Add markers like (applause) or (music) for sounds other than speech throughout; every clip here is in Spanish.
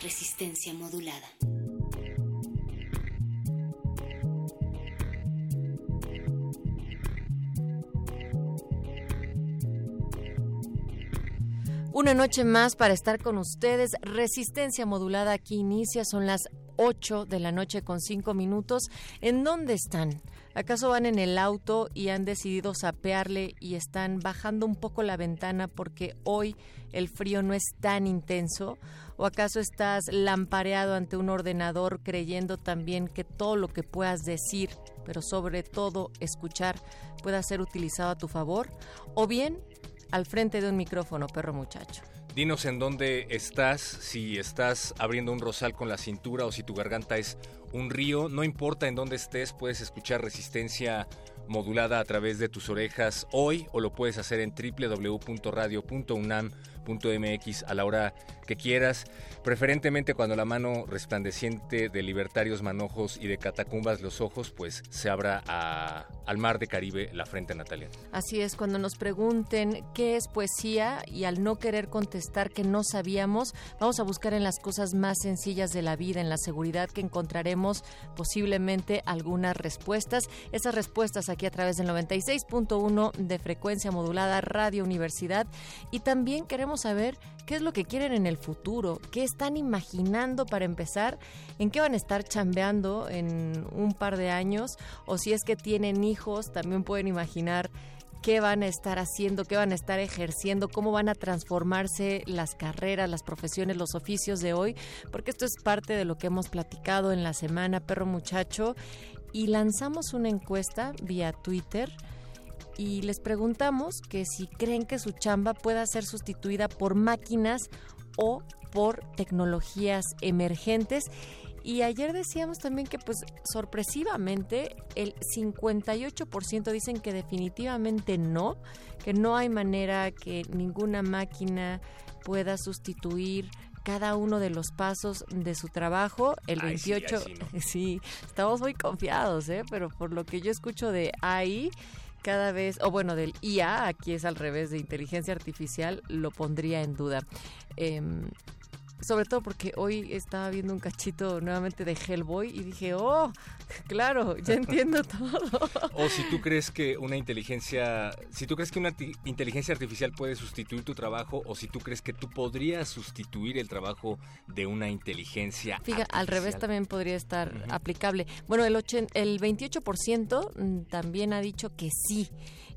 Resistencia modulada. Una noche más para estar con ustedes. Resistencia modulada aquí inicia, son las 8 de la noche con 5 minutos. ¿En dónde están? ¿Acaso van en el auto y han decidido sapearle y están bajando un poco la ventana porque hoy el frío no es tan intenso? ¿O acaso estás lampareado ante un ordenador creyendo también que todo lo que puedas decir, pero sobre todo escuchar, pueda ser utilizado a tu favor? ¿O bien al frente de un micrófono, perro muchacho. Dinos en dónde estás, si estás abriendo un rosal con la cintura o si tu garganta es un río, no importa en dónde estés, puedes escuchar resistencia modulada a través de tus orejas hoy o lo puedes hacer en www.radio.unam.mx a la hora que quieras, preferentemente cuando la mano resplandeciente de libertarios manojos y de catacumbas los ojos, pues se abra al mar de Caribe la frente, Natalia. Así es, cuando nos pregunten qué es poesía y al no querer contestar que no sabíamos, vamos a buscar en las cosas más sencillas de la vida, en la seguridad que encontraremos posiblemente algunas respuestas. Esas respuestas aquí a través del 96.1 de frecuencia modulada Radio Universidad y también queremos saber qué es lo que quieren en el futuro, qué están imaginando para empezar, en qué van a estar chambeando en un par de años o si es que tienen hijos, también pueden imaginar qué van a estar haciendo, qué van a estar ejerciendo, cómo van a transformarse las carreras, las profesiones, los oficios de hoy, porque esto es parte de lo que hemos platicado en la semana Perro Muchacho. Y lanzamos una encuesta vía Twitter y les preguntamos que si creen que su chamba pueda ser sustituida por máquinas o por tecnologías emergentes. Y ayer decíamos también que pues sorpresivamente el 58% dicen que definitivamente no, que no hay manera que ninguna máquina pueda sustituir cada uno de los pasos de su trabajo. El 28, (laughs) sí, estamos muy confiados, ¿eh? pero por lo que yo escucho de AI, cada vez, o bueno, del IA, aquí es al revés, de inteligencia artificial, lo pondría en duda. Em, sobre todo porque hoy estaba viendo un cachito nuevamente de Hellboy y dije, oh, claro, ya entiendo todo. (laughs) O si tú crees que una inteligencia, si tú crees que una inteligencia artificial puede sustituir tu trabajo o si tú crees que tú podrías sustituir el trabajo de una inteligencia Fíjate, al revés también podría estar aplicable. Bueno, el, el 28% mm, también ha dicho que sí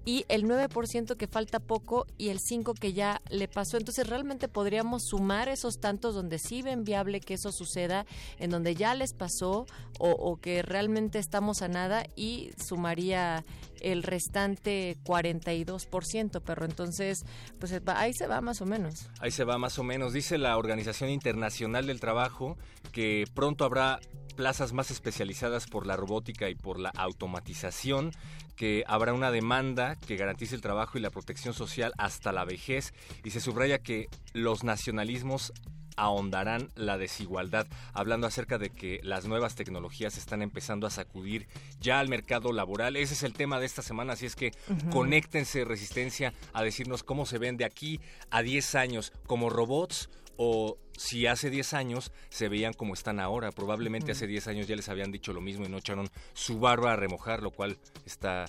y el 9% que falta poco y el 5% que ya le pasó. Entonces realmente podríamos sumar esos tantos donde sí ven viable que eso suceda, en donde ya les pasó o, que realmente estamos a nada y sumaría el restante 42%, pero entonces, pues ahí se va más o menos. Ahí se va más o menos. Dice la Organización Internacional del Trabajo que pronto habrá plazas más especializadas por la robótica y por la automatización, que habrá una demanda que garantice el trabajo y la protección social hasta la vejez y se subraya que los nacionalismos ahondarán la desigualdad, hablando acerca de que las nuevas tecnologías están empezando a sacudir ya al mercado laboral. Ese es el tema de esta semana, así es que conéctense, Resistencia, a decirnos cómo se ven de aquí a 10 años como robots o si hace 10 años se veían como están ahora. Probablemente hace 10 años ya les habían dicho lo mismo y no echaron su barba a remojar, lo cual está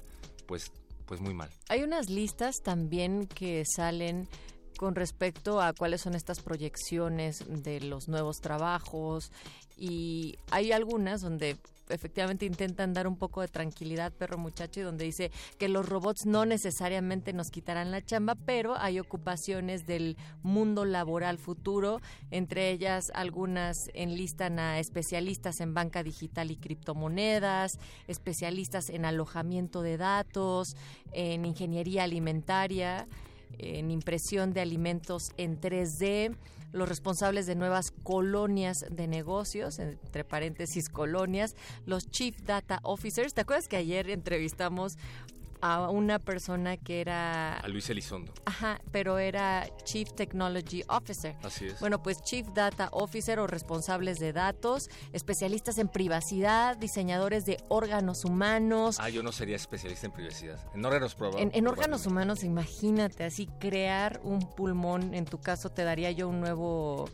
pues pues muy mal. Hay unas listas también que salen con respecto a cuáles son estas proyecciones de los nuevos trabajos y hay algunas donde efectivamente intentan dar un poco de tranquilidad, perro muchacho, y donde dice que los robots no necesariamente nos quitarán la chamba, pero hay ocupaciones del mundo laboral futuro, entre ellas algunas enlistan a especialistas en banca digital y criptomonedas, especialistas en alojamiento de datos, en ingeniería alimentaria, en impresión de alimentos en 3D, los responsables de nuevas colonias de negocios, entre paréntesis colonias, los Chief Data Officers. ¿Te acuerdas que ayer entrevistamos a una persona que era... A Luis Elizondo. Ajá, pero era Chief Technology Officer. Así es. Bueno, pues Chief Data Officer o responsables de datos, especialistas en privacidad, diseñadores de órganos humanos. Ah, yo no sería especialista en privacidad. En órganos En, en órganos humanos, imagínate, así crear un pulmón, en tu caso te daría yo un nuevo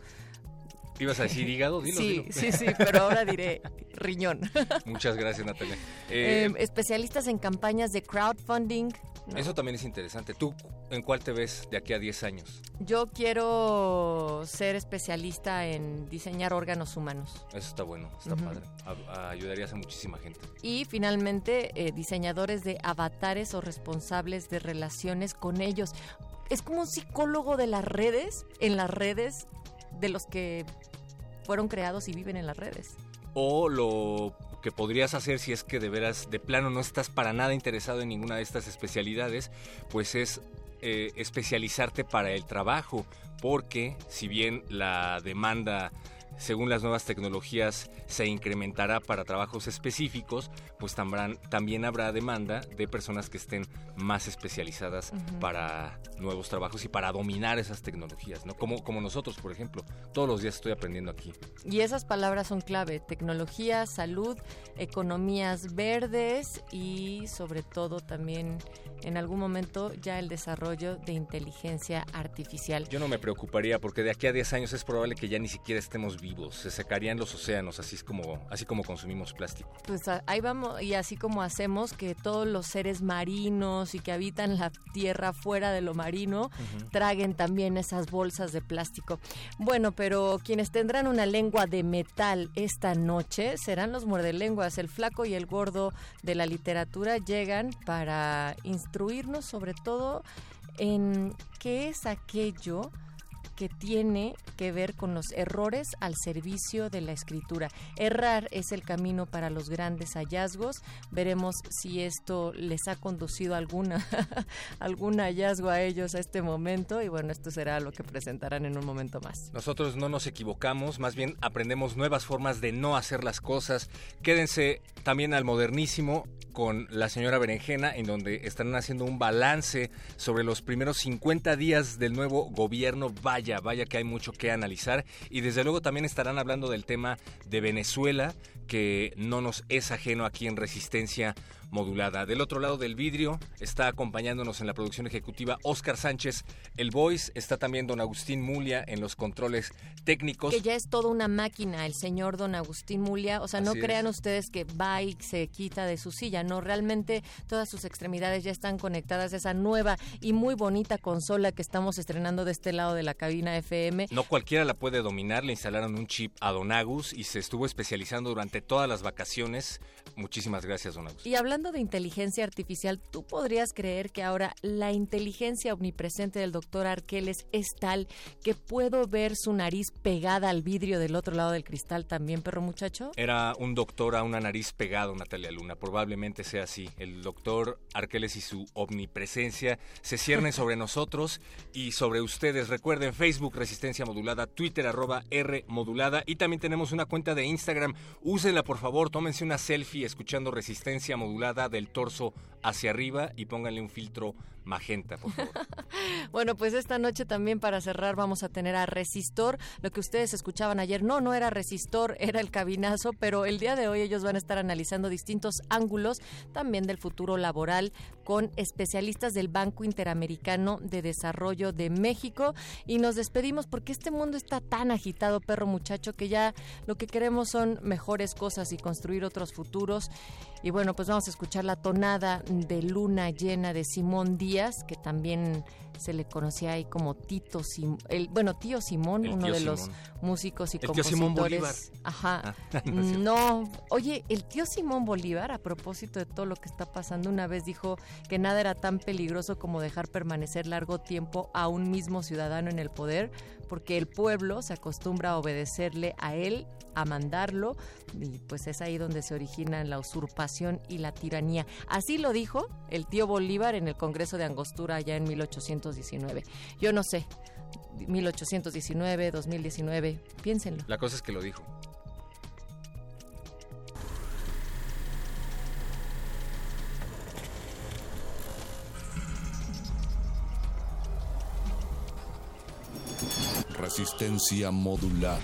ibas a decir hígado? Dilo, sí, sí, sí, pero ahora diré riñón. Muchas gracias, Natalia. (laughs) Eh, eh, especialistas en campañas de crowdfunding. Eso también es interesante. ¿Tú en cuál te ves de aquí a 10 años? Yo quiero ser especialista en diseñar órganos humanos. Eso está bueno, está padre. ayudarías a muchísima gente. Y finalmente, eh, diseñadores de avatares o responsables de relaciones con ellos. Es como un psicólogo de las redes, en las redes, de los que fueron creados y viven en las redes. O lo que podrías hacer si es que de veras, de plano, no estás para nada interesado en ninguna de estas especialidades, pues es eh, especializarte para el trabajo, porque si bien la demanda según las nuevas tecnologías se incrementará para trabajos específicos, pues también, habrá demanda de personas que estén más especializadas para nuevos trabajos y para dominar esas tecnologías, ¿no? Como, como nosotros, por ejemplo. Todos los días estoy aprendiendo aquí. Y esas palabras son clave, tecnología, salud, economías verdes y sobre todo también en algún momento ya el desarrollo de inteligencia artificial. Yo no me preocuparía porque de aquí a 10 años es probable que ya ni siquiera estemos vivos, se secarían los océanos, así es como así como consumimos plástico. Pues ahí vamos y así como hacemos que todos los seres marinos y que habitan la tierra fuera de lo marino traguen también esas bolsas de plástico. Bueno, pero quienes tendrán una lengua de metal esta noche serán los muerdelenguas, el flaco y el gordo de la literatura llegan para instruirnos sobre todo en qué es aquello que tiene que ver con los errores al servicio de la escritura. Errar es el camino para los grandes hallazgos. Veremos si esto les ha conducido alguna (laughs) algún hallazgo a ellos a este momento y bueno, esto será lo que presentarán en un momento más. Nosotros no nos equivocamos, más bien aprendemos nuevas formas de no hacer las cosas. Quédense también al modernísimo con la señora Berenjena, en donde estarán haciendo un balance sobre los primeros 50 días del nuevo gobierno. Vaya que hay mucho que analizar. Y desde luego también estarán hablando del tema de Venezuela, que no nos es ajeno aquí en Resistencia modulada. Del otro lado del vidrio está acompañándonos en la producción ejecutiva Oscar Sánchez, el Voice, está también don Agustín Mulia en los controles técnicos. Que ya es toda una máquina el señor don Agustín Mulia, o sea, no crean ustedes que va y se quita de su silla, no, realmente todas sus extremidades ya están conectadas a esa nueva y muy bonita consola que estamos estrenando de este lado de la cabina FM. No cualquiera la puede dominar, le instalaron un chip a don Agus y se estuvo especializando durante todas las vacaciones. Muchísimas gracias, don Agus. Y hablando de inteligencia artificial, ¿tú podrías creer que ahora la inteligencia omnipresente del doctor Arqueles es tal que puedo ver su nariz pegada al vidrio del otro lado del cristal también, perro muchacho? Era un doctor a una nariz pegado, Natalia Luna. Probablemente sea así. El doctor Arqueles y su omnipresencia se ciernen sobre (laughs) nosotros y sobre ustedes. Recuerden Facebook Resistencia Modulada, Twitter arroba R Modulada y también tenemos una cuenta de Instagram. Úsenla por favor, tómense una selfie escuchando Resistencia Modulada del torso hacia arriba y pónganle un filtro magenta, por favor. (laughs) bueno, pues esta noche también para cerrar vamos a tener a Resistor. Lo que ustedes escuchaban ayer, no, no era Resistor, (laughs) era el cabinazo, pero el día de hoy ellos van a estar analizando distintos ángulos también del futuro laboral con especialistas del Banco Interamericano de Desarrollo de México. Y nos despedimos porque este mundo está tan agitado, perro muchacho, que ya lo que queremos son mejores cosas y construir otros futuros. Y bueno, pues vamos a escuchar la tonada de Luna Llena de Simón Díaz, que también se le conocía ahí como Tito Simón, el, bueno, tío Simón, El uno tío de los músicos y El tío compositores. Simón Bolívar. Ajá. Ah, (laughs) no, oye, el tío Simón Bolívar, a propósito de todo lo que está pasando, una vez dijo que nada era tan peligroso como dejar permanecer largo tiempo a un mismo ciudadano en el poder, porque el pueblo se acostumbra a obedecerle a él, a mandarlo, y pues es ahí donde se origina la usurpación y la tiranía. Así lo dijo el tío Bolívar en el Congreso de Angostura allá en 1819. Yo no sé, 1819, 2019, piénsenlo. La cosa es que lo dijo. Resistencia modular.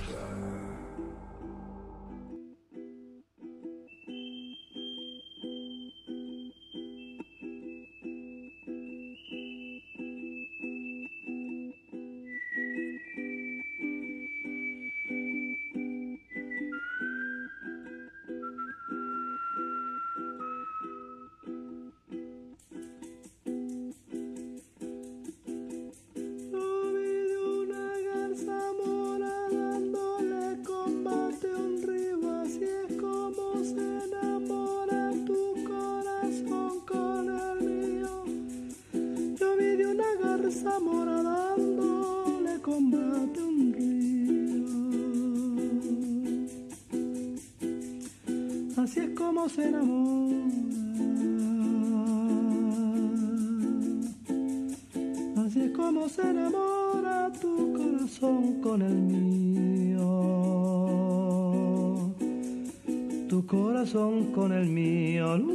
Así es como se enamora tu corazón con el mío. Tu corazón con el mío.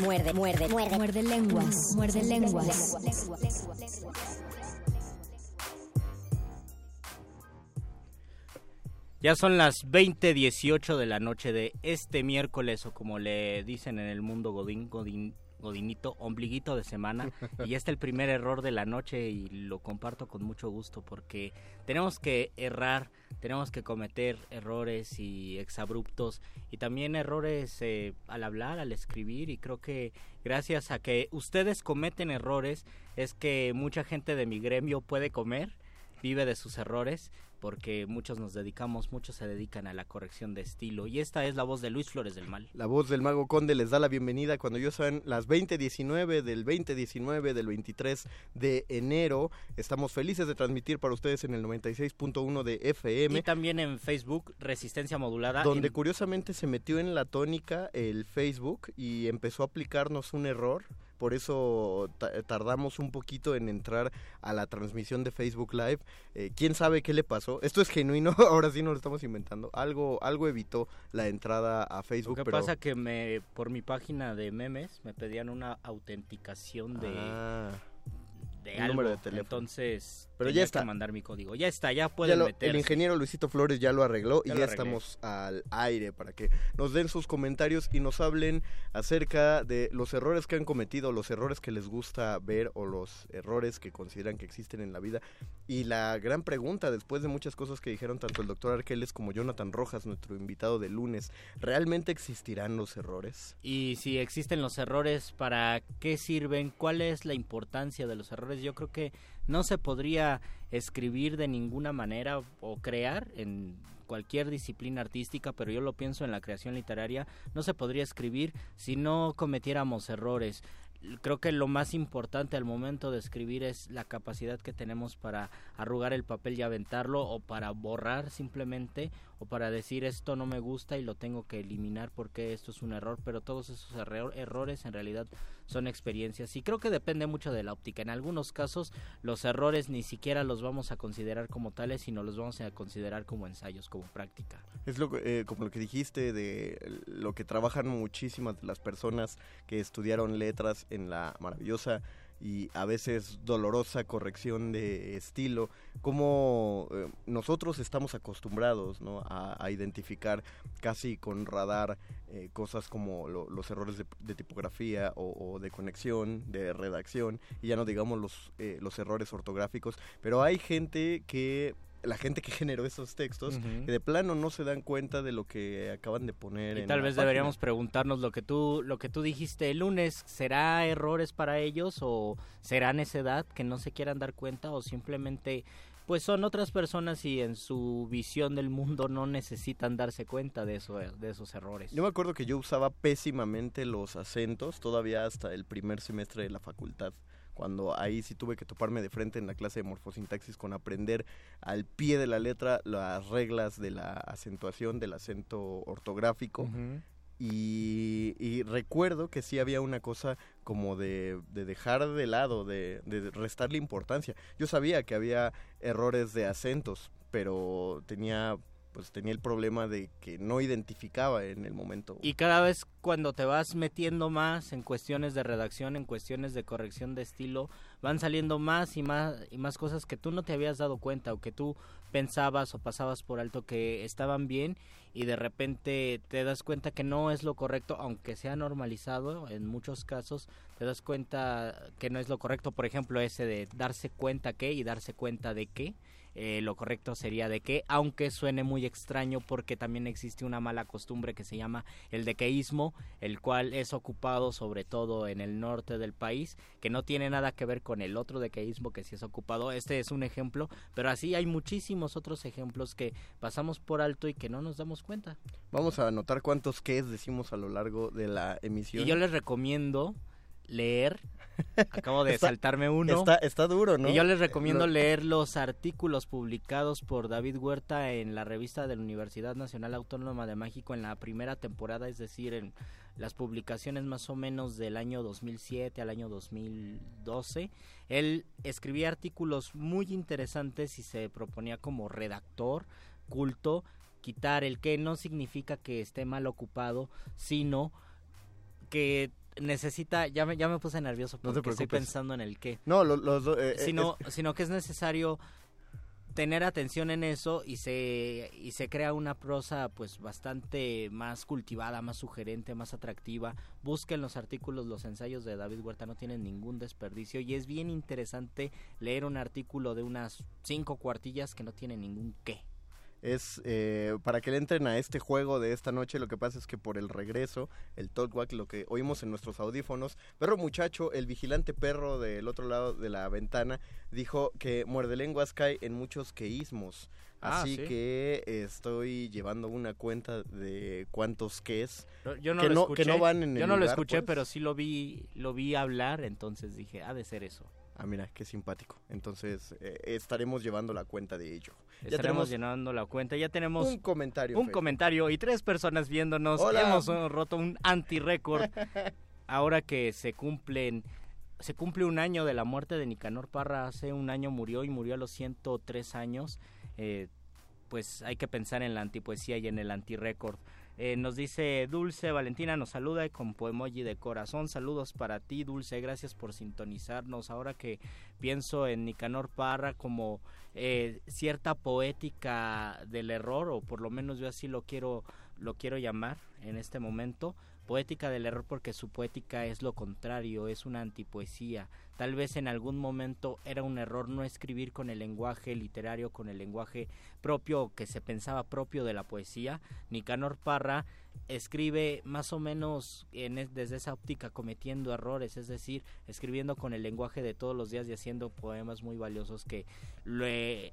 Muerde, muerde, muerde. Muerde lenguas. Muerde lenguas. Ya son las 20:18 de la noche de este miércoles, o como le dicen en el mundo Godín, Godín Godinito, ombliguito de semana. (laughs) y este es el primer error de la noche y lo comparto con mucho gusto porque tenemos que errar, tenemos que cometer errores y exabruptos y también errores eh, al hablar, al escribir y creo que gracias a que ustedes cometen errores es que mucha gente de mi gremio puede comer, vive de sus errores porque muchos nos dedicamos, muchos se dedican a la corrección de estilo. Y esta es la voz de Luis Flores del Mal. La voz del Mago Conde les da la bienvenida cuando yo son las 20.19 del 2019 del 23 de enero. Estamos felices de transmitir para ustedes en el 96.1 de FM. Y también en Facebook, Resistencia Modulada. Donde en- curiosamente se metió en la tónica el Facebook y empezó a aplicarnos un error. Por eso ta- tardamos un poquito en entrar a la transmisión de Facebook Live. Eh, ¿Quién sabe qué le pasó? Esto es genuino, (laughs) ahora sí no lo estamos inventando. Algo, algo evitó la entrada a Lo Facebook. que pero... pasa que me por mi página de memes me pedían una autenticación de, Ah, de algo. número de teléfono. Entonces, Pero ya está. que mandar mi código. Ya está, ya ya pueden lo- meterse. el ingeniero Luisito Flores ya lo arregló Ya y lo ya arreglé. estamos al aire para que nos den sus comentarios y nos hablen acerca de los errores que han cometido, los errores que les gusta ver o los errores que consideran que existen en la vida. Y la gran pregunta, después de muchas cosas que dijeron tanto el doctor Arqueles como Jonathan Rojas, nuestro invitado de lunes, ¿realmente existirán los errores? Y si existen los errores, ¿para qué sirven? ¿Cuál es la importancia de los errores? Yo creo que no se podría escribir de ninguna manera o crear en cualquier disciplina artística, pero yo lo pienso en la creación literaria, no se podría escribir si no cometiéramos errores. Creo que lo más importante al momento de escribir es la capacidad que tenemos para arrugar el papel y aventarlo o para borrar simplemente o para decir esto no me gusta y lo tengo que eliminar porque esto es un error, pero todos esos error- errores en realidad son experiencias y creo que depende mucho de la óptica. En algunos casos los errores ni siquiera los vamos a considerar como tales, sino los vamos a considerar como ensayos, como práctica. Es lo, eh, como lo que dijiste de lo que trabajan muchísimas de las personas que estudiaron letras en la maravillosa y a veces dolorosa corrección de estilo, como eh, nosotros estamos acostumbrados ¿no? a, identificar casi con radar eh, cosas como lo- los errores de, de tipografía o, o de conexión, de redacción, y ya no digamos los, eh, los errores ortográficos, pero hay gente que la gente que (laughs) generó esos textos que de plano no se dan cuenta de lo que acaban de poner Y en tal vez página. deberíamos preguntarnos lo que tú lo que tú dijiste el lunes, ¿será errores para ellos o será necedad que no se quieran dar cuenta o simplemente pues son otras personas y en su visión del mundo no necesitan darse cuenta de eso de esos errores? Yo me acuerdo que yo usaba pésimamente los acentos todavía hasta el primer semestre de la facultad. Cuando ahí sí tuve que toparme de frente en la clase de morfosintaxis con aprender al pie de la letra las reglas de la acentuación, del acento ortográfico. Y, y recuerdo que sí había una cosa como de, de dejar de lado, de, de restarle importancia. Yo sabía que había errores de acentos, pero tenía pues tenía el problema de que no identificaba en el momento. Y cada vez cuando te vas metiendo más en cuestiones de redacción, en cuestiones de corrección de estilo, van saliendo más y más y más cosas que tú no te habías dado cuenta o que tú pensabas o pasabas por alto que estaban bien y de repente te das cuenta que no es lo correcto, aunque sea normalizado en muchos casos, te das cuenta que no es lo correcto, por ejemplo, ese de darse cuenta que y darse cuenta de que eh, lo correcto sería de que, aunque suene muy extraño porque también existe una mala costumbre que se llama el dequeísmo, el cual es ocupado sobre todo en el norte del país, que no tiene nada que ver con el otro dequeísmo que sí es ocupado. Este es un ejemplo, pero así hay muchísimos otros ejemplos que pasamos por alto y que no nos damos cuenta. Vamos a anotar cuántos que decimos a lo largo de la emisión. Y yo les recomiendo leer, (laughs) acabo de Está- saltarme uno. Está, está duro, ¿no? Y yo les recomiendo leer los artículos publicados por David Huerta en la revista de la Universidad Nacional Autónoma de México en la primera temporada, es decir, en las publicaciones más o menos del año 2007 al año 2012. Él escribía artículos muy interesantes y se proponía como redactor culto quitar el que no significa que esté mal ocupado, sino que necesita, ya me, ya me puse nervioso No porque estoy pensando en el qué. No, lo- los do- eh, eh, sino, sino que es necesario tener atención en eso y se y se crea una prosa pues bastante más cultivada, más sugerente, más atractiva. Busquen los artículos, los ensayos de David Huerta no tienen ningún desperdicio. Y es bien interesante leer un artículo de unas cinco cuartillas que no tiene ningún qué es eh, para que le entren a este juego de esta noche. Lo que pasa es que por el regreso, el talkwalk, lo que oímos en nuestros audífonos, perro muchacho, el vigilante perro del otro lado de la ventana, dijo que muerde lenguas cae en muchos queísmos. Ah, Así ¿sí? que estoy llevando una cuenta de cuántos qués No, Yo no que, lo no, escuché, que no van en el yo no lo escuché, pues. pero sí lo vi, lo vi hablar, entonces dije, ha de ser eso. Ah, mira, qué simpático. Entonces eh, estaremos llevando la cuenta de ello. Ya Estaremos tenemos llenando la cuenta, ya tenemos un comentario. un Fer. comentario y tres personas viéndonos. Hola. Hemos eh, roto un anti-récord. (laughs) Ahora que se cumplen se cumple un año de la muerte de Nicanor Parra, hace un año murió y murió a los 103 años. Eh, pues hay que pensar en la antipoesía y en el anti-récord. Eh, nos dice Dulce Valentina, nos saluda con poemoji de corazón. Saludos para ti, Dulce. Gracias por sintonizarnos. Ahora que pienso en Nicanor Parra como eh, cierta poética del error, o por lo menos yo así lo quiero, lo quiero llamar en este momento. Poética del error porque su poética es lo contrario, es una antipoesía. Tal vez en algún momento era un error no escribir con el lenguaje literario, con el lenguaje propio que se pensaba propio de la poesía. Nicanor Parra escribe más o menos en es- desde esa óptica cometiendo errores, es decir, escribiendo con el lenguaje de todos los días y haciendo poemas muy valiosos que le,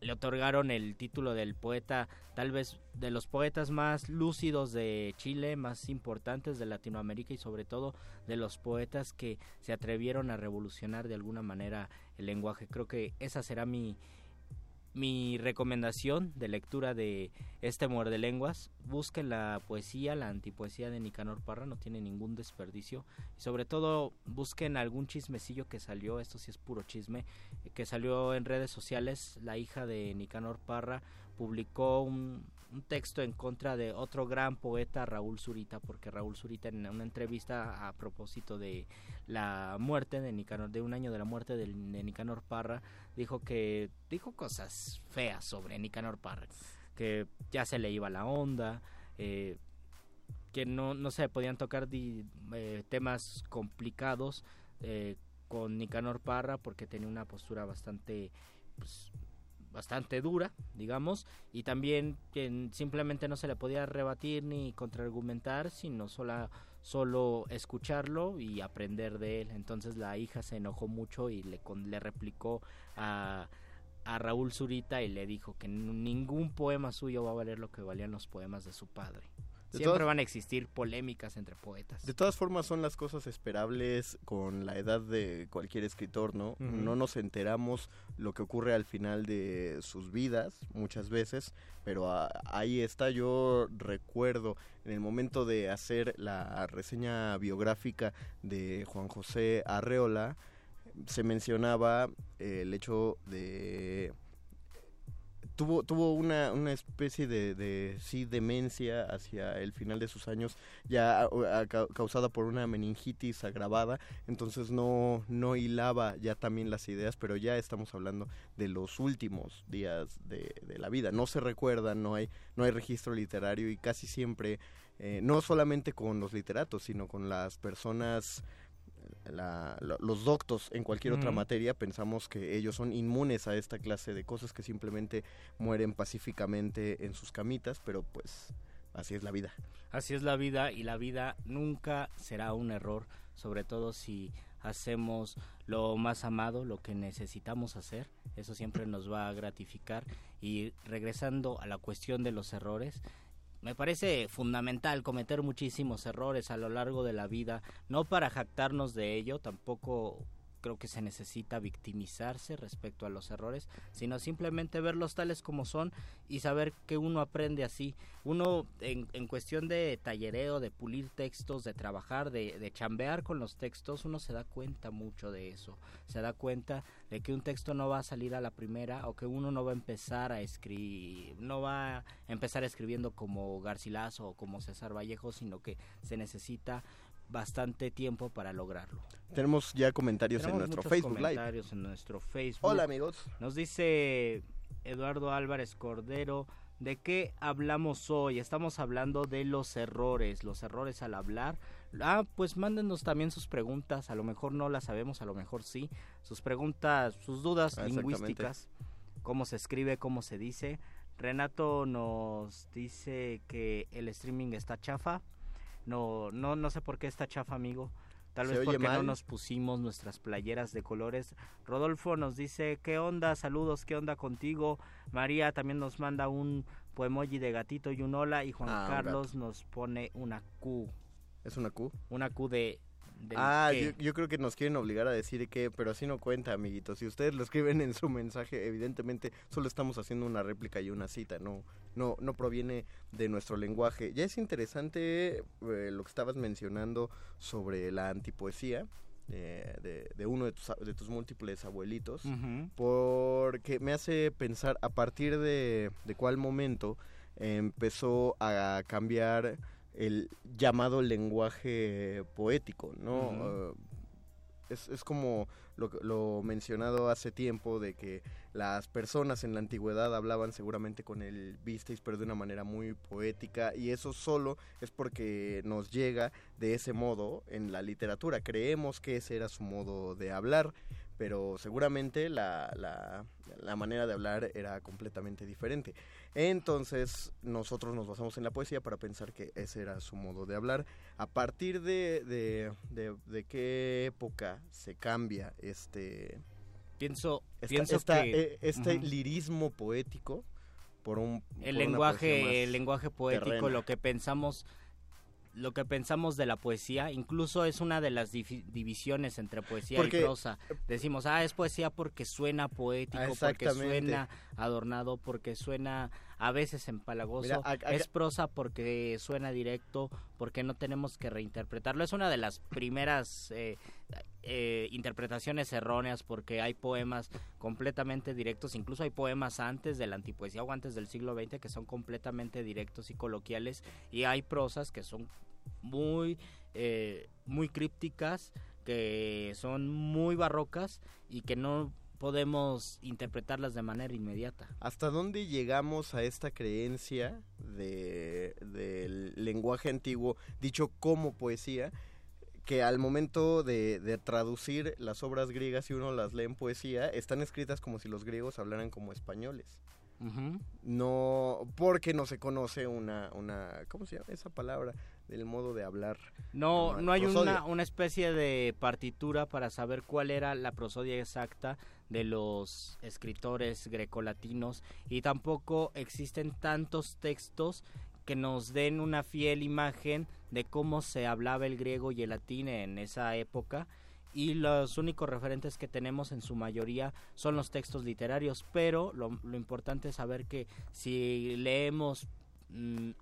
le otorgaron el título del poeta, tal vez de los poetas más lúcidos de Chile, más importantes de Latinoamérica y sobre todo de los poetas que se atrevieron a revolucionar de alguna manera el lenguaje. Creo que esa será mi, mi recomendación de lectura de este muerde lenguas. Busquen la poesía la antipoesía de Nicanor Parra no tiene ningún desperdicio. Y sobre todo busquen algún chismecillo que salió esto sí es puro chisme eh, que salió en redes sociales. La hija de Nicanor Parra publicó un, un texto en contra de otro gran poeta Raúl Zurita porque Raúl Zurita en una entrevista a propósito de la muerte de Nicanor de un año de la muerte de, Nicanor Parra dijo que dijo cosas feas sobre Nicanor Parra que ya se le iba la onda eh, que no, no se podían tocar eh, temas complicados eh, con Nicanor Parra porque tenía una postura bastante pues, bastante dura, digamos, y también que simplemente no se le podía rebatir ni contraargumentar, sino sola, solo escucharlo y aprender de él. Entonces la hija se enojó mucho y le, con- le replicó a, a Raúl Zurita y le dijo que ningún poema suyo va a valer lo que valían los poemas de su padre. De Siempre todas- van a existir polémicas entre poetas. De todas formas son las cosas esperables con la edad de cualquier escritor, ¿no? No nos enteramos lo que ocurre al final de sus vidas muchas veces, pero ah, ahí está. Yo recuerdo en el momento de hacer la reseña biográfica de Juan José Arreola, se mencionaba eh, el hecho de tuvo tuvo una, una especie de, de sí demencia hacia el final de sus años ya a- a- ca- causada por una meningitis agravada. Entonces no no hilaba ya también las ideas pero ya estamos hablando de los últimos días de, de la vida. No se recuerda no hay no hay registro literario y casi siempre eh, no solamente con los literatos sino con las personas la- los doctos en cualquier otra Ujú. materia pensamos que ellos son inmunes a esta clase de cosas que simplemente mueren pacíficamente en sus camitas, pero pues así es la vida. Así es la vida y la vida nunca será un error, sobre todo si hacemos lo más amado, lo que necesitamos hacer, eso siempre nos va a gratificar. Y regresando a la cuestión de los errores, me parece fundamental cometer muchísimos errores a lo largo de la vida, no para jactarnos de ello, tampoco creo que se necesita victimizarse respecto a los errores, sino simplemente verlos tales como son y saber que uno aprende así. Uno en, en cuestión de tallereo, de pulir textos, de trabajar, de, de chambear con los textos, uno se da cuenta mucho de eso. Se da cuenta de que un texto no va a salir a la primera o que uno no va a empezar a escribir, no va a empezar escribiendo como Garcilaso o como César Vallejo, sino que se necesita bastante tiempo para lograrlo. Tenemos ya comentarios en nuestro Facebook Live. comentarios en nuestro Facebook. Hola amigos. Nos dice Eduardo Álvarez Cordero. ¿De qué hablamos hoy? Estamos hablando de los errores, los errores al hablar. Ah, pues mándenos también sus preguntas, a lo mejor no las sabemos, a lo mejor sí. Sus preguntas, sus dudas lingüísticas, cómo se escribe, cómo se dice. Renato nos dice que el streaming está chafa. No, no, no sé por qué está chafa, amigo. Tal ¿Se vez porque no nos pusimos nuestras playeras de colores. Rodolfo nos dice, ¿qué onda? Saludos, ¿qué onda contigo? María también nos manda un poemoji de gatito y un hola. Y Juan Ah, Carlos nos pone una Q. ¿Es una Q? Una Q de... Ah, yo, yo creo que nos quieren obligar a decir que, pero así no cuenta, amiguitos. Si ustedes lo escriben en su mensaje, evidentemente solo estamos haciendo una réplica y una cita, no, no, no proviene de nuestro lenguaje. Ya es interesante eh, lo que estabas mencionando sobre la antipoesía. eh, de, de uno de tus, de tus múltiples abuelitos porque me hace pensar a partir de, de cuál momento empezó a cambiar el llamado lenguaje poético, ¿no? Eh, es, es como lo, lo mencionado hace tiempo de que las personas en la antigüedad hablaban seguramente con el Visteis, pero de una manera muy poética, y eso solo es porque nos llega de ese modo en la literatura. Creemos que ese era su modo de hablar, pero seguramente la, la, la manera de hablar era completamente diferente. Entonces nosotros nos basamos en la poesía para pensar que ese era su modo de hablar. A partir de, de, de- de qué época se cambia este, Pienso, esta- pienso esta- que... eh, este lirismo poético por un el lenguaje el lenguaje poético terrena. lo que pensamos lo que pensamos de la poesía incluso es una de las divisiones entre poesía Porque- y prosa decimos ah es poesía porque suena poético porque suena adornado porque suena a veces empalagoso. Mira, es prosa porque suena directo porque no tenemos que reinterpretarlo es una de las primeras eh, eh, interpretaciones erróneas porque hay poemas completamente directos, incluso hay poemas antes de la antipoesía o antes del siglo XX que son completamente directos y coloquiales y hay prosas que son muy eh, muy crípticas, que son muy barrocas y que no podemos interpretarlas de manera inmediata. ¿Hasta dónde llegamos a esta creencia de, del lenguaje antiguo dicho como poesía? Que al momento de, de traducir las obras griegas, si uno las lee en poesía, están escritas como si los griegos hablaran como españoles. No, porque no se conoce una, una, ¿cómo se llama esa palabra? Del modo de hablar. No, hay una, una especie de partitura para saber cuál era la prosodia exacta de los escritores grecolatinos y tampoco existen tantos textos que nos den una fiel imagen de cómo se hablaba el griego y el latín en esa época y los únicos referentes que tenemos en su mayoría son los textos literarios, pero lo, lo importante es saber que si leemos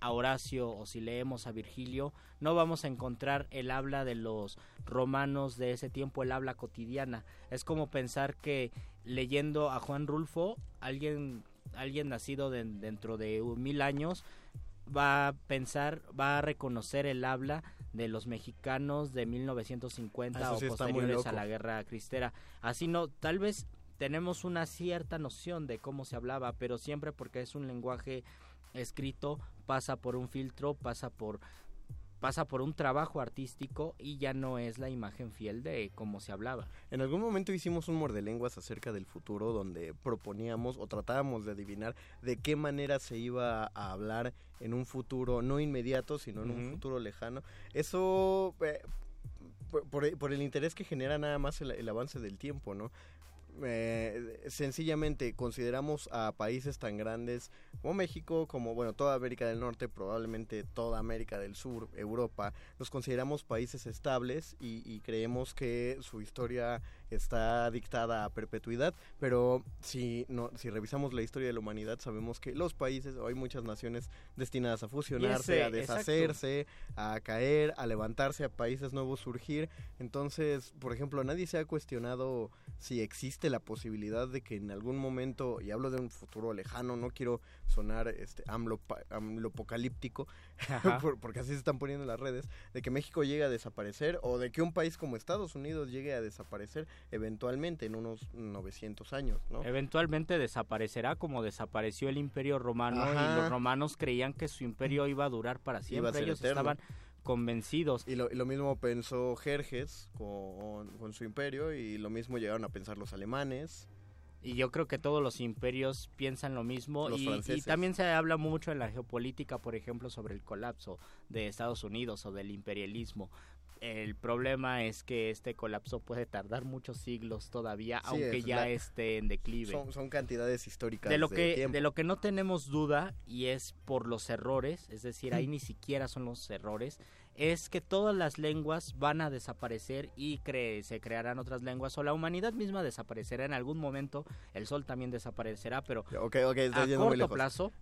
a Horacio o si leemos a Virgilio, no vamos a encontrar el habla de los romanos de ese tiempo, el habla cotidiana. Es como pensar que leyendo a Juan Rulfo, alguien, alguien nacido de- dentro de mil años, va a pensar, va a reconocer el habla de los mexicanos de 1950 Eso o sí posteriores a la guerra cristera. Así no, tal vez tenemos una cierta noción de cómo se hablaba, pero siempre porque es un lenguaje escrito, pasa por un filtro, pasa por pasa por un trabajo artístico y ya no es la imagen fiel de cómo se hablaba. En algún momento hicimos un mordelenguas acerca del futuro donde proponíamos o tratábamos de adivinar de qué manera se iba a hablar en un futuro no inmediato, sino en un futuro lejano. Eso, eh, por, por- por el interés que genera nada más el, el avance del tiempo, ¿no? Eh, sencillamente consideramos a países tan grandes como México, como bueno toda América del Norte, probablemente toda América del Sur, Europa, los consideramos países estables y, y creemos que su historia está dictada a perpetuidad, pero si no, si revisamos la historia de la humanidad sabemos que los países, o hay muchas naciones destinadas a fusionarse, ese, a deshacerse, a caer, a levantarse, a países nuevos surgir. Entonces, por ejemplo, nadie se ha cuestionado si existe la posibilidad de que en algún momento, y hablo de un futuro lejano, no quiero sonar este amlopocalíptico, Ajá. por- (laughs) porque así se están poniendo en las redes, de que México llegue a desaparecer o de que un país como Estados Unidos llegue a desaparecer eventualmente en unos 900 años, ¿no? Eventualmente desaparecerá como desapareció el imperio romano Ajá. y los romanos creían que su imperio iba a durar para siempre. Ellos eterno. estaban convencidos. Y lo, y lo mismo pensó Jerjes con, con su imperio y lo mismo llegaron a pensar los alemanes. Y yo creo que todos los imperios piensan lo mismo. Los y, y también se habla mucho en la geopolítica, por ejemplo, sobre el colapso de Estados Unidos o del imperialismo. El problema es que este colapso puede tardar muchos siglos todavía, Sí, aunque es ya la- esté en declive. Son, son cantidades históricas de lo que tiempo. de lo que no tenemos duda y es por los errores es decir ahí ni siquiera son los errores es que todas las lenguas van a desaparecer y cre- se crearán otras lenguas o la humanidad misma desaparecerá en algún momento el sol también desaparecerá pero a muy corto lejos. plazo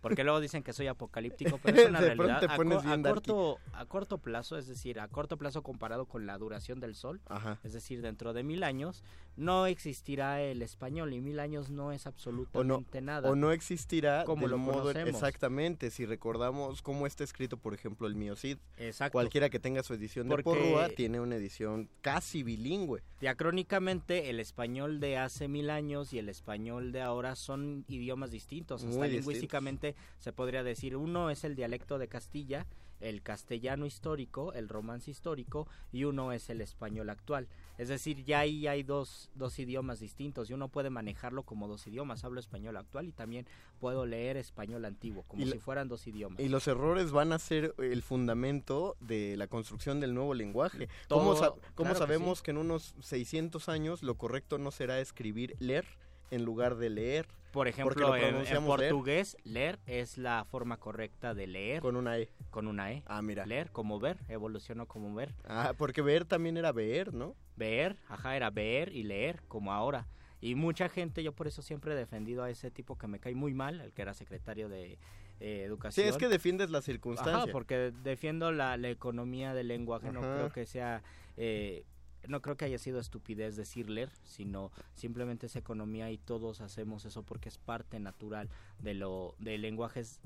porque luego dicen que soy apocalíptico pero (laughs) es una realidad a, co- a corto a corto plazo es decir a corto plazo comparado con la duración del sol Ajá. es decir dentro de mil años no existirá el español y mil años no es O no, absolutamente nada o no existirá Como lo modo conocemos. exactamente si recordamos cómo está escrito por ejemplo el Miocid Exacto. cualquiera que tenga su edición Porque- de Porrúa tiene una edición casi bilingüe Diacrónicamente, el español de hace mil años y el español de ahora son idiomas distintos. Hasta Muy lingüísticamente se podría decir, uno es el dialecto de Castilla, el castellano histórico, el romance histórico, y uno es el español actual. Es decir, ya ahí hay dos, dos idiomas distintos y uno puede manejarlo como dos idiomas. Hablo español actual y también puedo leer español antiguo, como Y si fueran dos idiomas. y los errores van a ser el fundamento de la construcción del nuevo lenguaje. Todo- ¿Cómo, sa- cómo claro que sabemos que, en unos 600 años lo correcto no será escribir leer en lugar de leer? Por ejemplo, lo en, en pronunciamos leer. portugués, leer es la forma correcta de leer. Con una E. Con una E. Ah, mira. Leer como ver, evolucionó como ver. Ah, porque ver también era ver, ¿no? Ver, ajá, era ver y leer como ahora. Y mucha gente, yo por eso siempre he defendido a ese tipo que me cae muy mal, el que era secretario de eh, Sí, Educación. es que defiendes la circunstancia. Ajá, porque defiendo la, la economía del lenguaje, no creo que sea... eh, no creo que haya sido estupidez decir leer, sino simplemente es economía y todos hacemos eso porque es parte natural de lo de lenguajes.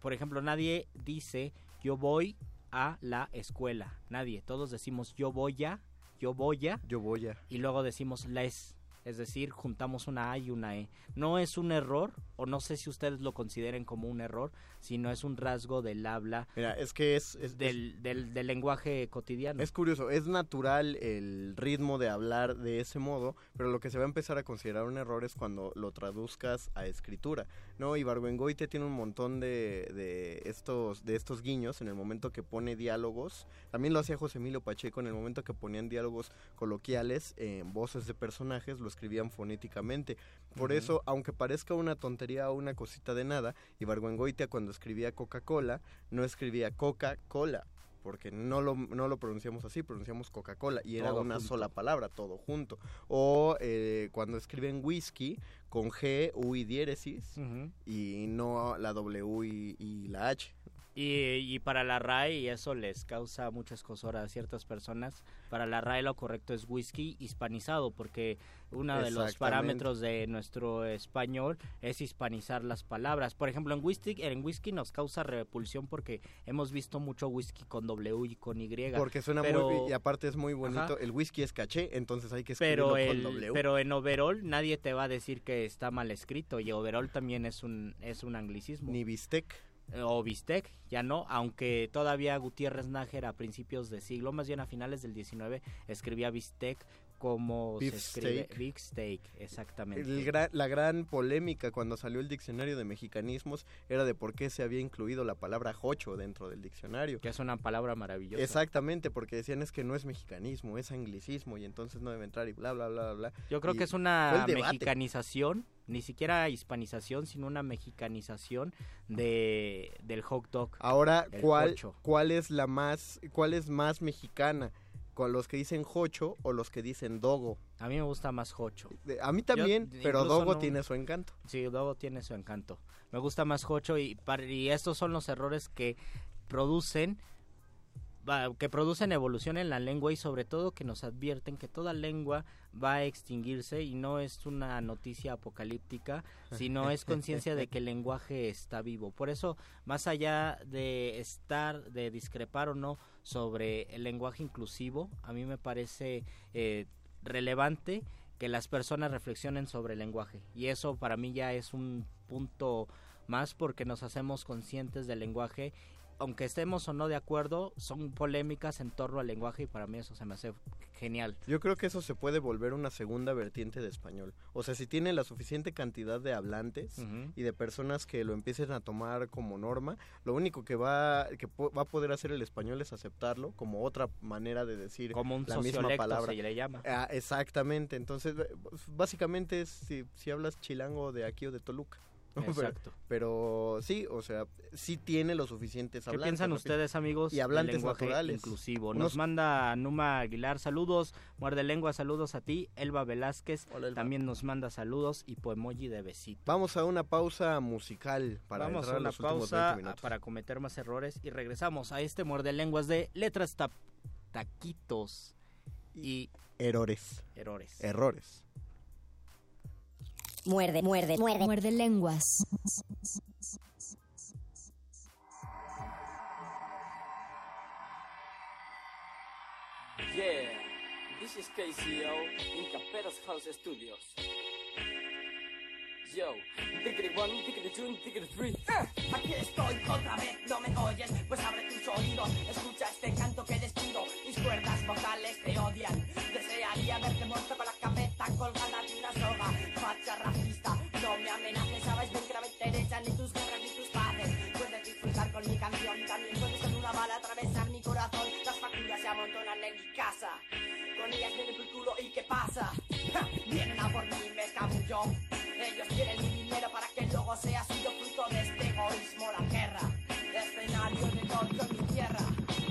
Por ejemplo, nadie dice yo voy a la escuela, nadie. Todos decimos yo voy a, yo voy a Yo voy a. y luego decimos les, es decir, juntamos una A y una E. No es un error, o no sé si ustedes lo consideren como un error, sino es un rasgo del habla, Mira, es que es, es, del, del, del lenguaje cotidiano. Es curioso, es natural el ritmo de hablar de ese modo, pero lo que se va a empezar a considerar un error es cuando lo traduzcas a escritura, ¿no? Y Barbengoite tiene un montón de, de estos de estos guiños en el momento que pone diálogos. También lo hacía José Emilio Pacheco en el momento que ponían diálogos coloquiales en voces de personajes, lo escribían fonéticamente. Por eso, aunque parezca una tontería o una cosita de nada, Ibargüengoitia cuando escribía Coca-Cola, no escribía Coca-Cola, porque no lo, no lo pronunciamos así, pronunciamos Coca-Cola y era Todo una junto. sola palabra, todo junto. O eh, cuando escriben whisky con G, U y diéresis y no la W y, y la H. Y, y para la RAE, y eso les causa mucha escosora a ciertas personas, para la RAE lo correcto es whisky hispanizado, porque uno de los parámetros de nuestro español es hispanizar las palabras. Por ejemplo, en whisky, en whisky nos causa repulsión porque hemos visto mucho whisky con W y con Y. Porque suena pero- muy y aparte es muy bonito. Ajá. El whisky es caché, entonces hay que escribirlo pero con W. pero en overall nadie te va a decir que está mal escrito y overall también es un es un anglicismo Ni bistec. Eh, o bistec ya no aunque todavía Gutiérrez Nájera a principios de siglo más bien a finales del 19 escribía bistec como Beef se escribe steak. big steak exactamente El gra- la gran polémica cuando salió el diccionario de mexicanismos era de por qué se había incluido la palabra jocho dentro del diccionario. que es una palabra maravillosa Exactamente, porque decían es que no es mexicanismo, es anglicismo y entonces no debe entrar y bla, bla, bla, bla. yo creo Y que es una mexicanización ni siquiera hispanización sino una mexicanización de del hot dog Ahora, ¿cuál. ¿cuál es la más, cuál es más mexicana? ¿Con los que dicen jocho o los que dicen dogo? a mí me gusta más jocho A mí también, Yo, pero dogo no- tiene su encanto. Sí, Dogo tiene su encanto. Me gusta más Jocho y, y estos son los errores que producen que producen evolución en la lengua y sobre todo que nos advierten que toda lengua va a extinguirse y no es una noticia apocalíptica, sino es (laughs) conciencia de que el lenguaje está vivo. Por eso, más allá de estar, de discrepar o no sobre el lenguaje inclusivo, a mí me parece eh, relevante que las personas reflexionen sobre el lenguaje y eso para mí ya es un punto más porque nos hacemos conscientes del lenguaje aunque estemos o no de acuerdo, son polémicas en torno al lenguaje y para mí eso se me hace genial. Yo creo que eso se puede volver una segunda vertiente de español. O sea, si tiene la suficiente cantidad de hablantes y de personas que lo empiecen a tomar como norma, lo único que va que va a poder hacer el español es aceptarlo como otra manera de decir Como un la misma palabra. se le llama. Ah, exactamente. Entonces, básicamente es si, si hablas chilango de aquí o de Toluca. Exacto. Pero, sí, o sea, sí tiene los suficientes ¿Qué hablantes. piensan repito. ustedes, amigos? Y hablantes lenguaje naturales. inclusivo. Unos- Nos manda Numa Aguilar saludos, Muerde Lengua saludos a ti, Elba Velázquez también nos manda saludos y Poemoji de besito. Vamos a una pausa musical para Vamos entrar a una los pausa 20 minutos. para cometer más errores y regresamos a este Muerde Lenguas de letras tap- taquitos y Errores. errores. Errores. Muerde, muerde, muerde. Muerde lenguas. Yeah, this is KCO in Caperas House Studios. Yo, diggity one, diggity two, diggity three. Eh, Aquí estoy otra vez, no me oyes, pues abre tus oídos, escucha este canto que despido, mis cuerdas vocales te odian, desearía verte muerto con la cabeza colgada de una soga, facha racista, no me amenaces, sabes bien que no me ni tus guerras ni tus paces, puedes disfrutar con mi canción, también puedes con una bala atravesar mi corazón, las facturas se amontonan en mi casa, con ellas viene tu culo y qué pasa, Ja, vienen a por mí, me escabullo, ellos quieren mi dinero para que luego sea suyo fruto de este egoísmo la guerra. Escenario de odio en mi tierra.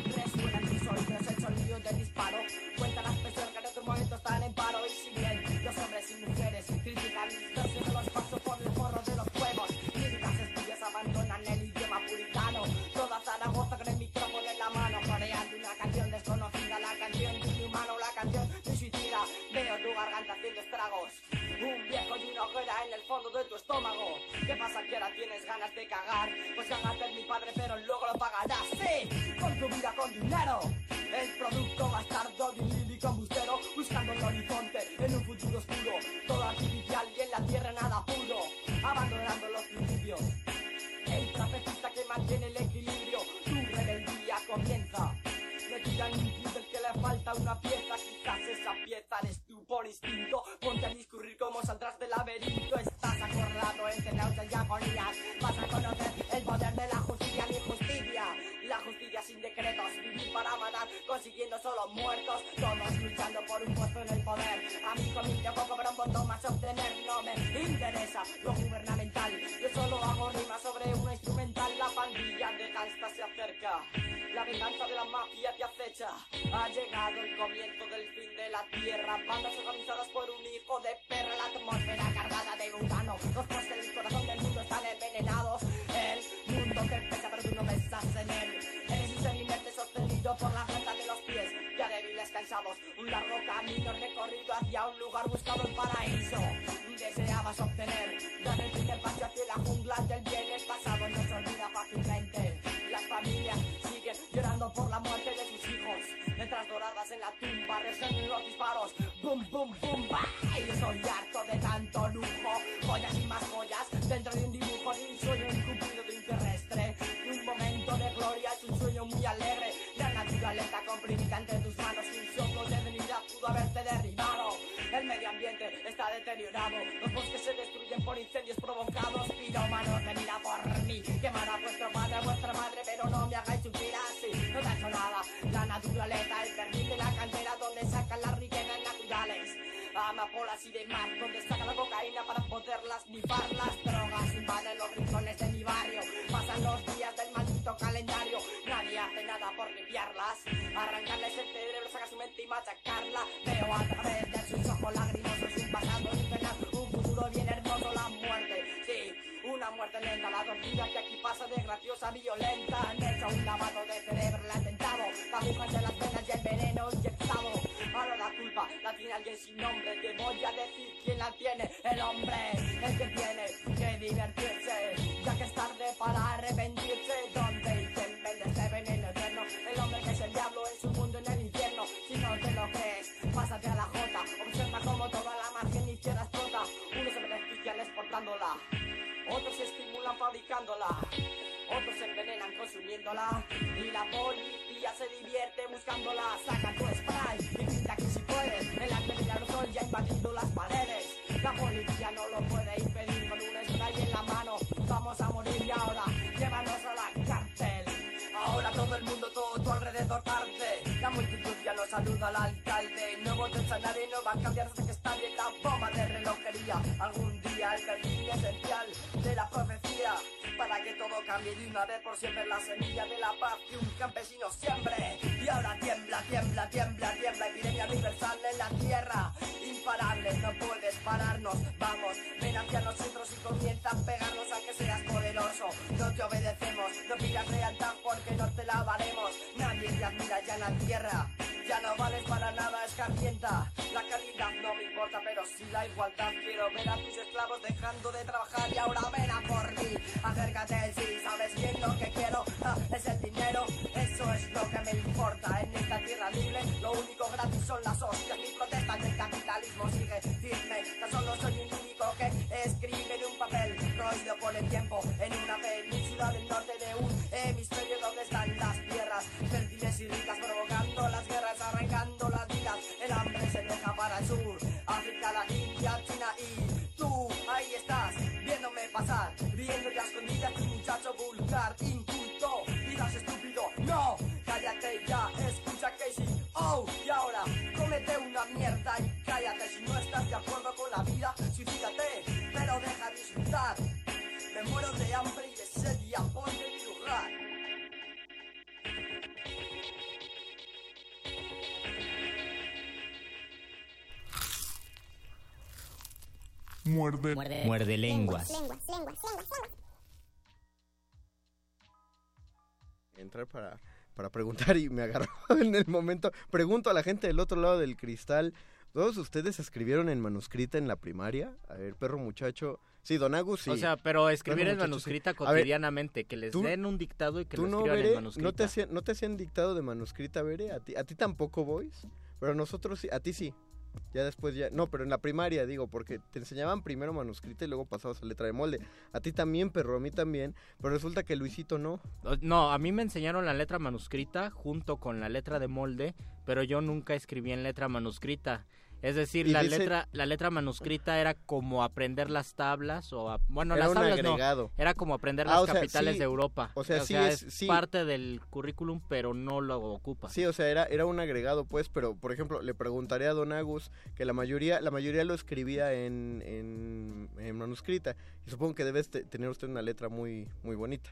Resuena en tus oídos el sonido del disparo. Cuenta las personas que en otro momento están en paro. Y si bien los hombres y mujeres critican mis versos, yo los paso en el fondo de tu estómago. ¿Qué pasa que ahora tienes ganas de cagar? Pues es mi padre, pero luego lo pagarás. Sí, con tu vida, con dinero. El producto bastardo de un lírico embustero. Buscando el horizonte en un futuro oscuro. Todo artificial y en la tierra nada puro. Abandonando los principios. El trapecista que mantiene el equilibrio. Tu rebeldía comienza. Me tiran un del que le falta una pieza. Quizás esa pieza eres tú por instinto. Ponte a cómo saldrás del laberinto. Estás acordado entre náuseas y agonías. Vas a conocer el poder de la justicia, mi justicia. La justicia sin decretos, vivir para matar, consiguiendo solo muertos. Todos luchando por un puesto en el poder. A mí conmigo poco, pero un voto más obtener. No me interesa lo gubernamental. Yo solo hago rimas sobre una instrumental. La pandilla de gangsta se acerca. La venganza de la mafia te acecha. Ha llegado el comienzo la tierra. Bandas organizadas por un hijo de perra. La atmósfera cargada de butano. Los postes del corazón del mundo están envenenados. El mundo te pesa, pero tú no besas en él. Eres un sostenido por la planta de los pies. Ya débiles cansados. Un largo camino recorrido hacia un lugar buscado en paraíso. Deseabas obtener. Dar el primer paso hacia la jungla del bien. El pasado no se olvida fácilmente. Las familias siguen llorando por la muerte de doradas en la tumba resuenan los disparos. Boom, boom, boom, bah. Y estoy harto de tanto lujo. Joyas y más joyas dentro de un dibujo de un sueño incumplido de un terrestre. Un momento de gloria es un sueño muy alegre. La naturaleza comprimida entre tus manos y un soplo de divinidad pudo haberte derribado. El medio ambiente está deteriorado. Los bosques se destruyen por incendios provocados. Pirómanos, venid a por mí. Quemar a vuestro padre, vuestra madre, pero no me hagáis sufrir así. No te ha hecho nada. La naturaleza, el perfil de la cantera donde sacan las riquezas naturales. Amapolas y demás, donde sacan la cocaína para poderlas nifar. Las drogas invaden los rincones de mi barrio. Pasan los días del maldito calendario. Nadie hace nada por limpiarlas. Arrancarles el cerebro, sacar su mente y machacarla. Veo a través ojos lagrimosos un pasado infernal. Un futuro bien hermoso, la muerte. Sí, una muerte lenta, la tortura que aquí pasa de graciosa violenta. Han hecho un lavado de cerebro, el atentado, la agujas de las venas y el veneno inyectado. Ahora la culpa la tiene alguien sin nombre, te voy a decir quién la tiene, el hombre, el que tiene que divertirse, ya que es tarde para arrepentirse. Donde dicen venderse veneno eterno, el hombre que es el diablo en su mundo en el infierno. Si no te lo crees, pásate a la exportándola, otros estimulan fabricándola, otros se envenenan consumiéndola y la policía se divierte buscándola. Saca tu spray y pinta que si puedes, el arte del aerosol ya ha invadido las paredes. La policía no lo puede impedir con un spray en la mano. Vamos a morir y ahora llévanos a la cárcel. Ahora todo el mundo, todo tu alrededor tarde. La multitud saluda al alcalde. A nadie, no va a cambiar hasta que está bien la bomba de relojería. Algún día el perfil esencial de la profecía. Para que todo cambie de una vez por siempre la semilla de la paz que un campesino siembre. Y ahora tiembla, tiembla, tiembla, tiembla. Epidemia universal en la tierra. Imparable, no puedes pararnos. Vamos, ven hacia nosotros y comienza a pegarnos aunque seas poderoso. No te obedecemos, no pidas lealtad porque no te la valemos. Nadie te admira ya en la tierra. Ya no vales para nada, escarmienta. La calidad no me importa, pero sí la igualdad. Quiero ver a tus esclavos dejando de trabajar y ahora ven a por mí. Si sabes bien lo que quiero. Ah, es el dinero, eso es lo que me importa. En esta tierra libre, lo único gratis son las hostias. Mi protesta del capitalismo sigue firme. Tan solo soy un único que escribe en un papel. Roído por el tiempo en una península del norte de un hemisferio donde están las tierras fértiles y ricas provocando las guerras, arrancando las vidas. El hambre se deja para el sur, vulgar, inculto, dirás estúpido, no, cállate ya, escucha Casey, oh, y ahora cómete una mierda y cállate si no estás de acuerdo con la vida, suicídate, pero deja de disfrutar. Me muero de hambre y de sed y a ponte en mi lugar. Muerde. Muerde lenguas. Entrar para, para preguntar y me (laughs) agarró en el momento. Pregunto a la gente del otro lado del cristal. ¿Todos ustedes escribieron en manuscrita en la primaria? A ver, perro muchacho. Sí, Don Agus, sí. O sea, pero escribir Perro en muchacho, manuscrita sí. A ver, cotidianamente, que les tú- den un dictado y que ¿Tú lo no, escriban Bere? en manuscrita. ¿No te, hacían, ¿No te hacían dictado de manuscrita, Bere? ¿A ti, a ti tampoco, Boys? Pero nosotros sí, a ti sí. Ya después ya... No, pero en la primaria, digo, porque te enseñaban primero manuscrita y luego pasabas a letra de molde. A ti también, perro, a mí también. Pero resulta que Luisito no. No, a mí me enseñaron la letra manuscrita junto con la letra de molde, pero yo nunca escribí en letra manuscrita. Es decir, Y la dice- letra la letra manuscrita era como aprender las tablas o a- bueno, Era las un tablas agregado. no, era como aprender Ah, las sea, capitales sí, de Europa. o sea, sí es- sí. parte del currículum, pero no lo ocupa. Sí, o sea, era, era un agregado, pues, pero, por ejemplo, le preguntaré a Don Agus que la mayoría, la mayoría lo escribía en, en, en manuscrita. Y supongo que debes te- tener usted una letra muy, muy bonita.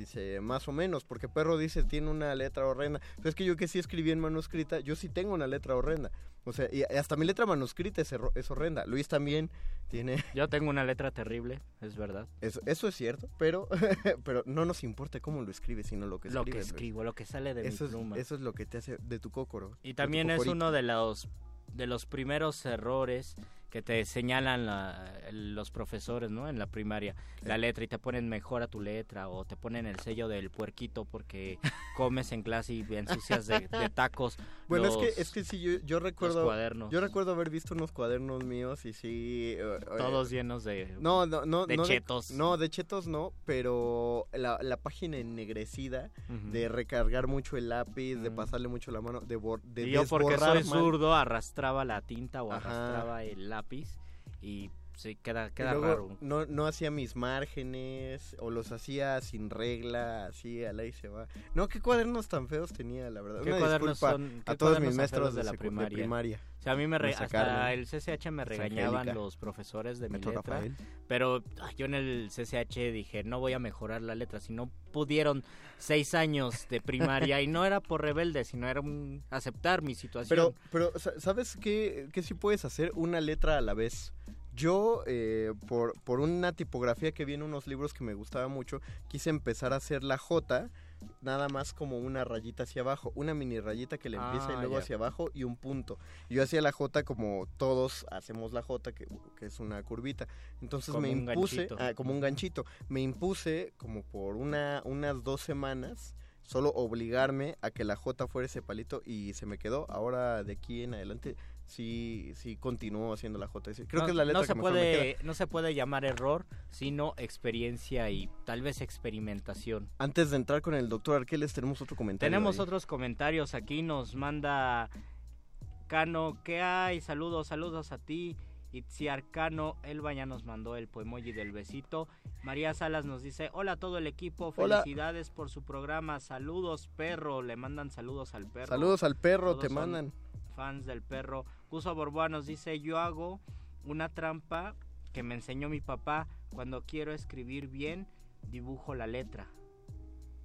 Dice, más o menos, porque Perro dice, tiene una letra horrenda. Pero es que yo que sí escribí en manuscrita, yo sí tengo una letra horrenda. O sea, y hasta mi letra manuscrita es, es horrenda. Luis también tiene... (laughs) Yo tengo una letra terrible, es verdad. Eso, eso es cierto, pero, (laughs) pero no nos importa cómo lo escribes, sino lo que Lo escribes. que Luis. escribo, lo que sale de eso mi es, pluma. Eso es lo que te hace de tu cócoro. Y también es uno de los de los primeros errores que te señalan la- los profesores, ¿no? En la primaria, la letra y te ponen mejor a tu letra o te ponen el sello del puerquito porque (laughs) comes en clase y ensucias de, de tacos. Bueno, los- es que es que sí yo, yo recuerdo cuadernos. yo recuerdo haber visto unos cuadernos míos y sí eh, eh, todos llenos de no, no, no, de no chetos. no, de chetos no, pero la, la página ennegrecida Ujú. de recargar mucho el lápiz, de pasarle mucho la mano, de, de y yo porque soy zurdo arrastraba la tinta o Ajá. arrastraba el lápiz y sí queda Y queda luego raro. No, no hacía mis márgenes o los hacía sin regla, así al ahí se va. No, qué cuadernos tan feos tenía, la verdad. ¿Qué Una cuadernos son? a ¿Qué todos mis maestros de, de la de primaria? O sea, a mí me re- Me hasta el CCH me regañaban los profesores de mi letra, Rafael. pero yo en el CCH dije, no voy a mejorar la letra, si no pudieron seis años de primaria y no era por rebelde, sino era un aceptar mi situación. Pero, pero sa- ¿sabes qué, qué sí puedes hacer? Una letra a la vez. Yo, eh, por, por una tipografía que vi en unos libros que me gustaba mucho, quise empezar a hacer la J, nada más como una rayita hacia abajo, una mini rayita que le empieza y Ah, luego hacia abajo y un punto. Yo hacía la J como todos hacemos la J, que, que es una curvita. Entonces Como me impuse, ah, como un ganchito, me impuse como por una, unas dos semanas solo obligarme a que la J fuera ese palito y se me quedó. Ahora de aquí en adelante sí sí continúo haciendo la J. Sí, Creo no, que es la letra no se que mejor me puede, queda. no se puede llamar error, sino experiencia y tal vez experimentación. Antes de entrar con el doctor Arqueles tenemos otro comentario. Tenemos ahí. otros comentarios aquí, nos manda Cano, ¿qué hay? Saludos, saludos a ti. Itziar Cano, Elba ya nos mandó el poemoji del besito. María Salas nos dice, hola a todo el equipo, Hola. felicidades por su programa, saludos perro, le mandan saludos al perro. Saludos al perro, Todos te mandan. Fans del perro. Cuso Borboa nos dice, yo hago una trampa que me enseñó mi papá. Cuando quiero escribir bien, dibujo la letra.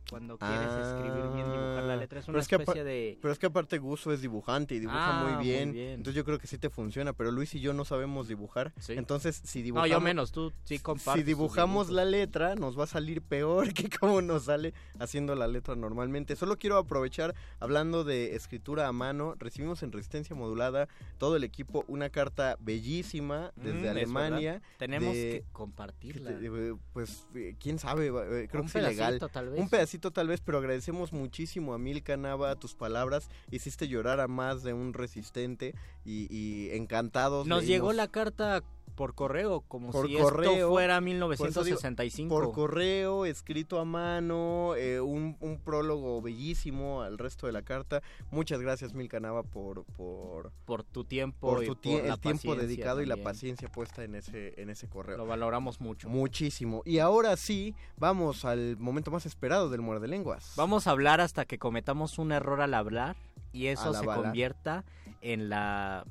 Cuando quieres escribir bien, dibujar la letra. Es Ah, una que especie de... Pero es que aparte Guso es dibujante y dibuja Ah, muy, muy bien. Entonces yo creo que sí te funciona, pero Luis y yo no sabemos dibujar. Entonces si No, dibujamos... yo menos, tú sí Si compartes. tus dibujamos la letra, nos va a salir peor (laughs) que como nos sale haciendo la letra normalmente. Solo quiero aprovechar, hablando de escritura a mano, recibimos en Resistencia Modulada todo el equipo una carta bellísima Mm, desde es Alemania. Tenemos de- que compartirla. de- pues, eh, quién sabe, eh, creo Un que es ilegal. pedacito, tal vez. Un pedacito tal vez, pero agradecemos muchísimo a Milka Nava tus palabras. Hiciste llorar a más de un resistente y, y encantados. Nos llegó la carta por correo, como por si correo esto fuera por eso digo, 1965. Por correo, escrito a mano, eh, un, un prólogo bellísimo al resto de la carta. Muchas gracias, Milka Nava, por, por, por tu tiempo por tu por tie- el tiempo dedicado y la paciencia puesta en ese, en ese correo. Lo valoramos mucho. Muchísimo. Y ahora sí, vamos al momento más esperado del muerde lenguas. Vamos a hablar hasta que cometamos un error al hablar y eso se bala. convierta en la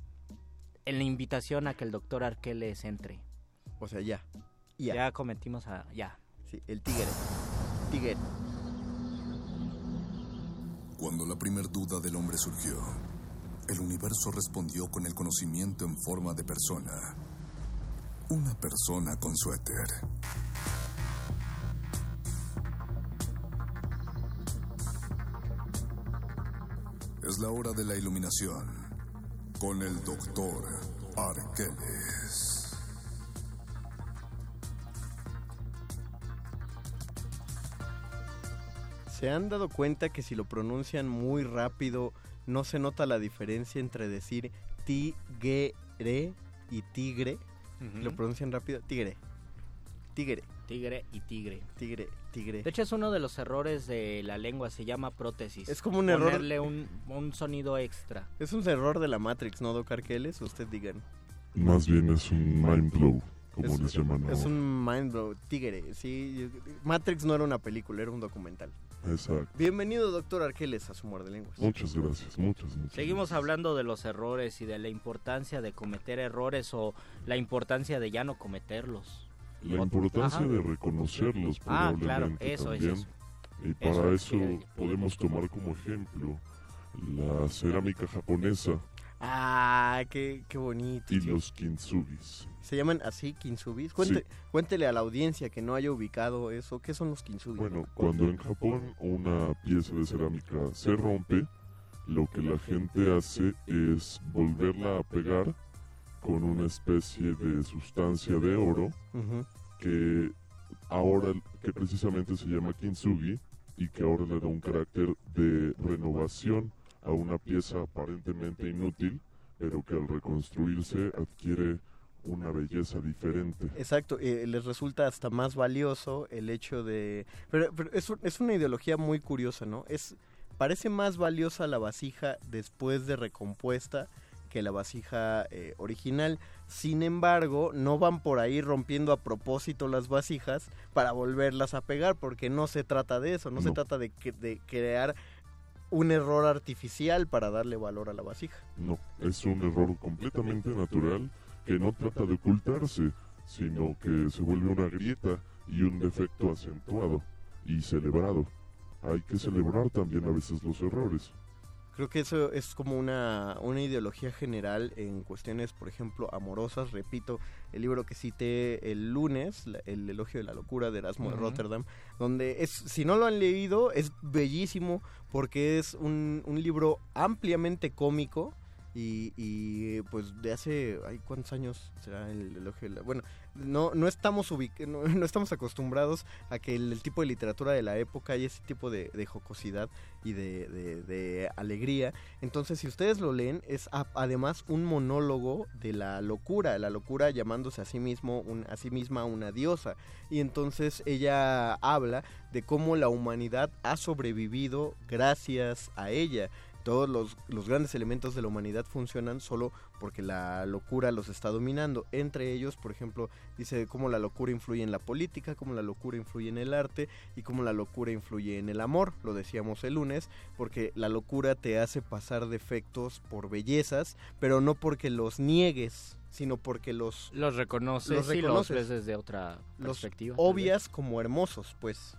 en la invitación a que el doctor Arqueles entre. O sea, ya. Ya, cometimos a ya. Sí, el tigre. Tigre. Cuando la primer duda del hombre surgió, el universo respondió con el conocimiento en forma de persona. Una persona con suéter. Es la hora de la iluminación con el doctor Arqueles. ¿Se han dado cuenta que si lo pronuncian muy rápido no se nota la diferencia entre decir tigre y tigre? Lo pronuncian rápido, tigre. Tigre. Tigre y tigre. Tigre, tigre. De hecho es uno de los errores de la lengua, se llama prótesis. Es como un error- Ponerle un, un sonido extra. Es un error de la Matrix, ¿no, Doc Arqueles? Usted digan. Más bien es un mind blow, como es, les llaman es ahora. un mind blow, tigre. Sí, Matrix no era una película, era un documental. Exacto. Bienvenido, doctor Arqueles, a su muerde lenguas. Muchas gracias, muchas, muchas. Seguimos hablando de los errores y de la importancia de cometer errores o la importancia de ya no cometerlos. La importancia Ajá. de reconocerlos Ah, probablemente claro, eso es también. eso. Y Eso para es, eso sí. podemos tomar como ejemplo la cerámica japonesa Ah, qué, qué bonito. y tío. los kintsugis. ¿Se llaman así, kinsubis? Cuente- Cuéntele a la audiencia que no haya ubicado eso. ¿Qué son los kinsubis? Bueno, cuando en Japón una pieza de cerámica se rompe, lo que la gente hace es volverla a pegar con una especie de sustancia de oro que ahora que precisamente se llama kintsugi y que ahora le da un carácter de renovación a una pieza aparentemente inútil, pero que al reconstruirse adquiere una belleza diferente. Exacto, eh, les resulta hasta más valioso el hecho de... Pero, pero es, es una ideología muy curiosa, ¿no? Es Parece más valiosa la vasija después de recompuesta que la vasija eh, original. Sin embargo, no van por ahí rompiendo a propósito las vasijas para volverlas a pegar, porque no se trata de eso, no, se trata de, de crear un error artificial para darle valor a la vasija. No, es un error completamente natural que no trata de ocultarse, sino que se vuelve una grieta y un defecto acentuado y celebrado. Hay que celebrar también a veces los errores. Creo que eso es como una, una ideología general en cuestiones, por ejemplo, amorosas. Repito, el libro que cité el lunes, la- El elogio de la locura de Erasmo de Ujú. Rotterdam, donde es, si no lo han leído, es bellísimo porque es un, un libro ampliamente cómico y, y, pues de hace, ay, ¿cuántos años será el elogio de la... Bueno, no, no estamos ubic- (laughs) no, estamos acostumbrados a que el, el tipo de literatura de la época y ese tipo de, de jocosidad y de, de- alegría. Entonces, si ustedes lo leen, es además un monólogo de la locura, la locura llamándose a sí mismo, un- a sí misma una diosa. Y entonces ella habla de cómo la humanidad ha sobrevivido gracias a ella. Todos los, los grandes elementos de la humanidad funcionan solo porque la locura los está dominando. Entre ellos, por ejemplo, dice cómo la locura influye en la política, cómo la locura influye en el arte y cómo la locura influye en el amor. Lo decíamos el lunes, porque la locura te hace pasar defectos por bellezas, pero no porque los niegues, sino porque los, Los reconoces los y los reconoces. ves desde otra perspectiva. obvias como hermosos, pues.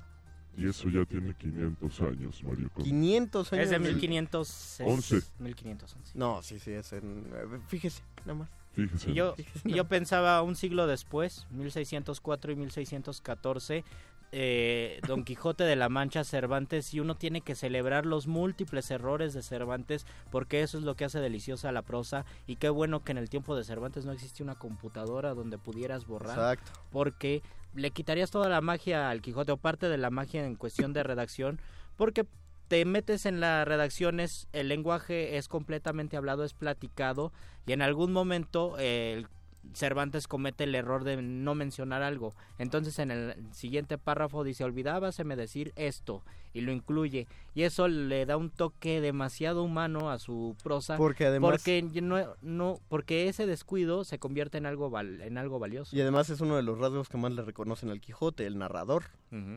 Y eso ya tiene 500 años, Mario. Conde. 500 años. Es de del- 1500. es 11. 1511. No, sí, sí, es en... eh, Fíjese, nada más. Fíjese. Y yo, y yo pensaba un siglo después, 1604 y 1614, eh, Don Quijote de la Mancha, Cervantes, y uno tiene que celebrar los múltiples errores de Cervantes, porque eso es lo que hace deliciosa la prosa, y qué bueno que en el tiempo de Cervantes no existe una computadora donde pudieras borrar, Exacto. porque le quitarías toda la magia al Quijote, o parte de la magia en cuestión de redacción, porque te metes en las redacciones, el lenguaje es completamente hablado, es platicado, y en algún momento eh, el Cervantes comete el error de no mencionar algo. Entonces en el siguiente párrafo dice, olvidábaseme decir esto, y lo incluye. Y eso le da un toque demasiado humano a su prosa. Porque además- Porque, no, no, porque ese descuido se convierte en algo, val- en algo valioso. Y además es uno de los rasgos que más le reconocen al Quijote, el narrador.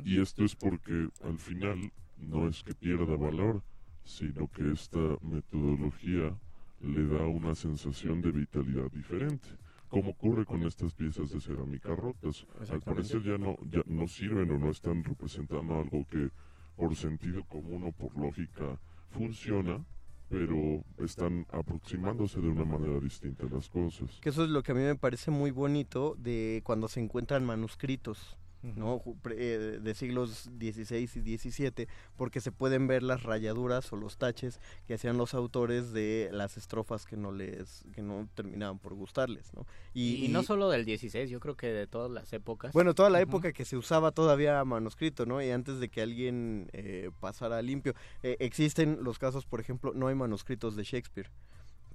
Y esto es porque al final no es que pierda valor, sino que esta metodología le da una sensación de vitalidad diferente. Como ocurre con estas piezas de cerámica rotas. Al parecer ya no, ya no sirven o no están representando algo que por sentido común o por lógica funciona, pero están aproximándose de una manera distinta a las cosas. Que eso es lo que a mí me parece muy bonito de cuando se encuentran manuscritos. ¿No? Eh, de siglos XVI y XVII, porque se pueden ver las rayaduras o los taches que hacían los autores de las estrofas que no les que no terminaban por gustarles, ¿no? Y, no solo del 16, yo creo que de todas las épocas. Bueno, toda la época que se usaba todavía manuscrito, ¿no? Y antes de que alguien eh, pasara limpio. Eh, existen los casos, por ejemplo, no hay manuscritos de Shakespeare.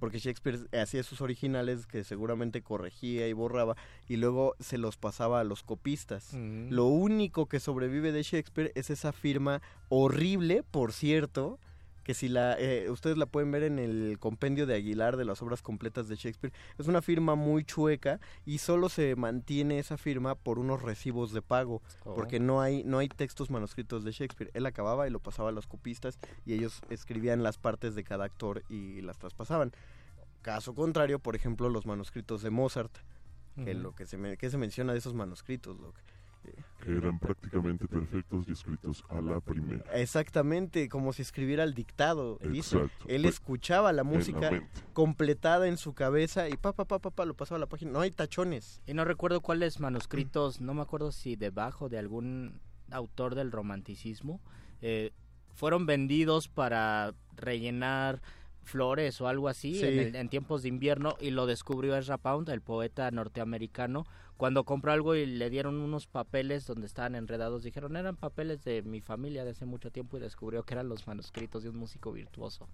Porque Shakespeare hacía sus originales que seguramente corregía y borraba y luego se los pasaba a los copistas. Ujú. Lo único que sobrevive de Shakespeare es esa firma horrible, por cierto, que si la eh, ustedes la pueden ver en el compendio de Aguilar de las obras completas de Shakespeare, es una firma muy chueca y solo se mantiene esa firma por unos recibos de pago, Oh. porque no hay no hay textos manuscritos de Shakespeare. Él acababa y lo pasaba a los copistas y ellos escribían las partes de cada actor y las traspasaban. Caso contrario, por ejemplo, los manuscritos de Mozart, que lo que se me- que se menciona de esos manuscritos, Doc? Que eran prácticamente perfectos y escritos a la primera. Exactamente, como si escribiera el dictado. dice. Él escuchaba la en la música completada en su cabeza y pa, pa, pa, pa, pa, lo pasaba a la página. No hay tachones. Y no recuerdo cuáles manuscritos, no me acuerdo si debajo de algún autor del romanticismo, eh, fueron vendidos para rellenar flores o algo así Sí. en, el- en tiempos de invierno y lo descubrió Ezra Pound, el poeta norteamericano, cuando compró algo y le dieron unos papeles donde estaban enredados, dijeron eran papeles de mi familia de hace mucho tiempo y descubrió que eran los manuscritos de un músico virtuoso.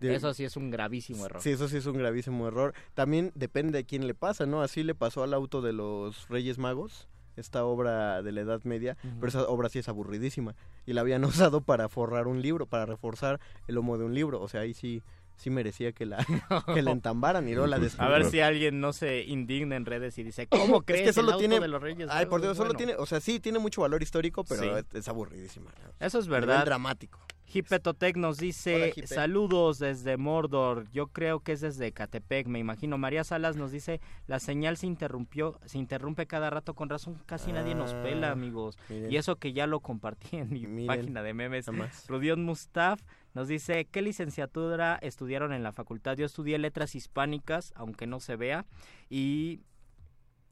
De- Eso sí es un gravísimo error. Sí, eso sí es un gravísimo error. También depende de quién le pasa, ¿no? Así le pasó al auto de los Reyes Magos, esta obra de la Edad Media, pero esa obra sí es aburridísima. Y la habían (laughs) usado para forrar un libro, para reforzar el lomo de un libro. O sea, ahí sí, sí merecía que la, (laughs) (laughs) que la entambaran y luego la A ver si alguien no se indigna en redes y dice, (clears throat) ¿cómo crees es que solo el auto tiene de los Reyes ay por Dios solo bueno"? tiene o sea sí tiene mucho valor histórico pero Sí. es, es aburridísima Eso es verdad. dramático Hipetotec nos dice saludos desde Mordor. Yo creo que es desde Catepec, me imagino. María Salas nos dice la señal se interrumpió, se interrumpe cada rato con razón. Casi nadie nos Ah, pela, amigos. miren. Y eso que ya lo compartí en mi Miren, página de memes. Rudión Mustaf nos dice qué licenciatura estudiaron en la facultad. Yo estudié letras hispánicas, aunque no se vea, y,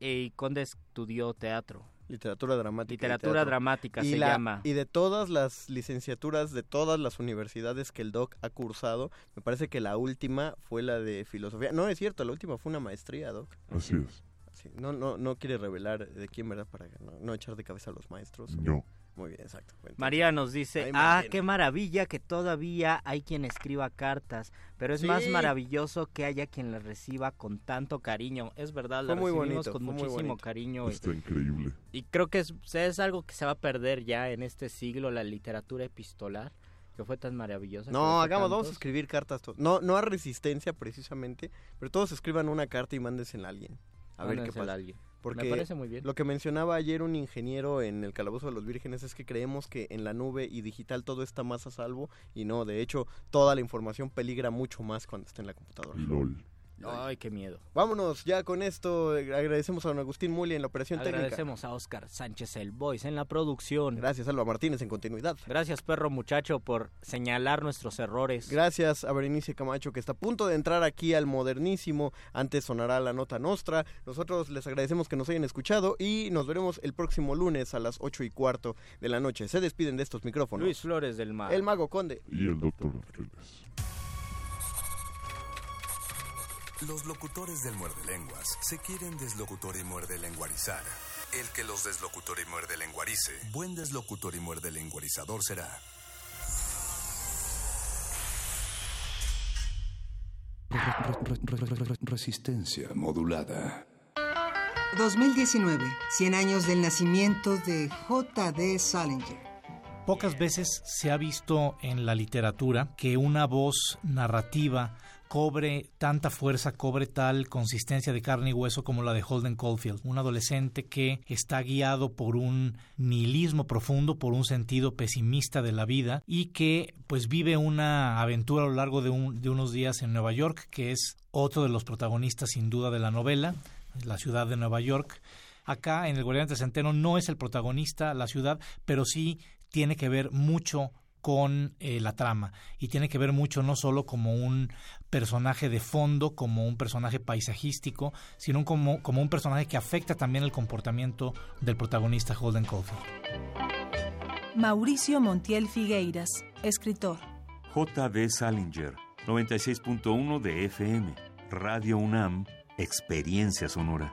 y Conde estudió teatro. Literatura dramática. y Literatura teatro. dramática y se la- llama. Y de todas las licenciaturas de todas las universidades que el doc ha cursado, me parece que la última fue la de filosofía. No, es cierto, la última fue una maestría, doc. Así es. Sí, no, no, no quiere revelar de quién, ¿verdad? Para no, no echar de cabeza a los maestros. No. Muy bien, exacto. Entonces, María nos dice, ahí ah, qué maravilla que todavía hay quien escriba cartas, pero es más maravilloso que haya quien las reciba con tanto cariño. Es verdad, las muy recibimos bonito, con muchísimo cariño. y- Está increíble. Y, creo que es, es algo que se va a perder ya en este siglo, la literatura epistolar, que fue tan maravillosa. No, hagamos, vamos a escribir cartas. todos. No, no a resistencia precisamente, pero todos escriban una carta y mándensela a alguien. A ver qué pasa. a alguien. Porque Me parece muy bien. lo que mencionaba ayer un ingeniero en el Calabozo de los Vírgenes es que creemos que en la nube y digital todo está más a salvo y no, de hecho, toda la información peligra mucho más cuando está en la computadora. LOL. Ay, qué miedo. Vámonos, ya con esto agradecemos a don Agustín Muli en la operación técnica. Agradecemos a Oscar Sánchez el Voice en la producción. Gracias, Alba Martínez en continuidad. Gracias, perro muchacho, por señalar nuestros errores. Gracias a Berenice Camacho que está a punto de entrar aquí al modernísimo. Antes sonará la nota nostra. Nosotros les agradecemos que nos hayan escuchado y nos veremos el próximo lunes a las ocho y cuarto de la noche. Se despiden de estos micrófonos. Luis Flores del Mar. El Mago Conde. Y el doctor Rodríguez. Los locutores del muerde lenguas se quieren deslocutor y muerde lenguarizar. El que los deslocutor y muerde lenguarice, buen deslocutor y muerde lenguarizador será. Resistencia modulada. 2019, 100 años del nacimiento de J.D. Salinger. Pocas veces se ha visto en la literatura que una voz narrativa cobre tanta fuerza, cobre tal consistencia de carne y hueso como la de Holden Caulfield, un adolescente que está guiado por un nihilismo profundo, por un sentido pesimista de la vida y que pues vive una aventura a lo largo de, un- de unos días en Nueva York, que es otro de los protagonistas sin duda de la novela, la ciudad de Nueva York. Acá en El Guardián Centeno no es el protagonista la ciudad, pero sí tiene que ver mucho con eh, la trama y tiene que ver mucho no solo como un personaje de fondo, como un personaje paisajístico, sino como, como un personaje que afecta también el comportamiento del protagonista Holden Caulfield. Mauricio Montiel Figueiras, escritor. J.D. Salinger, 96.1 de FM. Radio UNAM, Experiencia Sonora.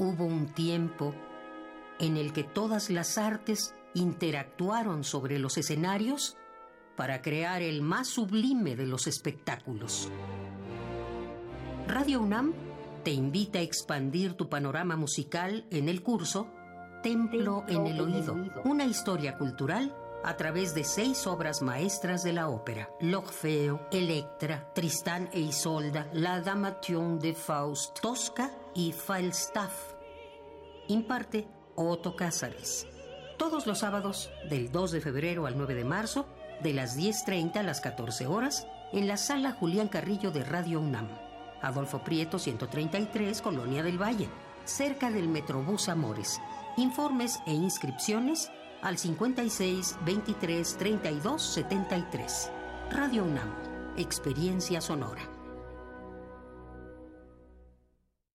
Hubo un tiempo en el que todas las artes interactuaron sobre los escenarios para crear el más sublime de los espectáculos. Radio UNAM te invita a expandir tu panorama musical en el curso Templo en el Oído, una historia cultural a través de seis obras maestras de la ópera: L'Orfeo, Electra, Tristán e Isolda, La Damation de Faust, Tosca y Falstaff. Imparte Otto Cázares. Todos los sábados, del 2 de febrero al 9 de marzo, de las 10.30 a las 14 horas, en la sala Julián Carrillo de Radio UNAM. Adolfo Prieto 133, Colonia del Valle, cerca del Metrobús Amores. Informes e inscripciones al 56 23 32 73. Radio UNAM, Experiencia Sonora.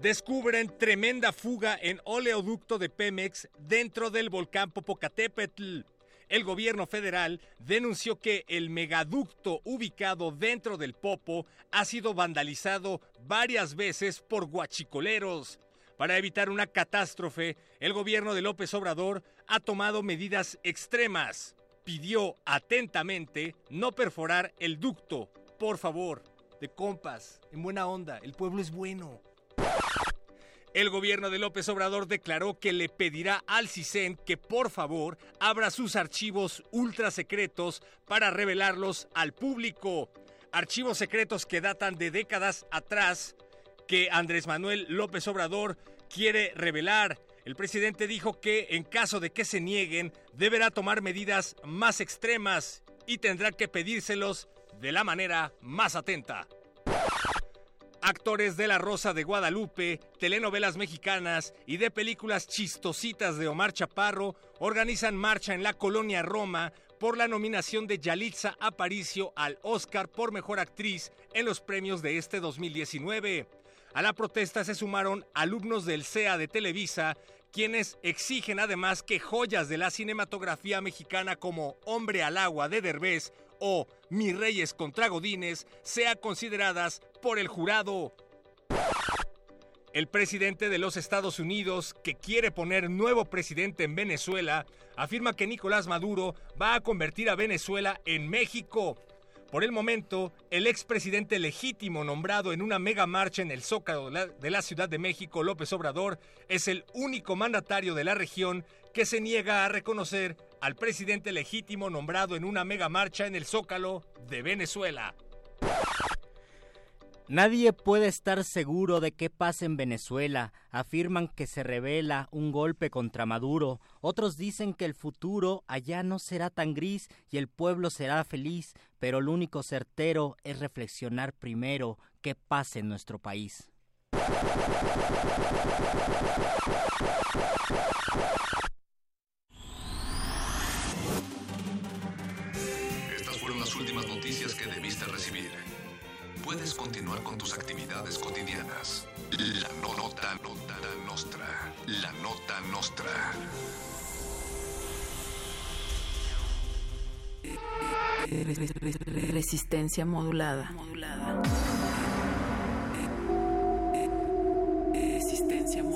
Descubren tremenda fuga en oleoducto de Pemex dentro del volcán Popocatépetl. El gobierno federal denunció que el megaducto ubicado dentro del Popo ha sido vandalizado varias veces por guachicoleros. Para evitar una catástrofe, el gobierno de López Obrador ha tomado medidas extremas. Pidió atentamente no perforar el ducto. Por favor, de compas, en buena onda, el pueblo es bueno. El gobierno de López Obrador declaró que le pedirá al CISEN que por favor abra sus archivos ultra secretos para revelarlos al público. Archivos secretos que datan de décadas atrás que Andrés Manuel López Obrador quiere revelar. El presidente dijo que en caso de que se nieguen, deberá tomar medidas más extremas y tendrá que pedírselos de la manera más atenta. Actores de La Rosa de Guadalupe, telenovelas mexicanas y de películas chistositas de Omar Chaparro organizan marcha en la colonia Roma por la nominación de Yalitza Aparicio al Oscar por Mejor Actriz en los premios de este 2019. A la protesta se sumaron alumnos del CEA de Televisa, quienes exigen además que joyas de la cinematografía mexicana como Hombre al agua de Derbez o Mis Reyes contra Godines sean consideradas por el jurado. El presidente de los Estados Unidos, que quiere poner nuevo presidente en Venezuela, afirma que Nicolás Maduro va a convertir a Venezuela en México. Por el momento, el expresidente legítimo nombrado en una mega marcha en el Zócalo de la Ciudad de México, López Obrador, es el único mandatario de la región que se niega a reconocer al presidente legítimo nombrado en una mega marcha en el Zócalo de Venezuela. Nadie puede estar seguro de qué pasa en Venezuela. Afirman que se revela un golpe contra Maduro. Otros dicen que el futuro allá no será tan gris y el pueblo será feliz. Pero lo único certero es reflexionar primero qué pasa en nuestro país. Últimas noticias que debiste recibir. Puedes continuar con tus actividades cotidianas. La no- nota, nota nostra. La nota nostra. Resistencia modulada. Resistencia modulada.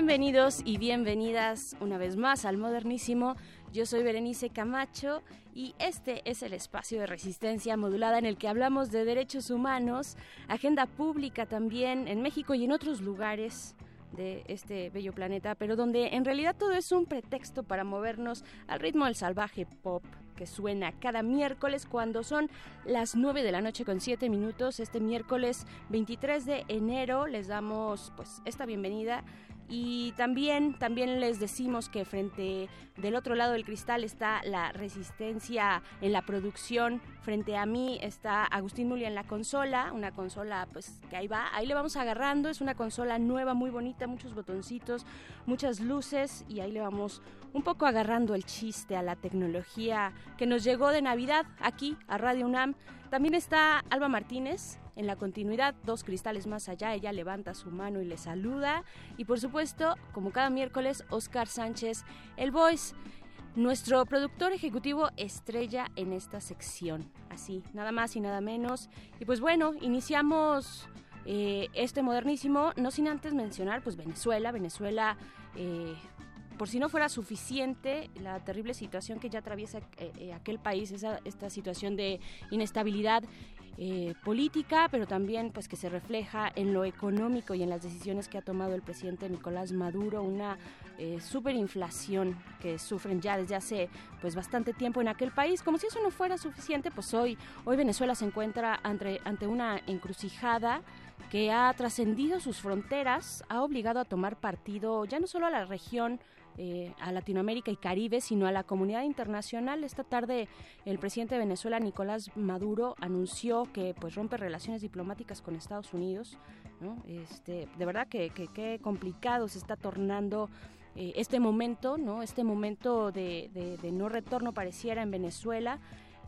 Bienvenidos y bienvenidas una vez más al Modernísimo. Yo soy Berenice Camacho y este es el espacio de resistencia modulada en el que hablamos de derechos humanos, agenda pública también en México y en otros lugares de este bello planeta, pero donde en realidad todo es un pretexto para movernos al ritmo del salvaje pop que suena cada miércoles cuando son las 9 de la noche con 7 minutos. Este miércoles 23 de enero les damos pues esta bienvenida y también, también les decimos que frente del otro lado del cristal está la resistencia en la producción. Frente a mí está Agustín Mulia en la consola, una consola pues que ahí va, ahí le vamos agarrando. Es una consola nueva, muy bonita, muchos botoncitos, muchas luces y ahí le vamos un poco agarrando el chiste a la tecnología que nos llegó de Navidad aquí a Radio UNAM. También está Alba Martínez en la continuidad, dos cristales más allá, ella levanta su mano y le saluda. Y por supuesto, como cada miércoles, Oscar Sánchez, el voice. Nuestro productor ejecutivo estrella en esta sección. Así, nada más y nada menos. Y pues bueno, iniciamos eh, este modernísimo, no sin antes mencionar, pues Venezuela, Venezuela, eh, por si no fuera suficiente la terrible situación que ya atraviesa eh, aquel país, esa, esta situación de inestabilidad eh, política, pero también pues que se refleja en lo económico y en las decisiones que ha tomado el presidente Nicolás Maduro, una eh, superinflación que sufren ya desde hace pues bastante tiempo en aquel país. Como si eso no fuera suficiente, pues hoy, hoy Venezuela se encuentra ante, ante una encrucijada que ha trascendido sus fronteras, ha obligado a tomar partido ya no solo a la región eh, a Latinoamérica y Caribe, sino a la comunidad internacional. Esta tarde el presidente de Venezuela, Nicolás Maduro, anunció que pues rompe relaciones diplomáticas con Estados Unidos. ¿no? Este, de verdad que, que, que complicado se está tornando eh, este momento, ¿no? Este momento de, de, de no retorno pareciera en Venezuela.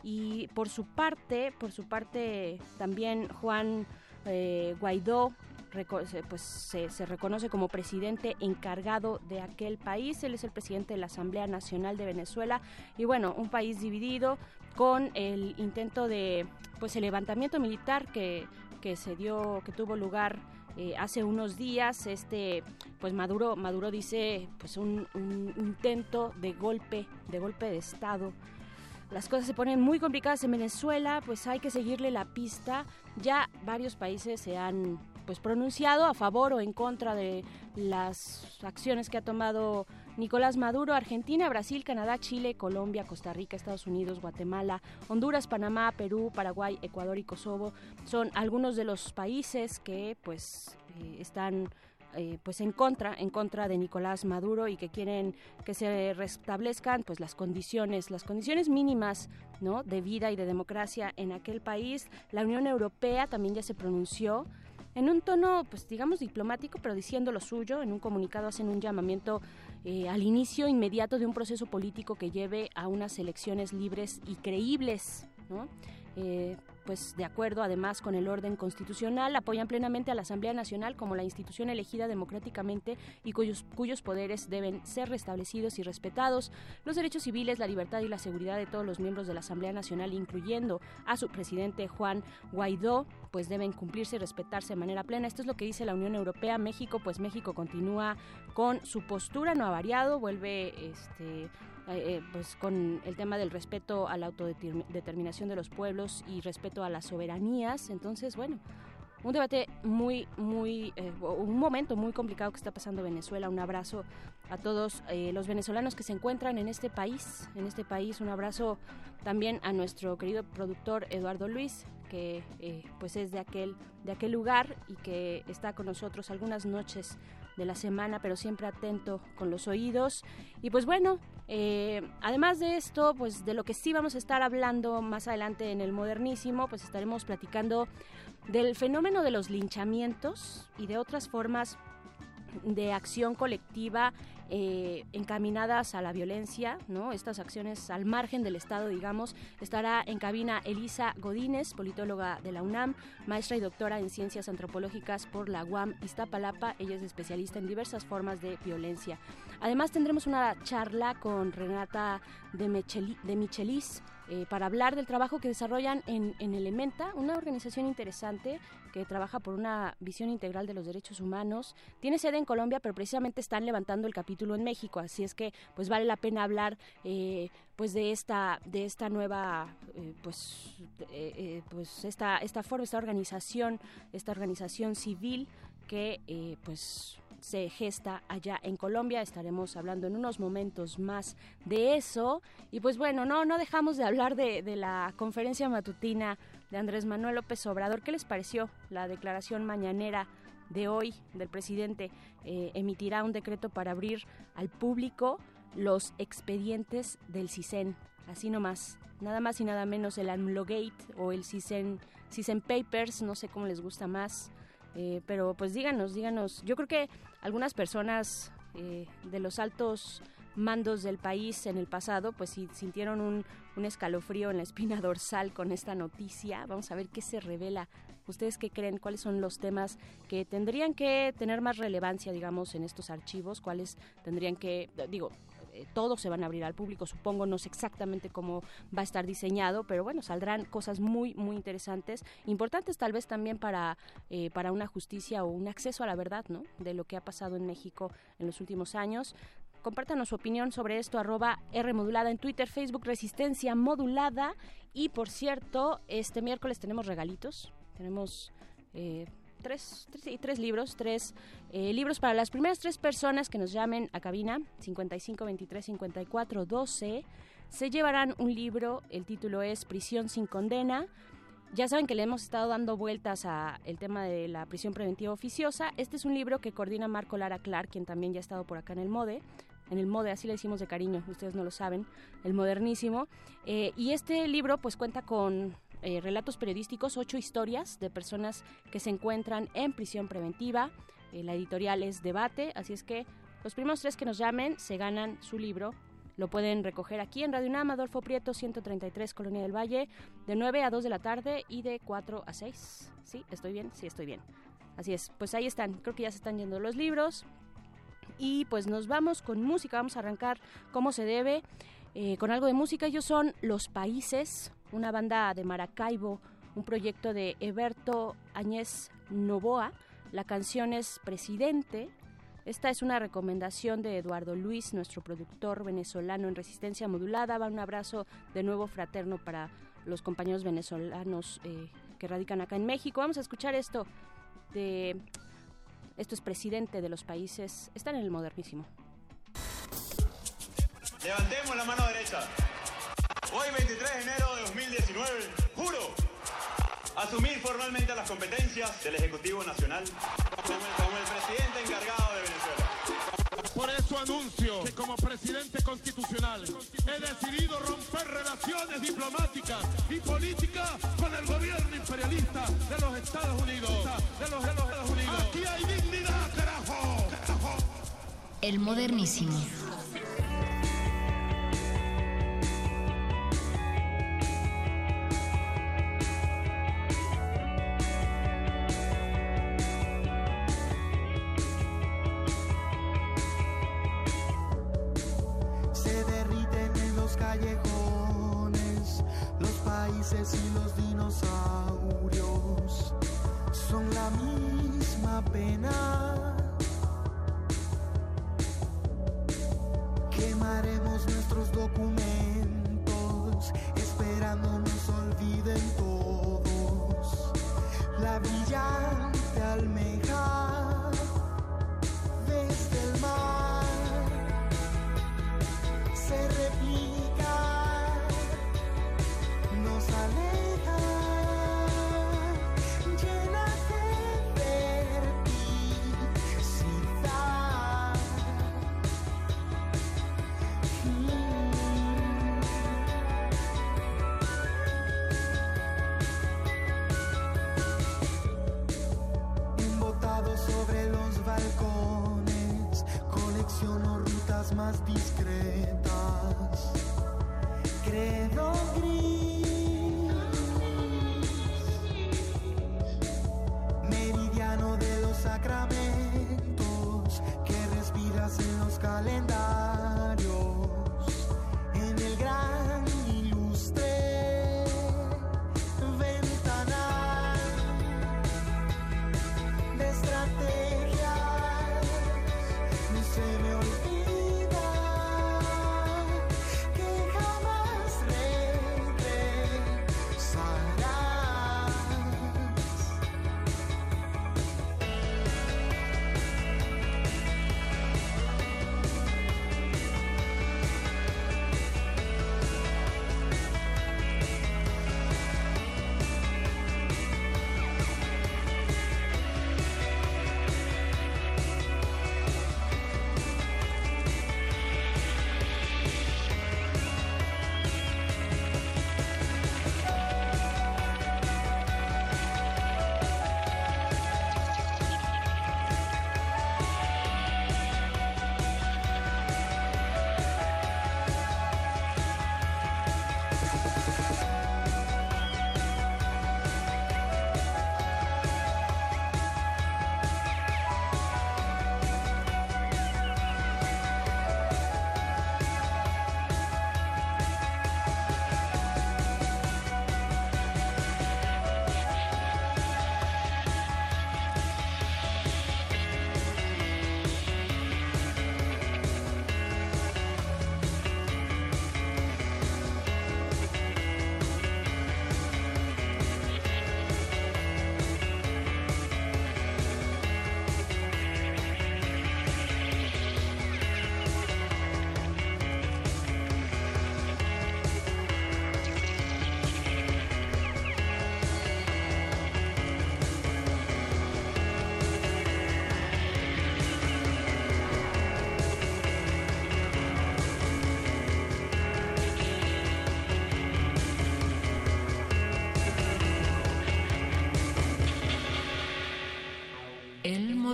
Y por su parte, por su parte también Juan eh, Guaidó pues se, se, reconoce como presidente encargado de aquel país. Él es el presidente de la Asamblea Nacional de Venezuela y bueno, un país dividido con el intento de pues el levantamiento militar que, que se dio, que tuvo lugar eh, hace unos días. Este pues Maduro, Maduro dice pues un, un intento de golpe, de golpe de estado las cosas se ponen muy complicadas en Venezuela, pues hay que seguirle la pista. Ya varios países se han pues pronunciado a favor o en contra de las acciones que ha tomado Nicolás Maduro, Argentina, Brasil, Canadá, Chile, Colombia, Costa Rica, Estados Unidos, Guatemala, Honduras, Panamá, Perú, Paraguay, Ecuador y Kosovo son algunos de los países que pues eh, están eh, pues en contra en contra de Nicolás Maduro y que quieren que se restablezcan pues las condiciones las condiciones mínimas no de vida y de democracia en aquel país. La Unión Europea también ya se pronunció en un tono, pues digamos, diplomático, pero diciendo lo suyo. En un comunicado hacen un llamamiento eh, al inicio inmediato de un proceso político que lleve a unas elecciones libres y creíbles, ¿no? Eh, pues de acuerdo además con el orden constitucional, apoyan plenamente a la Asamblea Nacional como la institución elegida democráticamente y cuyos, cuyos poderes deben ser restablecidos y respetados. Los derechos civiles, la libertad y la seguridad de todos los miembros de la Asamblea Nacional, incluyendo a su presidente Juan Guaidó, pues deben cumplirse y respetarse de manera plena. Esto es lo que dice la Unión Europea. México, pues México continúa con su postura, no ha variado, vuelve este eh, pues con el tema del respeto a la autodeterminación de los pueblos y respeto a las soberanías. Entonces, bueno, un debate muy, muy, eh, un momento muy complicado que está pasando Venezuela. Un abrazo a todos eh, los venezolanos que se encuentran en este país, en este país. Un abrazo también a nuestro querido productor Eduardo Luis, que eh, pues es de aquel, de aquel lugar y que está con nosotros algunas noches de la semana, pero siempre atento con los oídos. Y pues bueno, eh, además de esto, pues de lo que sí vamos a estar hablando más adelante en el modernísimo, pues estaremos platicando del fenómeno de los linchamientos y de otras formas de acción colectiva eh, encaminadas a la violencia, ¿no? Estas acciones al margen del Estado, digamos. Estará en cabina Elisa Godínez, politóloga de la UNAM, maestra y doctora en ciencias antropológicas por la UAM Iztapalapa. Ella es especialista en diversas formas de violencia. Además tendremos una charla con Renata de, Micheli, de Michelis, eh, para hablar del trabajo que desarrollan en, en, Elementa, una organización interesante que trabaja por una visión integral de los derechos humanos. Tiene sede en Colombia, pero precisamente están levantando el capítulo en México, así es que pues vale la pena hablar eh, pues de esta de esta nueva eh, pues pues esta esta forma, esta organización, esta organización civil que pues se gesta allá en Colombia. Estaremos hablando en unos momentos más de eso. Y pues bueno, no, no dejamos de hablar de, la conferencia matutina de Andrés Manuel López Obrador. ¿Qué les pareció la declaración mañanera? de hoy del presidente eh, emitirá un decreto para abrir al público los expedientes del CISEN, así nomás, nada más y nada menos el AMLOGate o el CISEN, CISEN Papers, no sé cómo les gusta más, eh, pero pues díganos, díganos, yo creo que algunas personas eh, de los altos mandos del país en el pasado, pues si sintieron un, un escalofrío en la espina (laughs) dorsal con esta noticia. Vamos a ver qué se revela. ¿Ustedes qué creen? ¿Cuáles son los temas que tendrían que tener más relevancia, digamos, en estos archivos? ¿Cuáles tendrían que, digo, eh, todos se van a abrir al público, supongo, no sé exactamente cómo va a estar diseñado, pero bueno, saldrán cosas muy, muy interesantes, importantes tal vez también para, eh, para una justicia o un acceso a la verdad, ¿no? De lo que ha pasado en México en los últimos años. Compártanos su opinión sobre esto, arroba R modulada en Twitter, Facebook, Resistencia Modulada. Y por cierto, este miércoles tenemos regalitos. Tenemos eh, tres, tres, tres libros, tres eh, libros para las primeras tres personas que nos llamen a cabina, 55 23 54 12. Se llevarán un libro, el título es Prisión sin condena. Ya saben que le hemos estado dando vueltas a el tema de la prisión preventiva oficiosa. Este es un libro que coordina Marco Lara Clark, quien también ya ha estado por acá en el MODE en el MODE, así le decimos de cariño, ustedes no lo saben, el modernísimo. Eh, y este libro pues cuenta con eh, relatos periodísticos, ocho historias de personas que se encuentran en prisión preventiva. Eh, la editorial es Debate, así es que los primeros tres que nos llamen se ganan su libro. Lo pueden recoger aquí en Radio UNAM, Adolfo Prieto, 133, Colonia del Valle, de 9 a 2 de la tarde y de 4 a 6. ¿Sí? ¿Estoy bien? Sí, estoy bien. Así es, pues ahí están, creo que ya se están yendo los libros. Y pues nos vamos con música, vamos a arrancar como se debe, eh, con algo de música. Ellos son Los Países, una banda de Maracaibo, un proyecto de Eberto Añez Novoa. La canción es Presidente. Esta es una recomendación de Eduardo Luis, nuestro productor venezolano en resistencia modulada. Va un abrazo de nuevo fraterno para los compañeros venezolanos eh, que radican acá en México. Vamos a escuchar esto de esto es presidente de los países. Están en el modernísimo. Levantemos la mano derecha. Hoy, 23 de enero de 2019, juro asumir formalmente las competencias del Ejecutivo Nacional como el, como el presidente encargado de Venezuela. Por eso anuncio que como presidente constitucional he decidido romper relaciones diplomáticas y políticas con el gobierno imperialista de los Estados Unidos. De los, de los Estados Unidos. Aquí hay dignidad, carajo. carajo. El modernísimo. Y los dinosaurios son la misma pena. Quemaremos nuestros documentos, esperando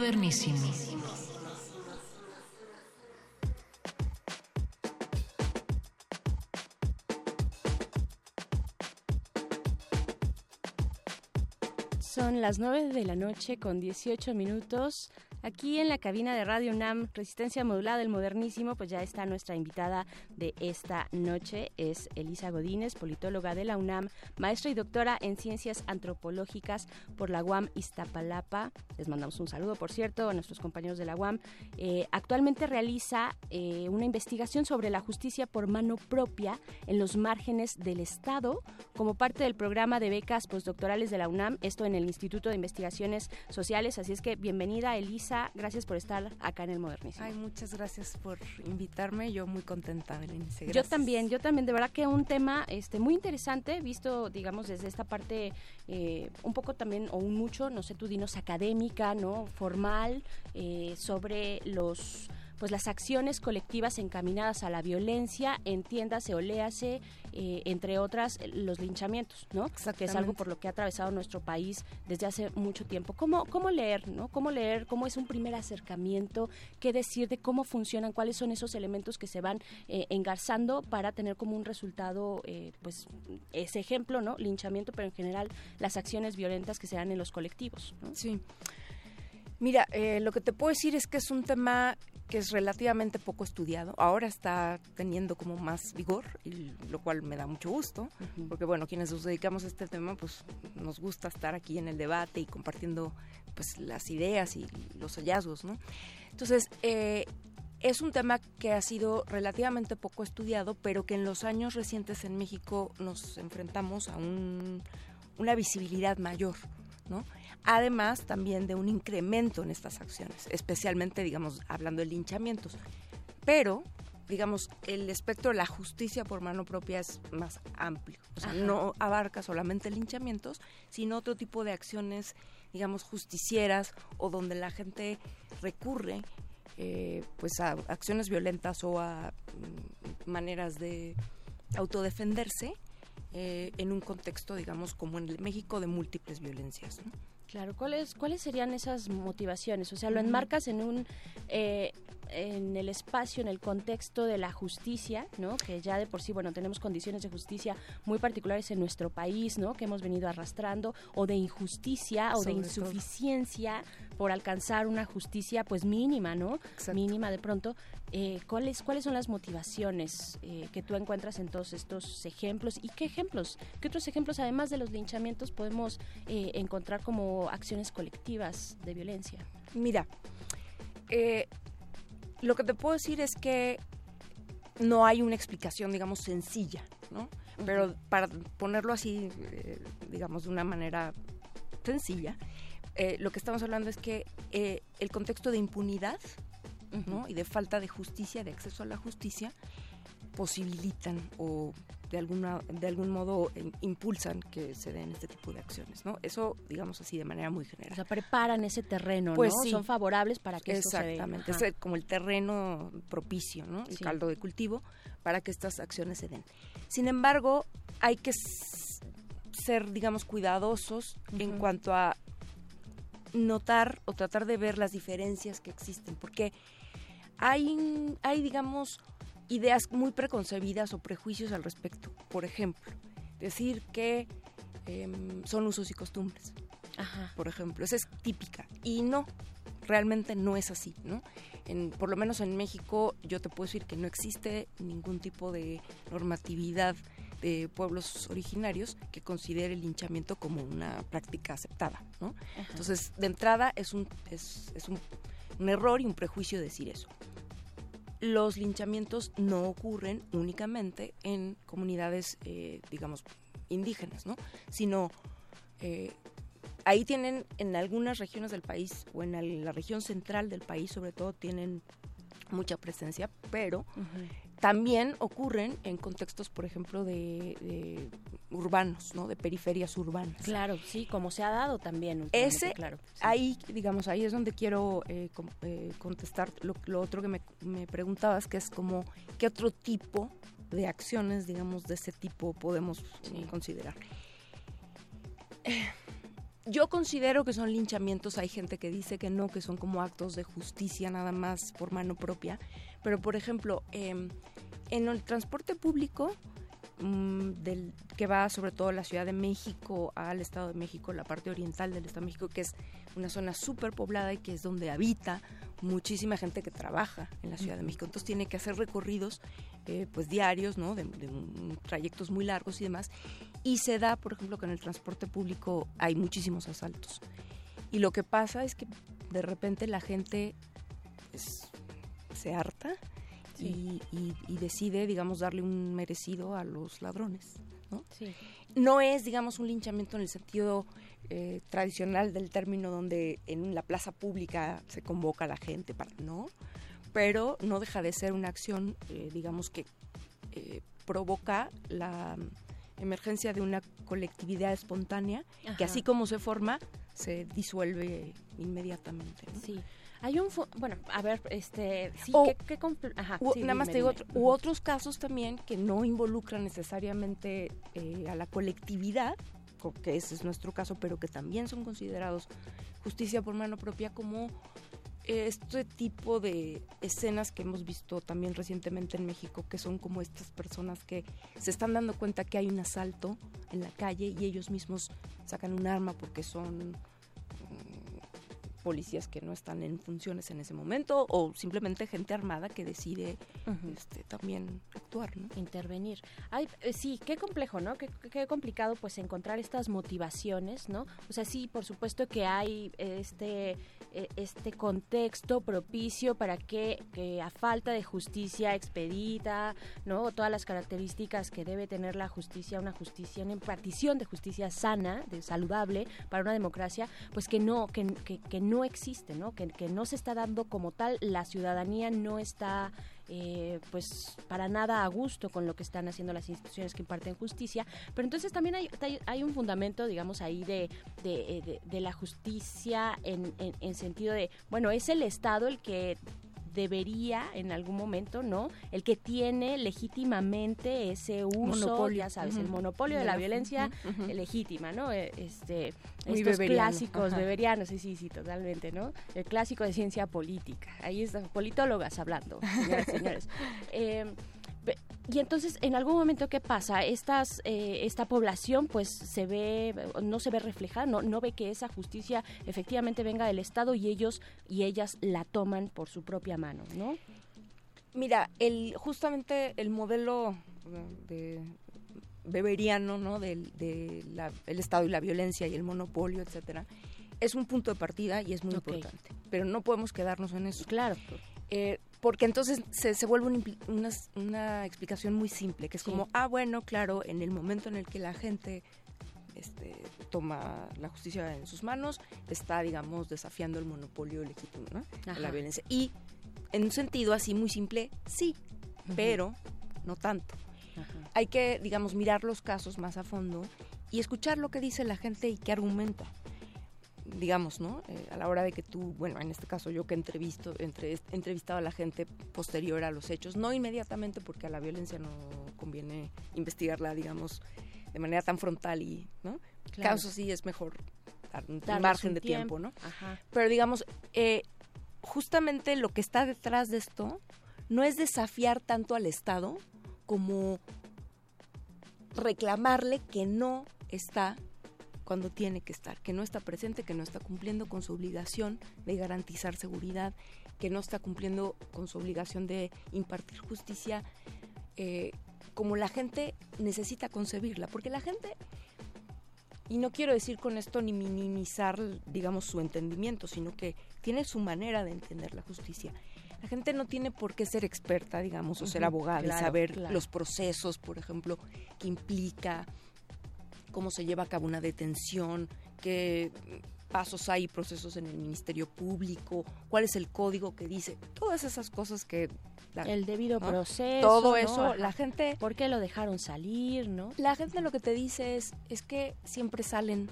modernísimo. Son las 9 de la noche con 18 minutos. Aquí en la cabina de Radio UNAM, Resistencia Modulada del Modernísimo, pues ya está nuestra invitada de esta noche, es Elisa Godínez, politóloga de la UNAM, maestra y doctora en Ciencias Antropológicas por la UAM Iztapalapa. Les mandamos un saludo, por cierto, a nuestros compañeros de la UAM. Eh, actualmente realiza eh, una investigación sobre la justicia por mano propia en los márgenes del Estado como parte del programa de becas postdoctorales de la UNAM, esto en el Instituto de Investigaciones Sociales. Así es que bienvenida, Elisa gracias por estar acá en el Modernísimo. Ay, muchas gracias por invitarme. Yo muy contenta, Berenice. Yo también, yo también. De verdad que un tema este muy interesante, visto, digamos, desde esta parte eh, un poco también, o un mucho, no sé, tú dinos, académica, ¿no? Formal, eh, sobre los pues las acciones colectivas encaminadas a la violencia, entiéndase o léase, eh, entre otras, los linchamientos, ¿no? Que es algo por lo que ha atravesado nuestro país desde hace mucho tiempo. ¿Cómo, cómo leer, ¿no? ¿Cómo leer? ¿Cómo es un primer acercamiento? ¿Qué decir de cómo funcionan? ¿Cuáles son esos elementos que se van eh, engarzando para tener como un resultado, eh, pues, ese ejemplo, ¿no? Linchamiento, pero en general las acciones violentas que se dan en los colectivos. Sí. Mira, eh, lo que te puedo decir es que es un tema que es relativamente poco estudiado. Ahora está teniendo como más vigor, y lo cual me da mucho gusto, porque bueno, quienes nos dedicamos a este tema, pues nos gusta estar aquí en el debate y compartiendo pues las ideas y los hallazgos, ¿no? Entonces, eh, es un tema que ha sido relativamente poco estudiado, pero que en los años recientes en México nos enfrentamos a un, una visibilidad mayor, ¿no? Además también de un incremento en estas acciones, especialmente, digamos, hablando de linchamientos. Pero, digamos, el espectro de la justicia por mano propia es más amplio. O sea, no abarca solamente linchamientos, sino otro tipo de acciones, digamos, justicieras o donde la gente recurre eh, pues a acciones violentas o a mm, maneras de autodefenderse eh, en un contexto, digamos, como en el México de múltiples violencias. ¿no? Claro, ¿cuáles cuáles serían esas motivaciones? O sea, lo enmarcas en un eh, en el espacio, en el contexto de la justicia, ¿no? Que ya de por sí, bueno, tenemos condiciones de justicia muy particulares en nuestro país, ¿no? Que hemos venido arrastrando, o de injusticia o de insuficiencia por alcanzar una justicia, pues mínima, ¿no? Mínima de pronto. Eh, ¿cuáles, ¿Cuáles son las motivaciones eh, que tú encuentras en todos estos ejemplos? ¿Y qué ejemplos? ¿Qué otros ejemplos, además de los linchamientos, podemos eh, encontrar como acciones colectivas de violencia? Mira, eh, lo que te puedo decir es que no hay una explicación, digamos, sencilla, ¿no? Pero para ponerlo así, eh, digamos, de una manera sencilla, eh, lo que estamos hablando es que eh, el contexto de impunidad ¿no? y de falta de justicia, de acceso a la justicia, posibilitan o de alguna de algún modo eh, impulsan que se den este tipo de acciones, ¿no? Eso, digamos así, de manera muy general. O sea, preparan ese terreno, Pues ¿no? sí. Son favorables para que esto se dé. Exactamente, es como el terreno propicio, ¿no? El Sí. caldo de cultivo para que estas acciones se den. Sin embargo, hay que ser, digamos, cuidadosos en cuanto a notar o tratar de ver las diferencias que existen, porque hay, hay digamos, ideas muy preconcebidas o prejuicios al respecto. Por ejemplo, decir que em, son usos y costumbres, por ejemplo, esa es típica. Y no, realmente no es así, ¿no? En, por lo menos en México yo te puedo decir que no existe ningún tipo de normatividad de pueblos originarios que considere el linchamiento como una práctica aceptada, ¿no? Ajá. Entonces, de entrada es un, es, es un, un error y un prejuicio decir eso. Los linchamientos no ocurren únicamente en comunidades, eh, digamos, indígenas, ¿no? Sino eh, ahí tienen en algunas regiones del país o en la región central del país sobre todo tienen mucha presencia, pero también ocurren en contextos, por ejemplo, de, de urbanos, ¿no? De periferias urbanas. Claro, sí, como se ha dado también. Ese, claro. ahí, digamos, ahí es donde quiero eh, com- eh, contestar lo, lo otro que me, me preguntabas, que es como, ¿qué otro tipo de acciones, digamos, de ese tipo podemos eh, considerar? Eh, yo considero que son linchamientos, hay gente que dice que no, que son como actos de justicia nada más por mano propia, pero por ejemplo, em, en el transporte público mm, del, que va sobre todo a la Ciudad de México, al Estado de México, la parte oriental del Estado de México, que es una zona súper poblada y que es donde habita muchísima gente que trabaja en la Ciudad de México. Entonces tiene que hacer recorridos eh, pues diarios, ¿no? De, de un- trayectos muy largos y demás. Y se da, por ejemplo, que en el transporte público hay muchísimos asaltos. Y lo que pasa es que de repente la gente pues, se harta y, y- y decide, digamos, darle un merecido a los ladrones, ¿no? Sí. No es, digamos, un linchamiento en el sentido eh, tradicional del término donde en la plaza pública se convoca a la gente para... No, pero no deja de ser una acción, eh, digamos, que eh, provoca la emergencia de una colectividad espontánea que así como se forma, se disuelve inmediatamente. ¿no? Sí. Hay un, bueno, a ver, este, sí, O- ¿qué, qué ajá, U- sí, nada más te digo, dime. otro- u otros casos también que no involucran necesariamente eh, a la colectividad, co- que ese es nuestro caso, pero que también son considerados justicia por mano propia como este tipo de escenas que hemos visto también recientemente en México, que son como estas personas que se están dando cuenta que hay un asalto en la calle y ellos mismos sacan un arma porque son policías que no están en funciones en ese momento o simplemente gente armada que decide este, también actuar, ¿no? intervenir. Ay, eh, sí, qué complejo, ¿no? Qué, qué complicado pues encontrar estas motivaciones, ¿no? O sea, sí, por supuesto que hay este eh, este contexto propicio para que, que a falta de justicia expedita, ¿no? Todas las características que debe tener la justicia, una justicia, una impartición de justicia sana, de saludable para una democracia, pues que no, que, que, que no existe, ¿no? Que, no se está dando como tal, la ciudadanía no está eh, pues para nada a gusto con lo que están haciendo las instituciones que imparten justicia, pero entonces también hay, hay, hay un fundamento, digamos, ahí de, de, eh, de- de la justicia en, en, en sentido de, bueno, es el Estado el que debería en algún momento, ¿no? El que tiene legítimamente ese uso, Monopolio. ya sabes, el monopolio de la violencia legítima, ¿no? Eh, Este, Muy estos beberiano, clásicos ajá. beberianos, sí, sí, sí, totalmente, ¿no? El clásico de ciencia política. Ahí están politólogas hablando, señoras y señores. Eh, (laughs) y entonces, en algún momento, ¿qué pasa? Estas, eh, esta población, pues, se ve, no se ve reflejada, no, no ve que esa justicia efectivamente venga del Estado y ellos y ellas la toman por su propia mano, ¿no? Mira, el, justamente el modelo de beberiano, ¿no? Del de la- el Estado y la violencia y el monopolio, etcétera, es un punto de partida y es muy importante. Pero no podemos quedarnos en eso. Claro. Eh, porque entonces se, se vuelve un una, una explicación muy simple, que es Sí. como, ah, bueno, claro, en el momento en el que la gente este, toma la justicia en sus manos, está, digamos, desafiando el monopolio legítimo ¿no? de la violencia. Y en un sentido así muy simple, sí, pero no tanto. Hay que, digamos, mirar los casos más a fondo y escuchar lo que dice la gente y qué argumenta. Digamos, ¿no? Eh, a la hora de que tú, bueno, en este caso yo que entrevisto, entre, he entrevistado a la gente posterior a los hechos, no inmediatamente porque a la violencia no conviene investigarla, digamos, de manera tan frontal y, ¿no? Claro. Casos sí es mejor dar un Darles margen un de tiempo, ¿no? Ajá. Pero digamos, eh, justamente lo que está detrás de esto no es desafiar tanto al Estado como reclamarle que no está cuando tiene que estar, que no está presente, que no está cumpliendo con su obligación de garantizar seguridad, que no está cumpliendo con su obligación de impartir justicia eh, como la gente necesita concebirla, porque la gente, y no quiero decir con esto ni minimizar, digamos, su entendimiento, sino que tiene su manera de entender la justicia. La gente no tiene por qué ser experta, digamos, o ser abogada y saber claro. los procesos, por ejemplo, que implica cómo se lleva a cabo una detención, qué pasos hay, procesos en el Ministerio Público, cuál es el código que dice, todas esas cosas que... la- El debido ¿no? proceso. Todo eso, la gente... ¿Por qué lo dejaron salir, no? La gente lo que te dice es, es que siempre salen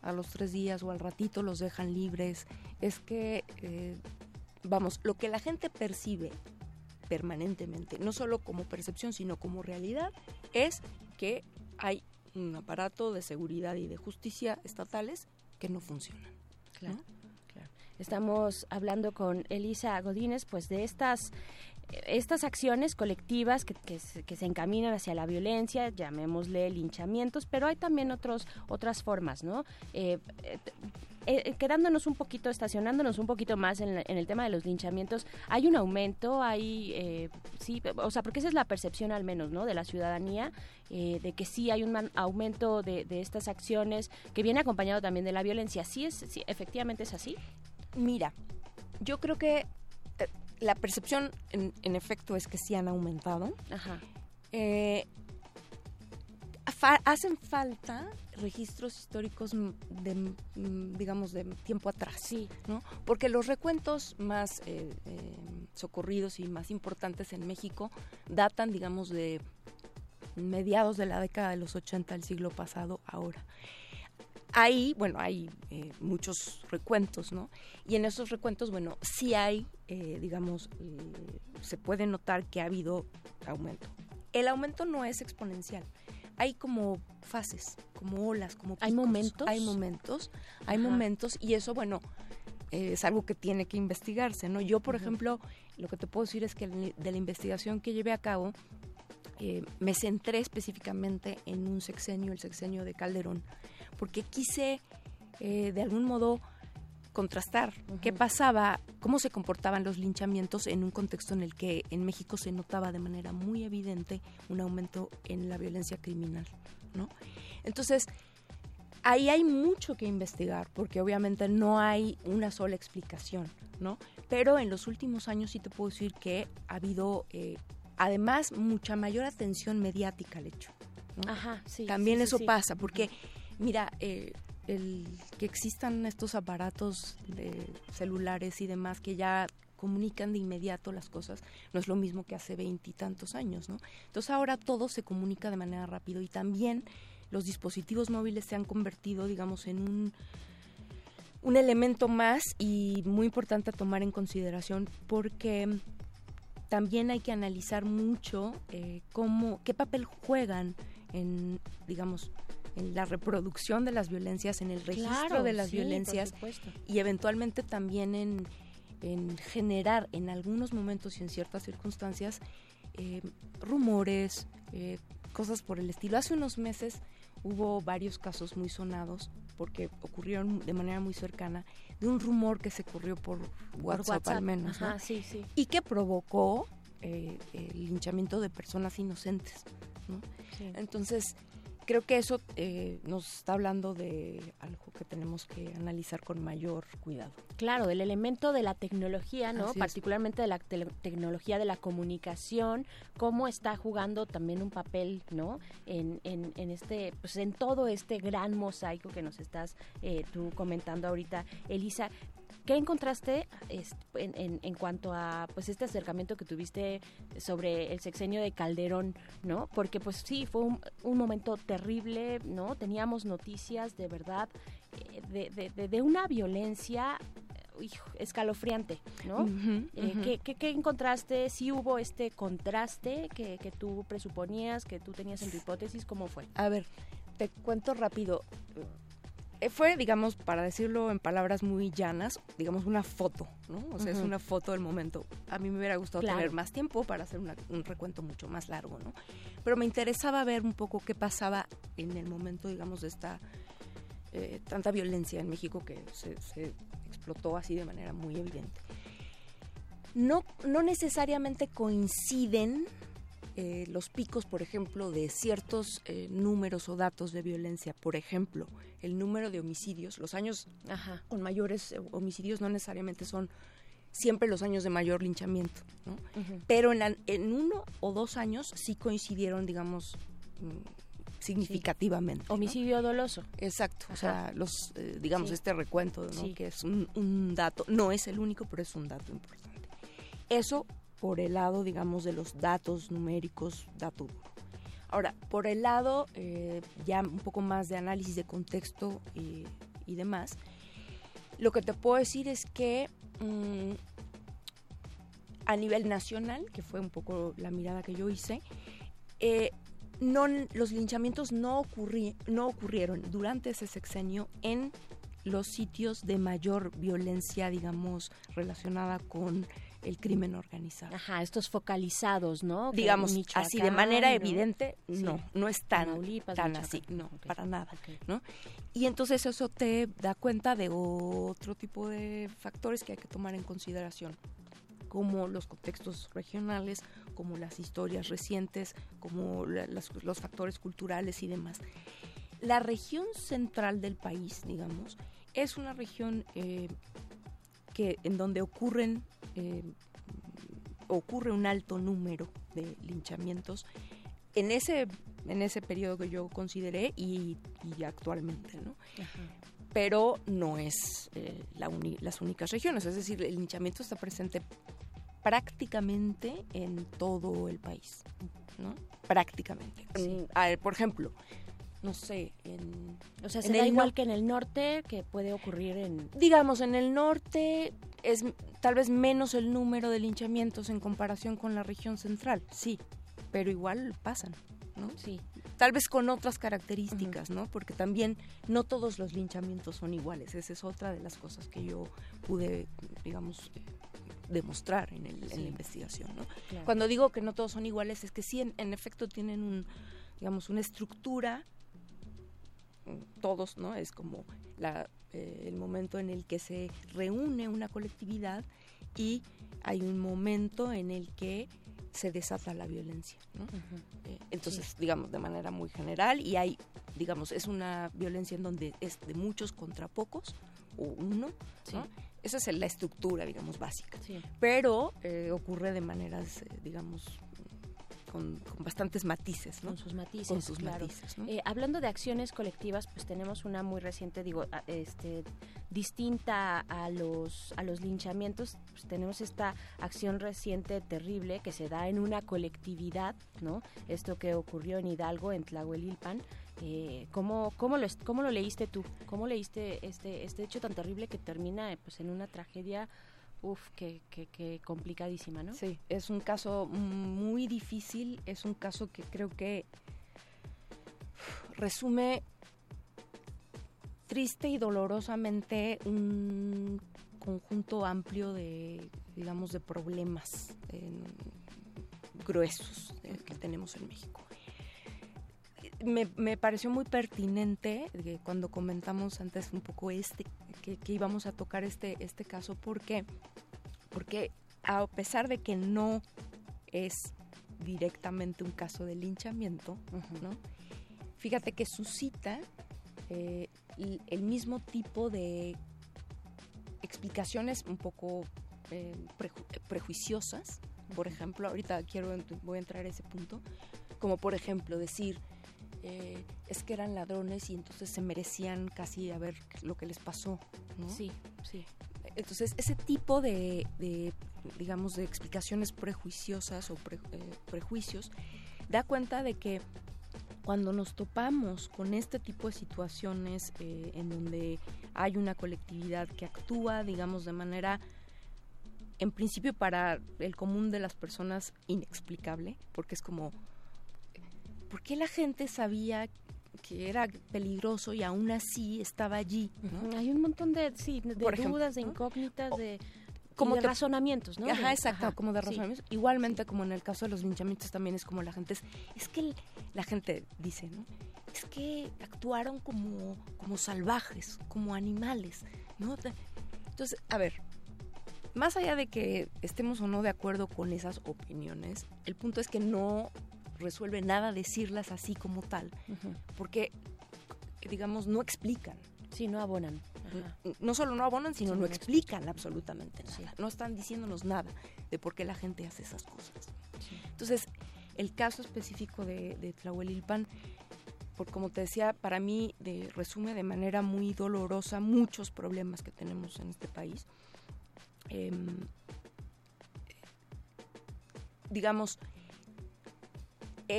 a los tres días o al ratito los dejan libres, es que, eh, vamos, lo que la gente percibe permanentemente, no solo como percepción, sino como realidad, es que hay un aparato de seguridad y de justicia estatales que no funcionan. Claro. Estamos hablando con Elisa Godínez, pues de estas estas acciones colectivas que, que, se, encaminan hacia la violencia, llamémosle linchamientos, pero hay también otros, otras formas, ¿no? Eh, eh, eh, quedándonos un poquito, estacionándonos un poquito más en, en, el tema de los linchamientos, hay un aumento, hay, eh, sí, o sea, porque esa es la percepción al menos, ¿no? De la ciudadanía, eh, de que sí hay un aumento de, de, estas acciones que viene acompañado también de la violencia. ¿Sí es, sí, efectivamente es así? Mira, yo creo que la percepción, en, en, efecto, es que sí han aumentado. Ajá. Eh, fa hacen falta registros históricos de, digamos, de tiempo atrás, sí. ¿no? Porque los recuentos más eh, eh, socorridos y más importantes en México datan, digamos, de mediados de la década de los 80 del siglo pasado ahora ahí, bueno, hay eh, muchos recuentos, ¿no? Y en esos recuentos, bueno, sí hay, digamos, se puede notar que ha habido aumento. El aumento no es exponencial. Hay como fases, como olas, como picos. ¿Hay momentos? Hay momentos, hay Ajá. momentos y eso, bueno, es algo que tiene que investigarse, ¿no? Yo, por Ajá. ejemplo, lo que te puedo decir es que de la investigación que llevé a cabo, eh, me centré específicamente en un sexenio, el sexenio de Calderón, porque quise eh, de algún modo contrastar uh -huh. qué pasaba, cómo se comportaban los linchamientos en un contexto en el que en México se notaba de manera muy evidente un aumento en la violencia criminal, ¿no? Entonces, ahí hay mucho que investigar, porque obviamente no hay una sola explicación, ¿no? Pero en los últimos años sí te puedo decir que ha habido, eh, además, mucha mayor atención mediática al hecho. ¿no? Ajá, sí. También sí, eso sí, pasa, porque, mira, eh, el que existan estos aparatos de celulares y demás que ya comunican de inmediato las cosas, no es lo mismo que hace veintitantos años, ¿no? Entonces ahora todo se comunica de manera rápido y también los dispositivos móviles se han convertido, digamos, en un, un elemento más y muy importante a tomar en consideración porque también hay que analizar mucho eh, cómo, qué papel juegan en, digamos, en la reproducción de las violencias, en el registro claro, de las sí, violencias y eventualmente también en, en, generar en algunos momentos y en ciertas circunstancias eh, rumores, eh, cosas por el estilo. Hace unos meses hubo varios casos muy sonados porque ocurrieron de manera muy cercana de un rumor que se corrió por WhatsApp, por WhatsApp al menos Ajá, ¿no? sí, sí. y que provocó eh, el linchamiento de personas inocentes. ¿no? Sí. Entonces, creo que eso eh, nos está hablando de algo que tenemos que analizar con mayor cuidado. Claro, del elemento de la tecnología, ¿no? Así Particularmente de la te tecnología de la comunicación, cómo está jugando también un papel, ¿no? En, en, en este, pues en todo este gran mosaico que nos estás eh, tú comentando ahorita, Elisa. ¿Qué encontraste en, en, en, cuanto a pues este acercamiento que tuviste sobre el sexenio de Calderón, no? Porque pues sí, fue un, un momento terrible, ¿no? Teníamos noticias de verdad eh, de, de, de, de, una violencia hijo, escalofriante, ¿no? Uh -huh, eh, uh -huh. ¿qué, qué, qué, encontraste? ¿Sí hubo este contraste que, que tú presuponías, que tú tenías en tu hipótesis? ¿Cómo fue? A ver, te cuento rápido fue, digamos, para decirlo en palabras muy llanas, digamos, una foto, ¿no? O sea, uh -huh. es una foto del momento. A mí me hubiera gustado claro. tener más tiempo para hacer una, un recuento mucho más largo, ¿no? Pero me interesaba ver un poco qué pasaba en el momento, digamos, de esta eh, tanta violencia en México que se, se, explotó así de manera muy evidente. No, no necesariamente coinciden eh, los picos, por ejemplo, de ciertos eh, números o datos de violencia, por ejemplo, el número de homicidios, los años Ajá. con mayores homicidios no necesariamente son siempre los años de mayor linchamiento, ¿no? Uh -huh. Pero en, la, en, uno o dos años sí coincidieron, digamos, significativamente. Sí. Homicidio ¿no? doloso. Exacto, Ajá. o sea, los, eh, digamos, sí. este recuento, ¿no? Sí. que es un, un dato, no es el único, pero es un dato importante. Eso por el lado, digamos, de los datos numéricos, dato. Ahora, por el lado eh, ya un poco más de análisis de contexto y, y, demás, lo que te puedo decir es que mmm, a nivel nacional, que fue un poco la mirada que yo hice, eh, no, los linchamientos no, ocurri no ocurrieron durante ese sexenio en los sitios de mayor violencia, digamos, relacionada con el crimen organizado. Ajá, estos focalizados, ¿no? Digamos, así de manera ¿no? evidente, Sí. no, no es tan, Tamaulipas, tan Michoacán. así, no, para nada, ¿no? Y entonces eso te da cuenta de otro tipo de factores que hay que tomar en consideración como los contextos regionales, como las historias recientes, como la- las- los factores culturales y demás. La región central del país, digamos, es una región eh, que en donde ocurren eh, ocurre un alto número de linchamientos en ese en ese periodo que yo consideré y, y actualmente, ¿no? Pero no es eh, la uni- las únicas regiones, es decir, el linchamiento está presente prácticamente en todo el país, ¿no? Prácticamente. Mm, a ver, por ejemplo, no sé, en O sea, en se da el igual no- que en el norte, que puede ocurrir en... digamos, en el norte es tal vez menos el número de linchamientos en comparación con la región central, sí, pero igual pasan, ¿no? Sí. Tal vez con otras características, ¿no? Porque también no todos los linchamientos son iguales. Esa es otra de las cosas que yo pude, digamos, demostrar en, el- en la investigación, ¿no? Claro. Cuando digo que no todos son iguales, es que sí, en, en efecto tienen un, digamos, una estructura todos, ¿no? Es como la, eh, el momento en el que se reúne una colectividad y hay un momento en el que se desata la violencia, ¿no? Eh, entonces, digamos, de manera muy general y hay, digamos, es una violencia en donde es de muchos contra pocos o uno, ¿no? Esa es la estructura, digamos, básica. Pero eh, ocurre de maneras, eh, digamos, con, con bastantes matices, ¿no? Con sus matices, Con sus claro. matices, ¿no? Eh, hablando de acciones colectivas, pues tenemos una muy reciente, digo, a- este, distinta a los a los linchamientos. Pues tenemos esta acción reciente terrible que se da en una colectividad, ¿no? Esto que ocurrió en Hidalgo, en Tlahuelilpan. Eh, ¿cómo, cómo, lo, ¿Cómo lo leíste tú? ¿Cómo leíste este, este hecho tan terrible que termina pues, en una tragedia, uf, que, que, que complicadísima, ¿no? Sí, es un caso muy difícil, es un caso que creo que resume triste y dolorosamente un conjunto amplio de, digamos, de problemas eh, gruesos eh, que tenemos en México. Me, me pareció muy pertinente eh, cuando comentamos antes un poco este, que, que íbamos a tocar este, este caso, porque porque a pesar de que no es directamente un caso de linchamiento, ¿no? fíjate que suscita eh, el mismo tipo de explicaciones un poco eh, preju- prejuiciosas. Por ejemplo, ahorita quiero voy a entrar a ese punto, como por ejemplo decir eh, es que eran ladrones y entonces se merecían casi a ver lo que les pasó. ¿no? Sí, sí. Entonces, ese tipo de, de, digamos, de explicaciones prejuiciosas o pre- eh, prejuicios da cuenta de que cuando nos topamos con este tipo de situaciones eh, en donde hay una colectividad que actúa, digamos, de manera, en principio para el común de las personas, inexplicable, porque es como, ¿por qué la gente sabía que era peligroso y aún así estaba allí? ¿no? Hay un montón de, sí, de Por ejemplo, dudas, de ¿no? incógnitas, de, como de razonamientos, ¿no? Ajá, exacto, ajá, como de sí. razonamientos. Igualmente como en el caso de los linchamientos también es como la gente es, es que la gente dice, ¿no? Es que actuaron como, como salvajes, como animales, ¿no? Entonces, a ver, más allá de que estemos o no de acuerdo con esas opiniones, el punto es que no resuelve nada decirlas así como tal, porque, digamos, no explican. Sí, no abonan. No solo no abonan, sino Sí, no no explican absolutamente nada. No están diciéndonos nada de por qué la gente hace esas cosas. Entonces, el caso específico de, de Tlahuelilpan, por como te decía, para mí de- resume de manera muy dolorosa muchos problemas que tenemos en este país. Em, digamos,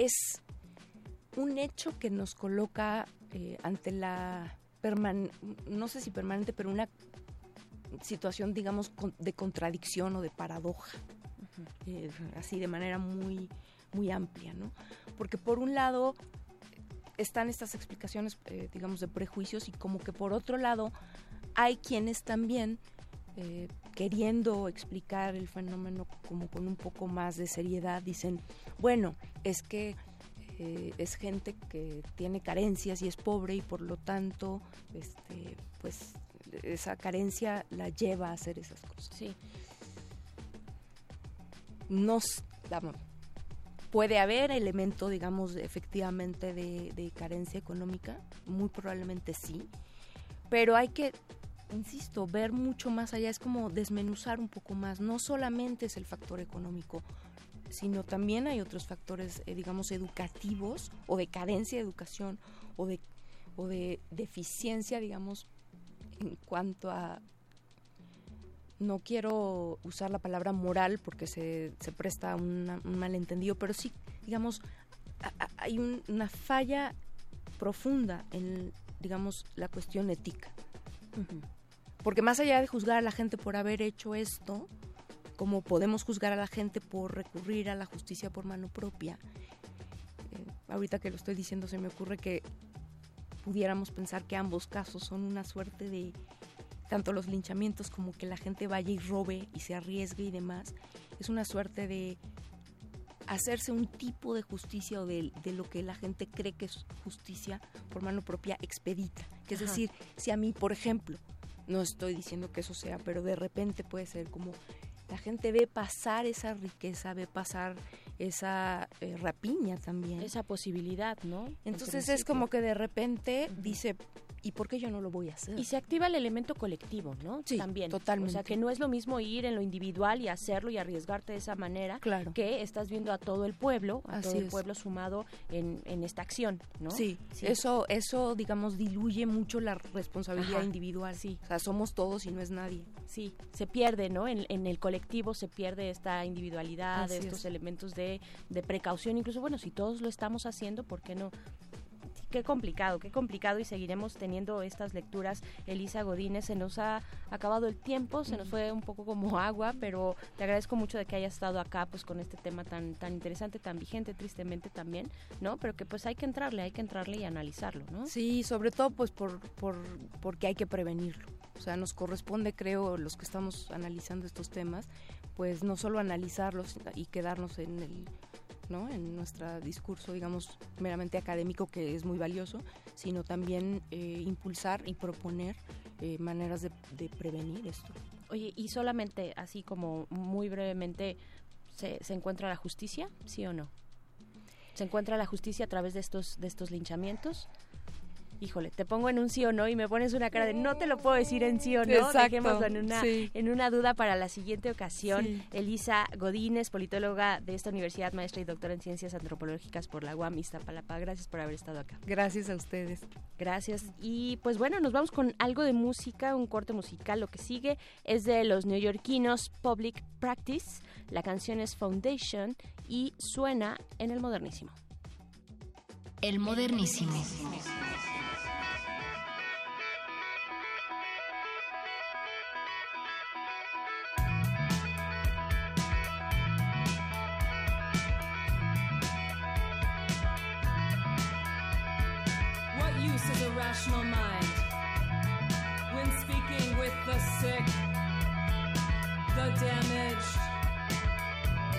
es un hecho que nos coloca eh, ante la perman no sé si permanente, pero una situación, digamos, con- de contradicción o de paradoja, eh, así de manera muy, muy amplia, ¿no? Porque por un lado están estas explicaciones, eh, digamos, de prejuicios y como que por otro lado hay quienes también, eh, queriendo explicar el fenómeno como con un poco más de seriedad, dicen, bueno, es que eh, es gente que tiene carencias y es pobre y por lo tanto, este, pues esa carencia la lleva a hacer esas cosas. Sí. Nos, vamos, puede haber elemento, digamos, efectivamente de, de carencia económica, muy probablemente sí, pero hay que, insisto, ver mucho más allá, es como desmenuzar un poco más, no solamente es el factor económico, sino también hay otros factores, eh, digamos, educativos o de carencia de educación o de, o de deficiencia, digamos, en cuanto a no quiero usar la palabra moral porque se, se presta a un malentendido, pero sí, digamos, hay un- una falla profunda en, digamos, la cuestión ética. Porque más allá de juzgar a la gente por haber hecho esto, como podemos juzgar a la gente por recurrir a la justicia por mano propia, eh, ahorita que lo estoy diciendo se me ocurre que pudiéramos pensar que ambos casos son una suerte de tanto los linchamientos como que la gente vaya y robe y se arriesgue y demás, es una suerte de hacerse un tipo de justicia o de, de lo que la gente cree que es justicia por mano propia expedita. Que es Ajá. decir, si a mí, por ejemplo, no estoy diciendo que eso sea, pero de repente puede ser como la gente ve pasar esa riqueza, ve pasar esa eh, rapiña también. Esa posibilidad, ¿no? En Entonces es como que de repente dice, ¿y por qué yo no lo voy a hacer? Y se activa el elemento colectivo, ¿no? Sí, También. totalmente. O sea, que no es lo mismo ir en lo individual y hacerlo y arriesgarte de esa manera Claro. que estás viendo a todo el pueblo, a Así todo el es. pueblo sumado en, en esta acción, ¿no? Sí, eso, eso, digamos, diluye mucho la responsabilidad Ajá. individual. Sí. O sea, somos todos y no es nadie. Sí, se pierde, ¿no? En, en el colectivo se pierde esta individualidad, Así estos es. elementos de, de precaución. Incluso, bueno, si todos lo estamos haciendo, ¿por qué no? Qué complicado, qué complicado y seguiremos teniendo estas lecturas. Elisa Godínez, se nos ha acabado el tiempo, se nos fue un poco como agua, pero te agradezco mucho de que hayas estado acá pues con este tema tan tan interesante, tan vigente, tristemente también, ¿no? Pero que pues hay que entrarle, hay que entrarle y analizarlo, ¿no? Sí, sobre todo pues por, por porque hay que prevenirlo. O sea, nos corresponde, creo, los que estamos analizando estos temas, pues no solo analizarlos y quedarnos en el ¿no? en nuestro discurso, digamos, meramente académico, que es muy valioso, sino también eh, impulsar y proponer eh, maneras de, de prevenir esto. Oye, y solamente así como muy brevemente, ¿se, se encuentra la justicia, sí o no? ¿Se encuentra la justicia a través de estos, de estos linchamientos? Híjole, te pongo en un sí o no y me pones una cara de no te lo puedo decir en sí o no. Exacto, Dejémoslo en una, sí. en una duda para la siguiente ocasión. Sí. Elisa Godínez, politóloga de esta universidad, maestra y doctora en ciencias antropológicas por la UAM Iztapalapa. Gracias por haber estado acá. Gracias a ustedes. Gracias. Y pues bueno, nos vamos con algo de música, un corte musical. Lo que sigue es de los neoyorquinos Public Practice. La canción es Foundation y suena en el modernísimo. El modernísimo. Rational mind when speaking with the sick, the damaged?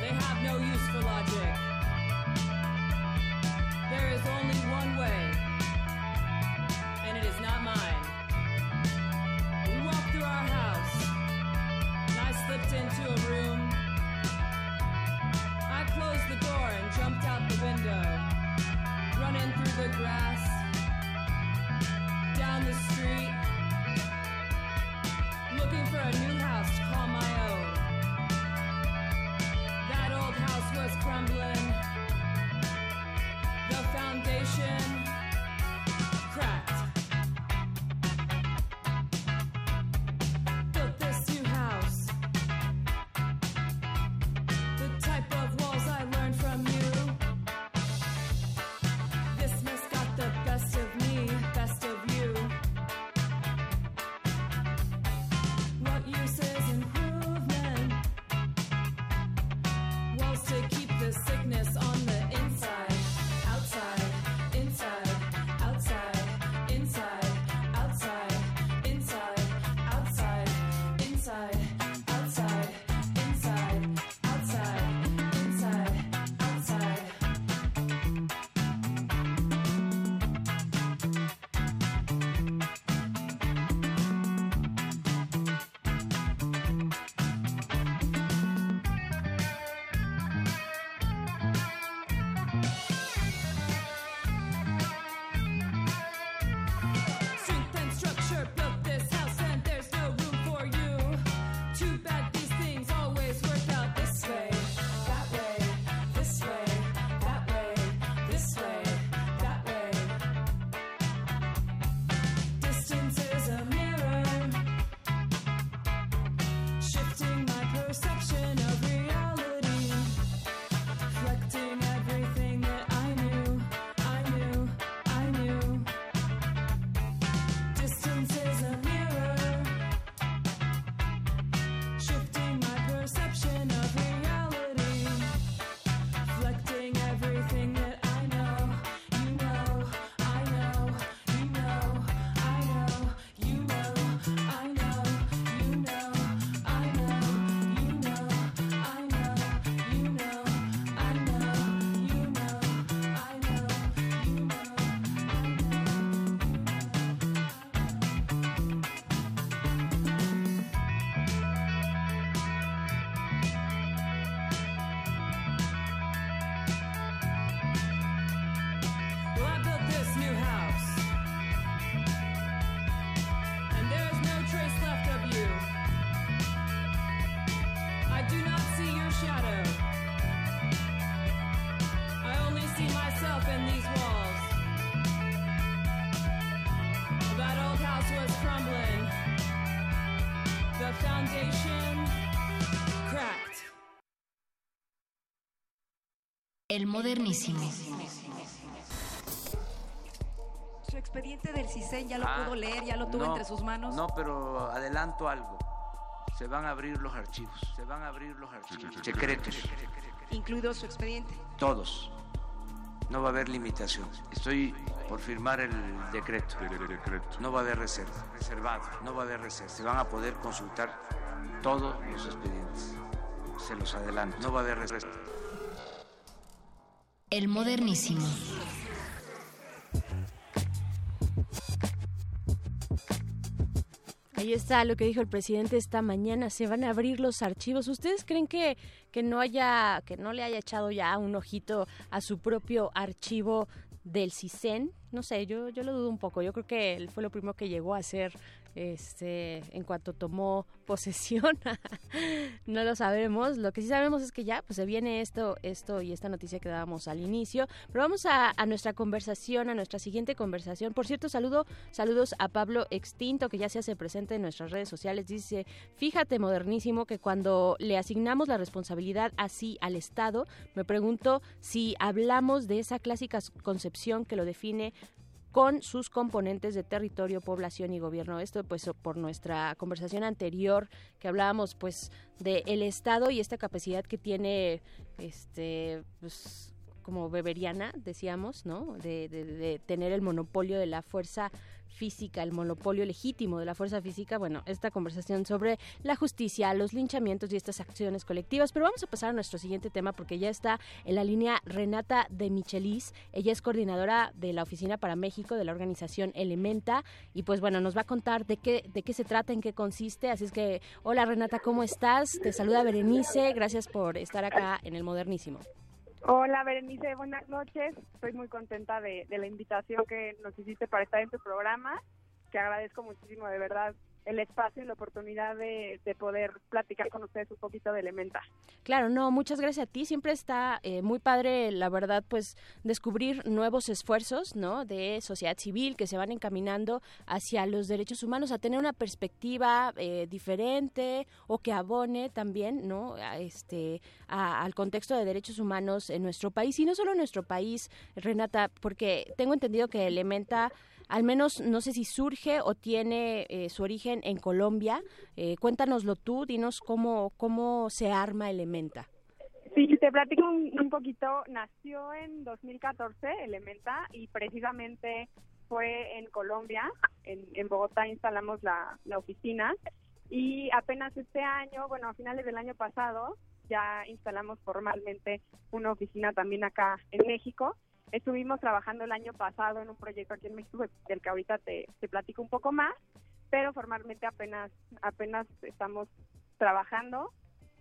They have no use for logic. There is only one way, and it is not mine. We walked through our house, and I slipped into a room. I closed the door and jumped out the window running through the grass, down the street, looking for a new house to call my own. That old house was crumbling, the foundation cracked. El modernísimo. Su expediente del CISEN ya lo Ah, pudo leer, ya lo tuvo no, entre sus manos. No, pero adelanto algo. Se van a abrir los archivos. Se van a abrir los archivos. Secretos. Incluido su expediente. Todos. No va a haber limitación. Estoy por firmar el decreto. No va a haber reserva. Reservado. No va a haber reserva. Se van a poder consultar todos los expedientes. Se los adelanto. No va a haber reserva. El modernísimo. Ahí está lo que dijo el presidente esta mañana. Se van a abrir los archivos. ¿Ustedes creen que, que no haya, que no le haya echado ya un ojito a su propio archivo del CISEN? No sé, yo, yo lo dudo un poco. Yo creo que él fue lo primero que llegó a hacer este, en cuanto tomó (laughs) posesión. no lo sabemos. Lo que sí sabemos es que ya pues, se viene esto, esto y esta noticia que dábamos al inicio. Pero vamos a, a nuestra conversación, a nuestra siguiente conversación. Por cierto, saludo, saludos a Pablo Extinto, que ya se hace presente en nuestras redes sociales. Dice, fíjate, modernísimo, que cuando le asignamos la responsabilidad así al Estado, me pregunto si hablamos de esa clásica concepción que lo define con sus componentes de territorio, población y gobierno. Esto pues por nuestra conversación anterior que hablábamos pues de el Estado y esta capacidad que tiene este pues como beberiana, decíamos, ¿no? De, de, de tener el monopolio de la fuerza física, el monopolio legítimo de la fuerza física, bueno, esta conversación sobre la justicia, los linchamientos y estas acciones colectivas. Pero vamos a pasar a nuestro siguiente tema porque ya está en la línea Renata de Michelis. Ella es coordinadora de la Oficina para México de la organización Elementa y pues bueno, nos va a contar de qué, de qué se trata, en qué consiste. Así es que, hola Renata, ¿cómo estás? Te saluda Berenice, gracias por estar acá en el Modernísimo. Hola Berenice, buenas noches. Estoy muy contenta de, de, la invitación que nos hiciste para estar en tu programa, que agradezco muchísimo de verdad el espacio y la oportunidad de, de poder platicar con ustedes un poquito de Elementa. Claro, no, muchas gracias a ti. Siempre está eh, muy padre, la verdad, pues descubrir nuevos esfuerzos, ¿no? De sociedad civil que se van encaminando hacia los derechos humanos, a tener una perspectiva eh, diferente o que abone también, ¿no? A este, a, al contexto de derechos humanos en nuestro país y no solo en nuestro país, Renata, porque tengo entendido que Elementa al menos no sé si surge o tiene eh, su origen en Colombia. Eh, cuéntanoslo tú, dinos cómo, cómo se arma Elementa. Sí, te platico un, poquito. Nació en 2014 Elementa y precisamente fue en Colombia, en, en Bogotá instalamos la, la oficina y apenas este año, bueno, a finales del año pasado, ya instalamos formalmente una oficina también acá en México Estuvimos trabajando el año pasado en un proyecto aquí en México del que ahorita te, te platico un poco más, pero formalmente apenas apenas estamos trabajando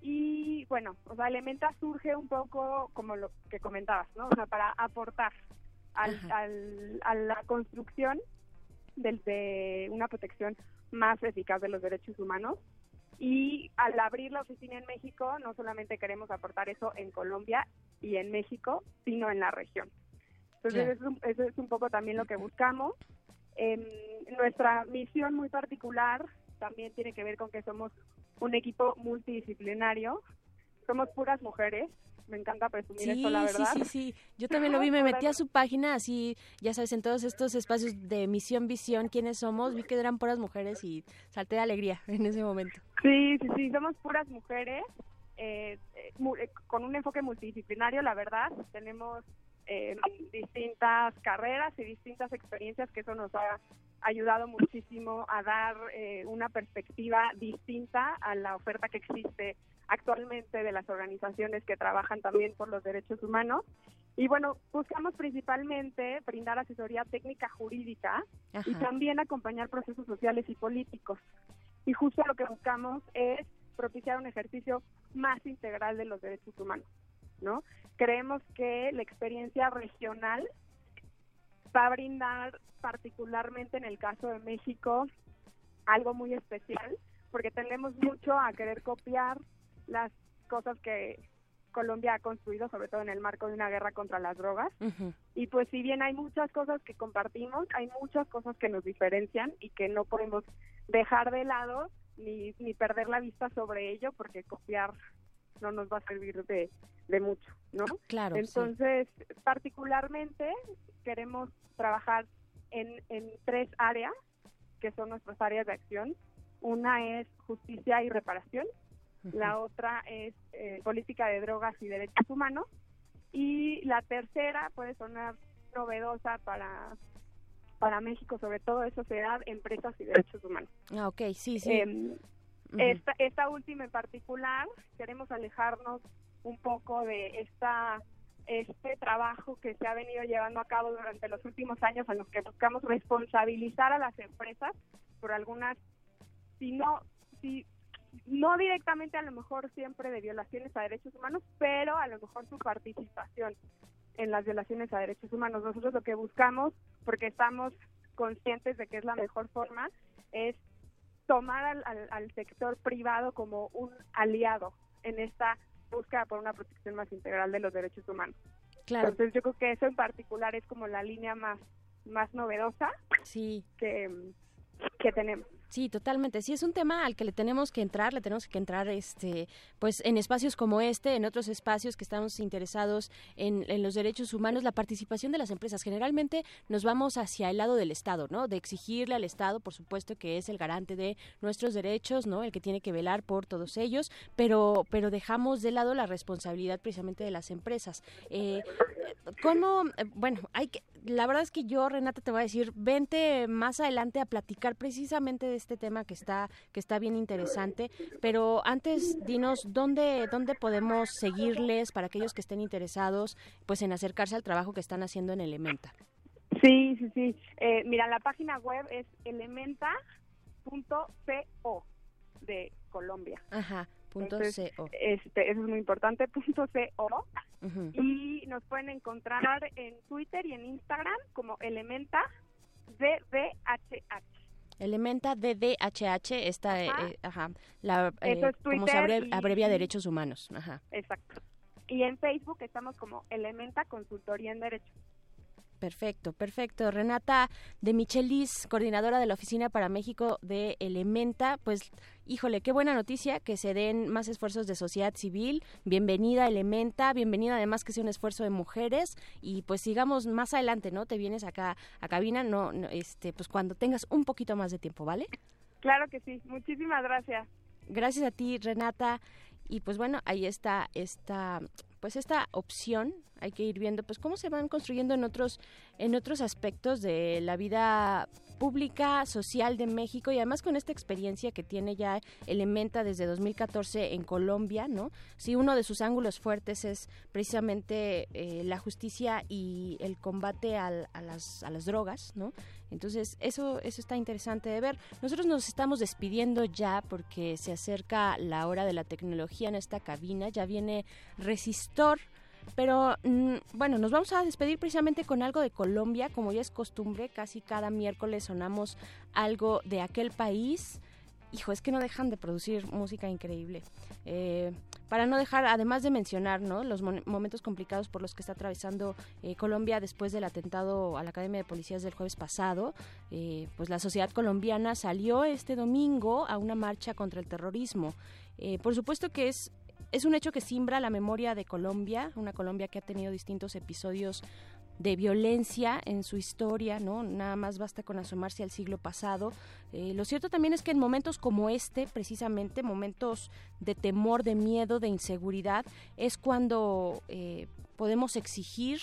y bueno, o sea, Elementa surge un poco como lo que comentabas, ¿no? O sea, para aportar al, al, a la construcción de, de una protección más eficaz de los derechos humanos y al abrir la oficina en México no solamente queremos aportar eso en Colombia y en México, sino en la región. Entonces, yeah. eso, es un, eso, es un, poco también lo que buscamos. Eh, nuestra misión muy particular también tiene que ver con que somos un equipo multidisciplinario. Somos puras mujeres. Me encanta presumir sí, esto, la verdad. Sí, sí, sí. Yo también lo vi, me metí a su página, así, ya sabes, en todos estos espacios de misión, visión, quiénes somos, vi que eran puras mujeres y salté de alegría (laughs) en ese momento. Sí, sí, sí, somos puras mujeres, eh, eh, con un enfoque multidisciplinario, la verdad. Tenemos eh, distintas carreras y distintas experiencias que eso nos ha ayudado muchísimo a dar eh, una perspectiva distinta a la oferta que existe actualmente de las organizaciones que trabajan también por los derechos humanos. Y bueno, buscamos principalmente brindar asesoría técnica jurídica Ajá. y también acompañar procesos sociales y políticos. Y justo lo que buscamos es propiciar un ejercicio más integral de los derechos humanos. ¿No? Creemos que la experiencia regional va a brindar particularmente en el caso de México algo muy especial porque tenemos mucho a querer copiar las cosas que Colombia ha construido, sobre todo en el marco de una guerra contra las drogas. Y pues si bien hay muchas cosas que compartimos, hay muchas cosas que nos diferencian y que no podemos dejar de lado ni, ni perder la vista sobre ello porque copiar no nos va a servir de, de mucho, ¿no? Claro, sí. Entonces, particularmente queremos trabajar en, en tres áreas que son nuestras áreas de acción. Una es justicia y reparación, la otra es eh, política de drogas y derechos humanos y la tercera puede sonar novedosa para para México, sobre todo es sociedad, empresas y derechos humanos. Ah, ok, sí, sí. Esta, esta última en particular, queremos alejarnos un poco de esta este trabajo que se ha venido llevando a cabo durante los últimos años en los que buscamos responsabilizar a las empresas por algunas, si no, si no directamente a lo mejor siempre de violaciones a derechos humanos, pero a lo mejor su participación en las violaciones a derechos humanos. Nosotros lo que buscamos, porque estamos conscientes de que es la mejor forma, es tomar al, al- al sector privado como un aliado en esta búsqueda por una protección más integral de los derechos humanos. Claro. Entonces yo creo que eso en particular es como la línea más más novedosa sí. que, que tenemos. Sí, totalmente. Sí, es un tema al que le tenemos que entrar, le tenemos que entrar este, pues en espacios como este, en otros espacios que estamos interesados en, en los derechos humanos, la participación de las empresas. Generalmente nos vamos hacia el lado del Estado, ¿no? De exigirle al Estado, por supuesto, que es el garante de nuestros derechos, ¿no? El que tiene que velar por todos ellos, pero, pero dejamos de lado la responsabilidad precisamente de las empresas. Eh, ¿Cómo? Bueno, hay que, la verdad es que yo, Renata, te voy a decir, vente más adelante a platicar precisamente de este tema que está, que está bien interesante. Pero antes, dinos dónde, dónde podemos seguirles para aquellos que estén interesados, pues en acercarse al trabajo que están haciendo en Elementa. Sí, sí, sí. Eh, mira, la página web es elementa.co de Colombia. Ajá. Punto Entonces, co. Este, eso es muy importante, punto .co. Ujú. Y nos pueden encontrar en Twitter y en Instagram como Elementa DDHH. Elementa DDHH, esta, eh, Ajá. eh, ajá, la, eh, es como se abre- y- abrevia derechos humanos. Ajá. Exacto. Y en Facebook estamos como Elementa Consultoría en Derecho. Perfecto, perfecto. Renata de Michelis, coordinadora de la Oficina para México de Elementa, pues híjole, qué buena noticia que se den más esfuerzos de sociedad civil. Bienvenida Elementa, bienvenida además que sea un esfuerzo de mujeres y pues sigamos más adelante, ¿no? Te vienes acá a cabina, no, no, este, pues cuando tengas un poquito más de tiempo, ¿vale? Claro que sí. Muchísimas gracias. Gracias a ti, Renata. Y pues bueno, ahí está esta pues esta opción hay que ir viendo pues cómo se van construyendo en otros en otros aspectos de la vida pública social de México y además con esta experiencia que tiene ya Elementa desde 2014 en Colombia, ¿no? Si uno de sus ángulos fuertes es precisamente eh, la justicia y el combate a, las, a las drogas, ¿no? Entonces, eso, eso está interesante de ver. Nosotros nos estamos despidiendo ya porque se acerca la hora de la tecnología en esta cabina. Ya viene Resistor. Pero mm, bueno, nos vamos a despedir precisamente con algo de Colombia, como ya es costumbre, casi cada miércoles sonamos algo de aquel país. Hijo, es que no dejan de producir música increíble. Eh, para no dejar, además de mencionar ¿no? los momentos complicados por los que está atravesando eh, Colombia después del atentado a la Academia de Policías del jueves pasado, eh, pues la sociedad colombiana salió este domingo a una marcha contra el terrorismo. Eh, por supuesto que es es un hecho que simbra la memoria de Colombia, una Colombia que ha tenido distintos episodios de violencia en su historia, ¿no? Nada más basta con asomarse al siglo pasado. Eh, lo cierto también es que en momentos como este, precisamente, momentos de temor, de miedo, de inseguridad, es cuando eh, podemos exigir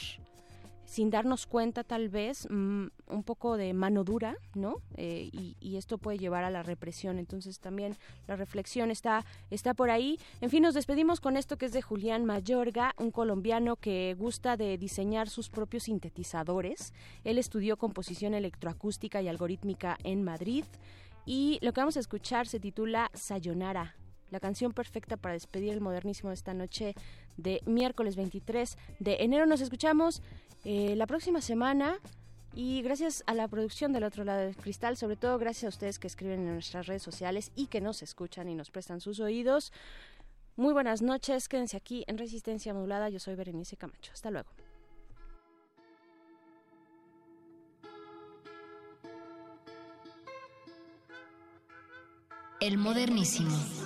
sin darnos cuenta tal vez mm, un poco de mano dura, ¿no? Eh, y, esto puede llevar a la represión. Entonces también la reflexión está, está por ahí. En fin, nos despedimos con esto que es de Julián Mayorga, un colombiano que gusta de diseñar sus propios sintetizadores. Él estudió composición electroacústica y algorítmica en Madrid. Y lo que vamos a escuchar se titula Sayonara, la canción perfecta para despedir el modernísimo de esta noche de miércoles 23 de enero. Nos escuchamos eh, la próxima semana y gracias a la producción del otro lado del cristal, sobre todo gracias a ustedes que escriben en nuestras redes sociales y que nos escuchan y nos prestan sus oídos. Muy buenas noches, quédense aquí en Resistencia Modulada. Yo soy Berenice Camacho. Hasta luego. El modernísimo.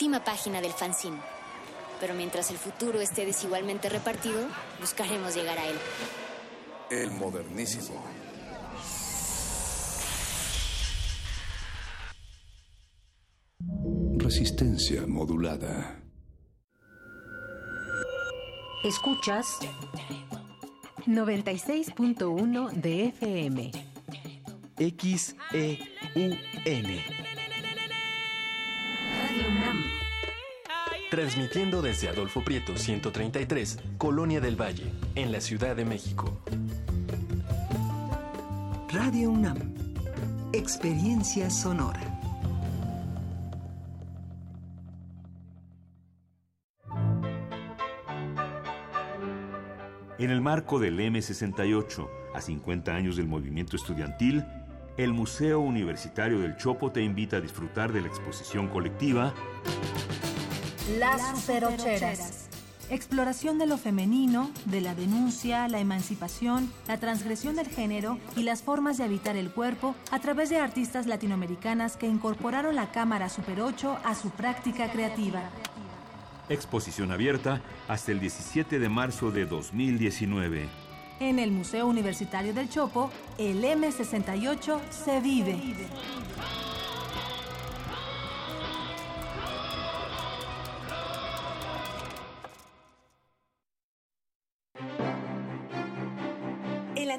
Última página del fanzine. Pero mientras el futuro esté desigualmente repartido, buscaremos llegar a él. El modernísimo. Resistencia modulada. Escuchas 96.1 de FM. XEUN. Transmitiendo desde Adolfo Prieto 133, Colonia del Valle, en la Ciudad de México. Radio UNAM, experiencia sonora. En el marco del M68, a 50 años del movimiento estudiantil, el Museo Universitario del Chopo te invita a disfrutar de la exposición colectiva Las Superocheras. Exploración de lo femenino, de la denuncia, la emancipación, la transgresión del género y las formas de habitar el cuerpo a través de artistas latinoamericanas que incorporaron la cámara Super 8 a su práctica creativa. Exposición abierta hasta el 17 de marzo de 2019. En el Museo Universitario del Chopo, el M68 se vive.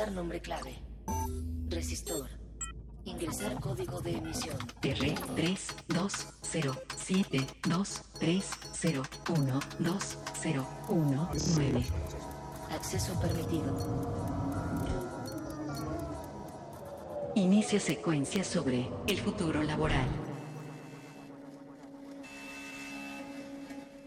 Ingresar nombre clave. Resistor. Ingresar código de emisión. R 3 2 0 7 2 3 0 1 2 0 1 9 Acceso permitido. Inicia secuencia sobre el futuro laboral.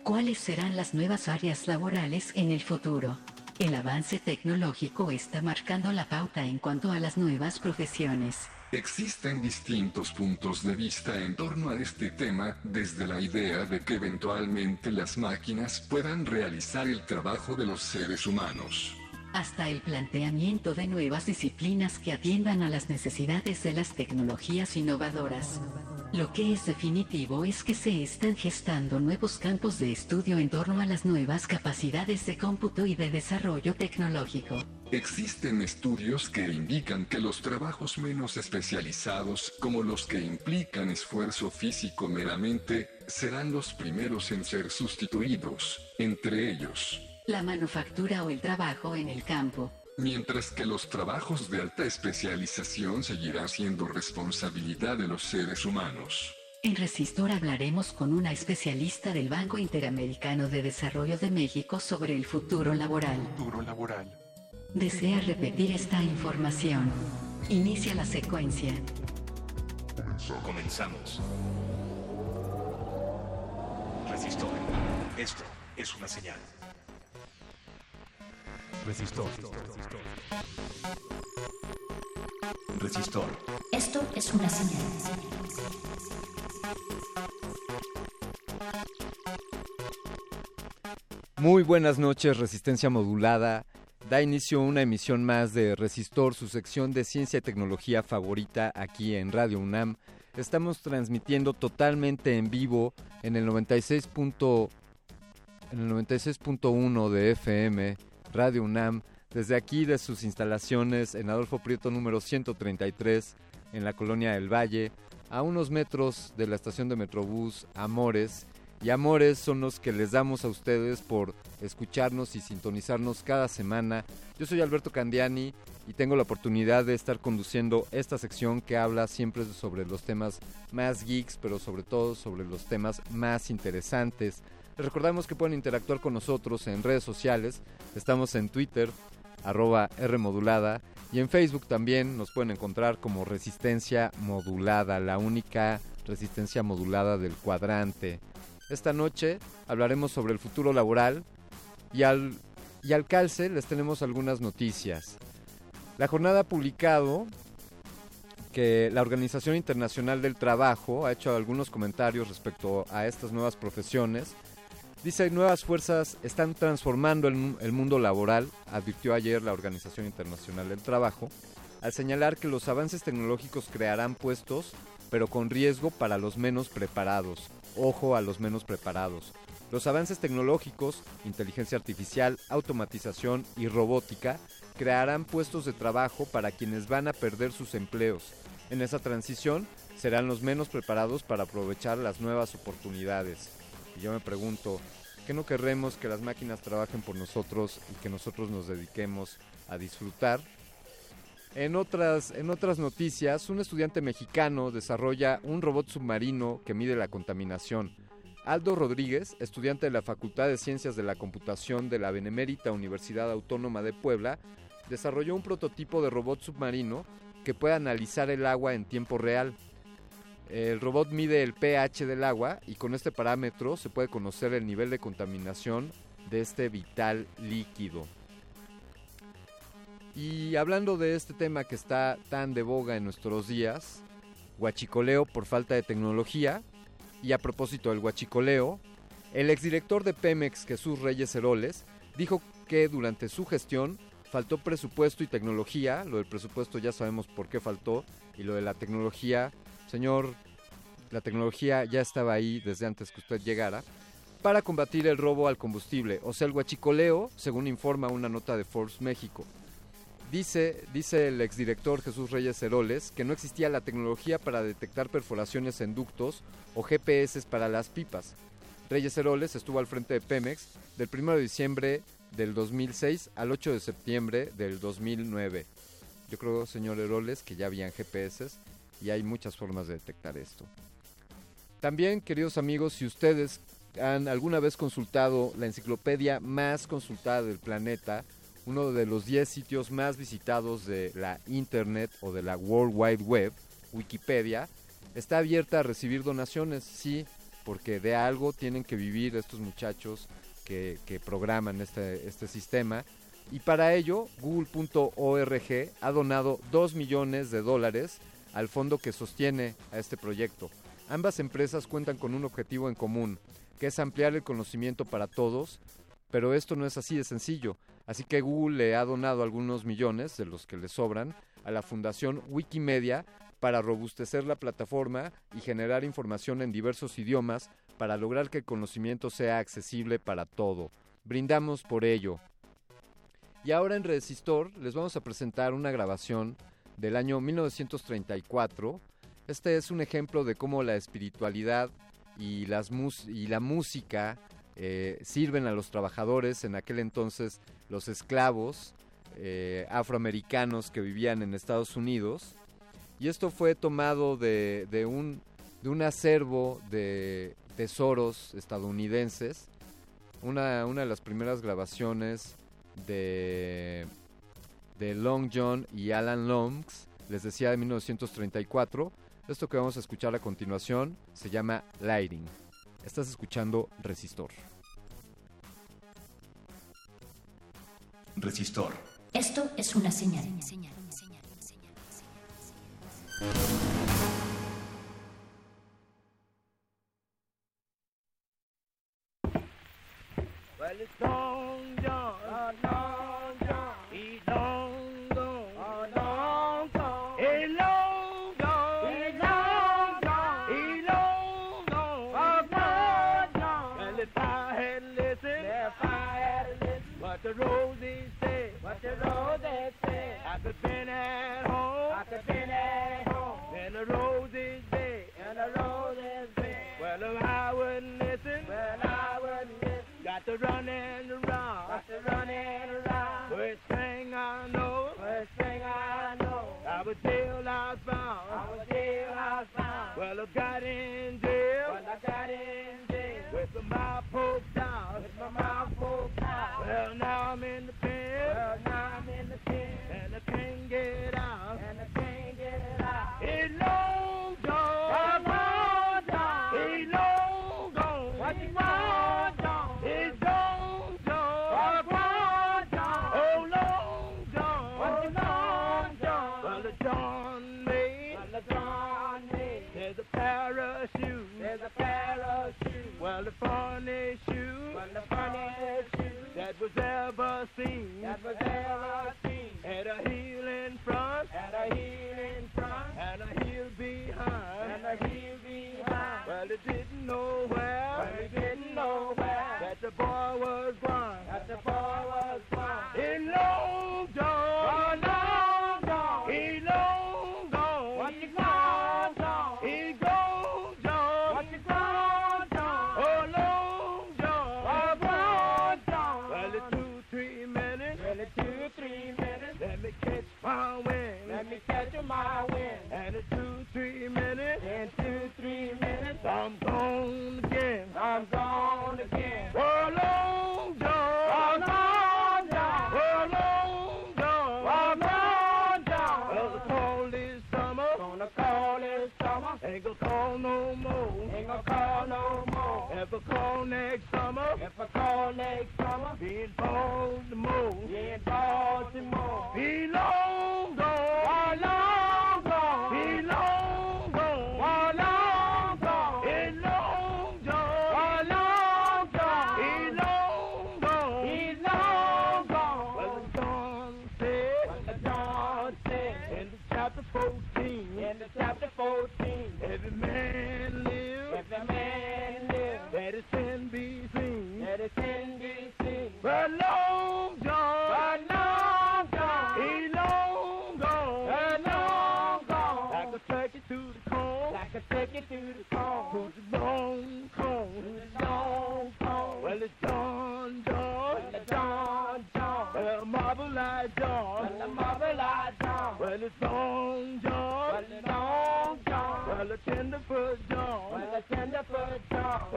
¿Cuáles serán las nuevas áreas laborales en el futuro? El avance tecnológico está marcando la pauta en cuanto a las nuevas profesiones. Existen distintos puntos de vista en torno a este tema, desde la idea de que eventualmente las máquinas puedan realizar el trabajo de los seres humanos. hasta el planteamiento de nuevas disciplinas que atiendan a las necesidades de las tecnologías innovadoras. Lo que es definitivo es que se están gestando nuevos campos de estudio en torno a las nuevas capacidades de cómputo y de desarrollo tecnológico. Existen estudios que indican que los trabajos menos especializados, como los que implican esfuerzo físico meramente, serán los primeros en ser sustituidos, entre ellos. La manufactura o el trabajo en el campo. Mientras que los trabajos de alta especialización seguirán siendo responsabilidad de los seres humanos. En Resistor hablaremos con una especialista del Banco Interamericano de Desarrollo de México sobre el futuro laboral. Futuro laboral. ¿Desea repetir esta información? Inicia la secuencia. Comenzamos. Resistor. Esto es una señal. Resistor. Resistor. Esto es una señal. Muy buenas noches, Resistencia Modulada. Da inicio una emisión más de Resistor, su sección de ciencia y tecnología favorita aquí en Radio UNAM. Estamos transmitiendo totalmente en vivo en el 96. en el 96.1 de FM Radio UNAM desde aquí de sus instalaciones en Adolfo Prieto número 133 en la colonia del Valle, a unos metros de la estación de Metrobús Amores. Y Amores son los que les damos a ustedes por escucharnos y sintonizarnos cada semana. Yo soy Alberto Candiani y tengo la oportunidad de estar conduciendo esta sección que habla siempre sobre los temas más geeks, pero sobre todo sobre los temas más interesantes. Les recordamos que pueden interactuar con nosotros en redes sociales. Estamos en Twitter, arroba Rmodulada. Y en Facebook también nos pueden encontrar como Resistencia Modulada, la única resistencia modulada del cuadrante. Esta noche hablaremos sobre el futuro laboral y al, y al calce les tenemos algunas noticias. La jornada ha publicado que la Organización Internacional del Trabajo ha hecho algunos comentarios respecto a estas nuevas profesiones Dice, nuevas fuerzas están transformando el, el, mundo laboral, advirtió ayer la Organización Internacional del Trabajo, al señalar que los avances tecnológicos crearán puestos, pero con riesgo para los menos preparados. Ojo a los menos preparados. Los avances tecnológicos, inteligencia artificial, automatización y robótica crearán puestos de trabajo para quienes van a perder sus empleos. En esa transición serán los menos preparados para aprovechar las nuevas oportunidades. Y yo me pregunto, ¿qué no querremos que las máquinas trabajen por nosotros y que nosotros nos dediquemos a disfrutar? En otras, en otras noticias, un estudiante mexicano desarrolla un robot submarino que mide la contaminación. Aldo Rodríguez, estudiante de la Facultad de Ciencias de la Computación de la Benemérita Universidad Autónoma de Puebla, desarrolló un prototipo de robot submarino que puede analizar el agua en tiempo real. El robot mide el pH del agua y con este parámetro se puede conocer el nivel de contaminación de este vital líquido. Y hablando de este tema que está tan de boga en nuestros días, huachicoleo por falta de tecnología, y a propósito del huachicoleo, el exdirector de Pemex, Jesús Reyes Heroles, dijo que durante su gestión faltó presupuesto y tecnología, lo del presupuesto ya sabemos por qué faltó, y lo de la tecnología, señor, la tecnología ya estaba ahí desde antes que usted llegara, para combatir el robo al combustible, o sea, el huachicoleo, según informa una nota de Forbes México. Dice, dice el exdirector Jesús Reyes Heroles que no existía la tecnología para detectar perforaciones en ductos o GPS para las pipas. Reyes Heroles estuvo al frente de Pemex del 1 de diciembre del 2006 al 8 de septiembre del 2009. Yo creo, señor Heroles, que ya habían GPS y hay muchas formas de detectar esto. También, queridos amigos, si ustedes han alguna vez consultado la enciclopedia más consultada del planeta, uno de los 10 sitios más visitados de la Internet o de la World Wide Web, Wikipedia, está abierta a recibir donaciones, sí, porque de algo tienen que vivir estos muchachos que, que programan este, este sistema. Y para ello, google.org ha donado 2 millones de dólares al fondo que sostiene a este proyecto. Ambas empresas cuentan con un objetivo en común, que es ampliar el conocimiento para todos, pero esto no es así de sencillo, así que Google le ha donado algunos millones, de los que le sobran, a la Fundación Wikimedia para robustecer la plataforma y generar información en diversos idiomas para lograr que el conocimiento sea accesible para todo. Brindamos por ello. Y ahora en Resistor les vamos a presentar una grabación del año 1934. Este es un ejemplo de cómo la espiritualidad y, las mus y la música eh, sirven a los trabajadores, en aquel entonces los esclavos eh, afroamericanos que vivían en Estados Unidos. Y esto fue tomado de, de, un, de un acervo de tesoros estadounidenses. Una, una de las primeras grabaciones de de Long John y Alan Longs, les decía de 1934. Esto que vamos a escuchar a continuación se llama Lighting. Estás escuchando Resistor. Resistor. Esto es una señal. señal could been at home. I could been at home. And the road is big. And the road is big. Well, I wouldn't listen. Well, I wouldn't listen. Got to run and run.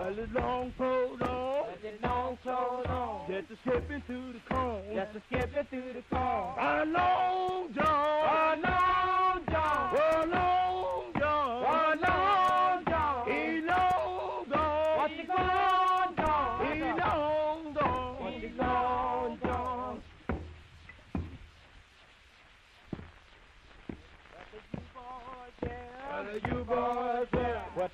Well, it's long, so long. Well, it's long, so long. Just a skipping into the cone. Just a skip into the cone. I know.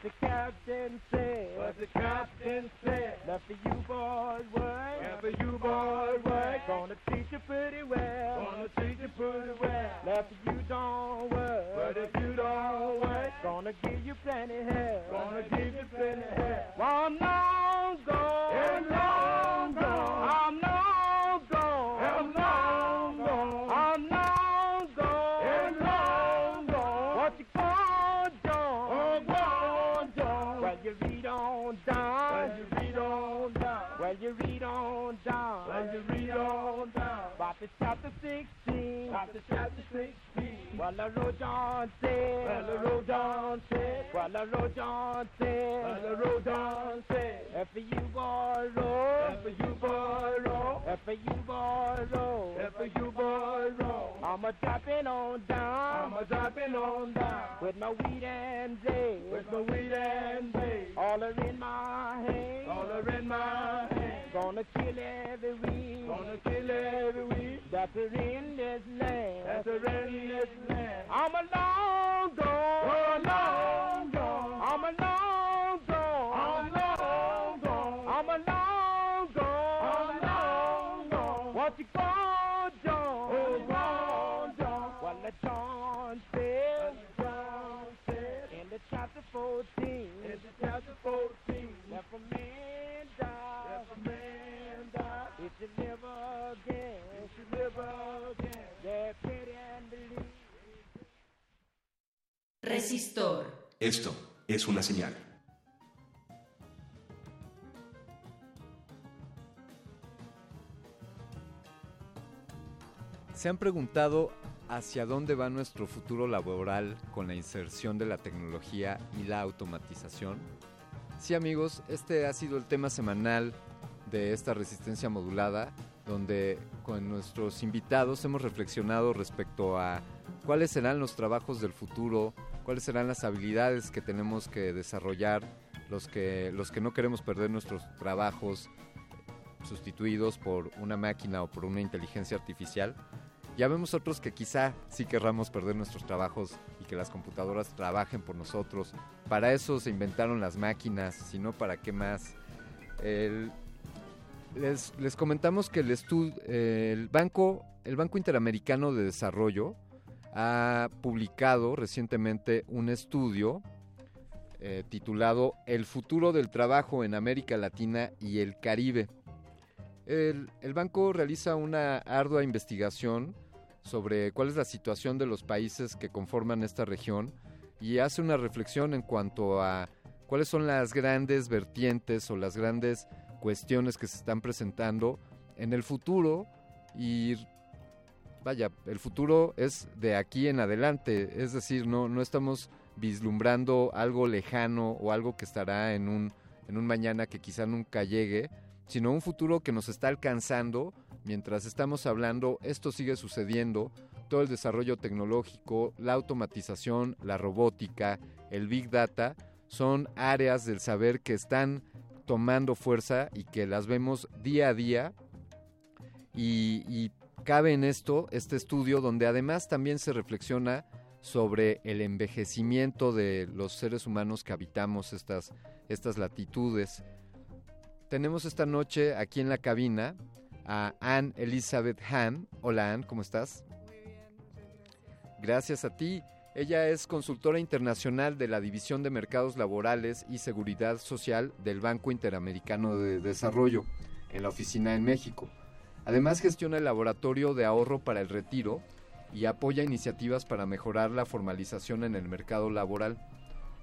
the captain said. What the captain said. Not for you boys, what? Not for you boys, what? Gonna teach you pretty well. Gonna teach you pretty well. Not for you don't work. But if you don't work, gonna give you plenty help. Gonna give you plenty help. Well, I'm long gone. And long 16. About the chapter 16. Well, the road Said. Well, the road John said. Well, the road John said. Well, the road John said. If you borrow. If you borrow. If you borrow. If you borrow. I'm a dropping on down. I'm a dropping on down. With my weed and day. With my weed and day. All are in my hand. All are in my hand. Gonna kill every weed. Gonna kill every weed. That's in this land. That's in this land. I'm a long gone. Oh, long gone. I'm a long gone. I'm long gone. I'm a long gone. I'm long gone. What you gonna Resistor. Esto es una señal. ¿Se han preguntado hacia dónde va nuestro futuro laboral con la inserción de la tecnología y la automatización? Sí amigos, este ha sido el tema semanal de esta resistencia modulada, donde con nuestros invitados hemos reflexionado respecto a cuáles serán los trabajos del futuro, cuáles serán las habilidades que tenemos que desarrollar, los que, los que no queremos perder nuestros trabajos sustituidos por una máquina o por una inteligencia artificial. Ya vemos otros que quizá sí querramos perder nuestros trabajos y que las computadoras trabajen por nosotros. Para eso se inventaron las máquinas, si no, ¿para qué más? El- les, les comentamos que el, estu- el, banco, el Banco Interamericano de Desarrollo ha publicado recientemente un estudio eh, titulado El futuro del trabajo en América Latina y el Caribe. El, el banco realiza una ardua investigación sobre cuál es la situación de los países que conforman esta región y hace una reflexión en cuanto a cuáles son las grandes vertientes o las grandes cuestiones que se están presentando en el futuro y vaya, el futuro es de aquí en adelante, es decir, no, no estamos vislumbrando algo lejano o algo que estará en un, en un mañana que quizá nunca llegue, sino un futuro que nos está alcanzando mientras estamos hablando, esto sigue sucediendo, todo el desarrollo tecnológico, la automatización, la robótica, el big data, son áreas del saber que están tomando fuerza y que las vemos día a día y, y cabe en esto este estudio donde además también se reflexiona sobre el envejecimiento de los seres humanos que habitamos estas, estas latitudes. Tenemos esta noche aquí en la cabina a Anne Elizabeth Hahn. Hola Anne, ¿cómo estás? Gracias a ti. Ella es consultora internacional de la División de Mercados Laborales y Seguridad Social del Banco Interamericano de Desarrollo, en la oficina en México. Además gestiona el Laboratorio de Ahorro para el Retiro y apoya iniciativas para mejorar la formalización en el mercado laboral.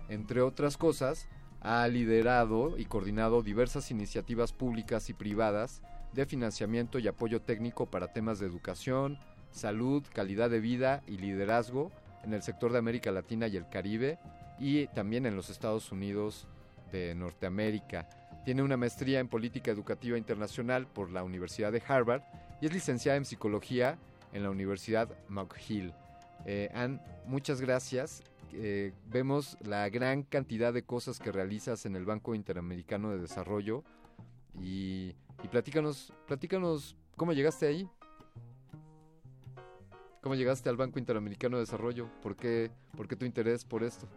Entre otras cosas, ha liderado y coordinado diversas iniciativas públicas y privadas de financiamiento y apoyo técnico para temas de educación, salud, calidad de vida y liderazgo en el sector de América Latina y el Caribe y también en los Estados Unidos de Norteamérica. Tiene una maestría en política educativa internacional por la Universidad de Harvard y es licenciada en psicología en la Universidad McGill. Eh, Ann, muchas gracias. Eh, vemos la gran cantidad de cosas que realizas en el Banco Interamericano de Desarrollo y, y platícanos, platícanos cómo llegaste ahí. ¿Cómo llegaste al Banco Interamericano de Desarrollo? ¿Por qué, por qué tu interés por esto?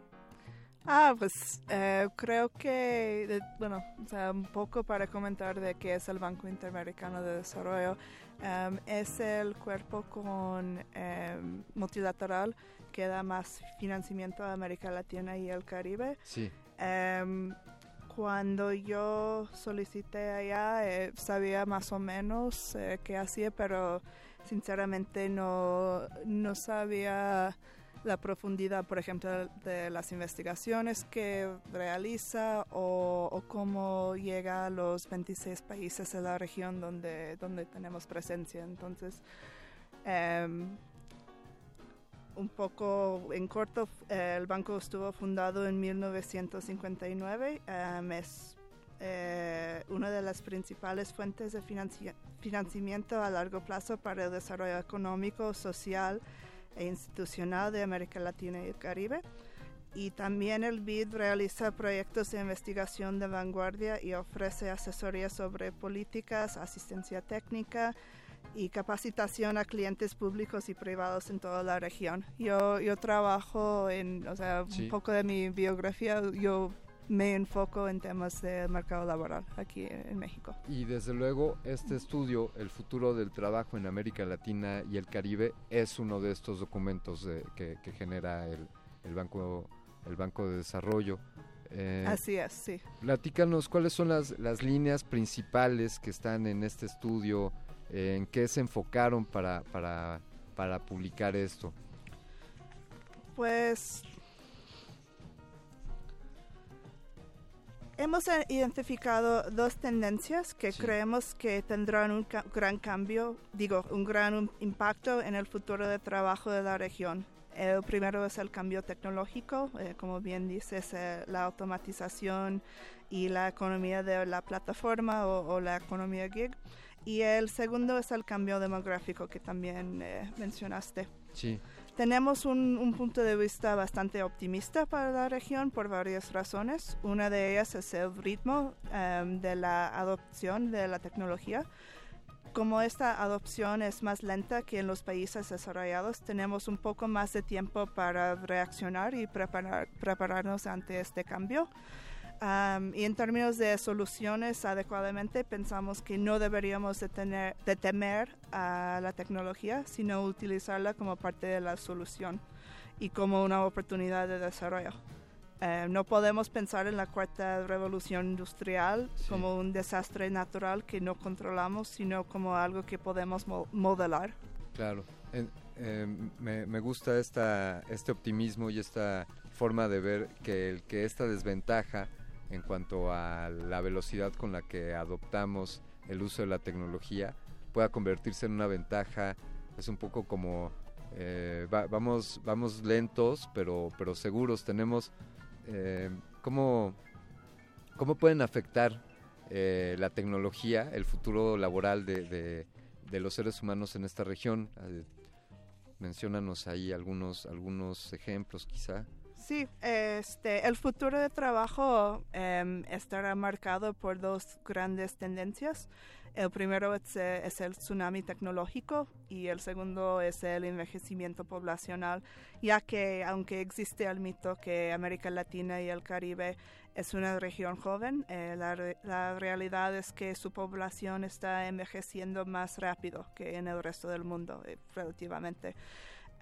Ah, pues eh, creo que, de- bueno, o sea, un poco para comentar de qué es el Banco Interamericano de Desarrollo. Em, es el cuerpo con em, multilateral que da más financiamiento a América Latina y el Caribe. Sí. Em, cuando yo solicité allá, eh, sabía más o menos eh, qué hacía, pero sinceramente no, no sabía la profundidad, por ejemplo, de las investigaciones que realiza o, cómo llega a los 26 países de la región donde, donde tenemos presencia. Entonces, em, un poco en corto, eh, el banco estuvo fundado en 1959. em, es eh, una de las principales fuentes de financi- financiamiento a largo plazo para el desarrollo económico, social institucional de América Latina y el Caribe. Y también el BID realiza proyectos de investigación de vanguardia y ofrece asesoría sobre políticas, asistencia técnica y capacitación a clientes públicos y privados en toda la región. Yo, yo trabajo en, o sea, Sí. un poco de mi biografía, yo me enfoco en temas del mercado laboral aquí en México. Y desde luego este estudio, El futuro del trabajo en América Latina y el Caribe, es uno de estos documentos de- que, que genera el, el Banco, el Banco de Desarrollo. Eh, Así es, sí. Platícanos cuáles son las, las líneas principales que están en este estudio, eh, en qué se enfocaron para, para, para publicar esto. Pues hemos eh, identificado dos tendencias que creemos que tendrán un ca- gran cambio, digo, un gran impacto en el futuro de trabajo de la región. El primero es el cambio tecnológico, eh, como bien dices, eh, la automatización y la economía de la plataforma o, o la economía gig. Y el segundo es el cambio demográfico que también eh, mencionaste. Sí. Tenemos un, un punto de vista bastante optimista para la región por varias razones. Una de ellas es el ritmo em, de la adopción de la tecnología. Como esta adopción es más lenta que en los países desarrollados, tenemos un poco más de tiempo para reaccionar y preparar- prepararnos ante este cambio. Am, y en términos de soluciones adecuadamente, pensamos que no deberíamos de, tener, de temer a la tecnología, sino utilizarla como parte de la solución y como una oportunidad de desarrollo. Eh, no podemos pensar en la cuarta revolución industrial como un desastre natural que no controlamos, sino como algo que podemos mo- modelar. Claro, eh, me, me gusta esta, este optimismo y esta forma de ver que, el, que esta desventaja en cuanto a la velocidad con la que adoptamos el uso de la tecnología pueda convertirse en una ventaja. Es un poco como eh, va- vamos, vamos lentos pero, pero seguros. Tenemos eh, cómo, cómo pueden afectar eh, la tecnología, el futuro laboral de, de- de los seres humanos en esta región. Eh, menciónanos ahí algunos, algunos ejemplos quizá. Sí, este, el futuro de trabajo em, estará marcado por dos grandes tendencias. El primero es, el tsunami tecnológico y el segundo es el envejecimiento poblacional, ya que aunque existe el mito que América Latina y el Caribe es una región joven, eh, la, la realidad es que su población está envejeciendo más rápido que en el resto del mundo, eh, relativamente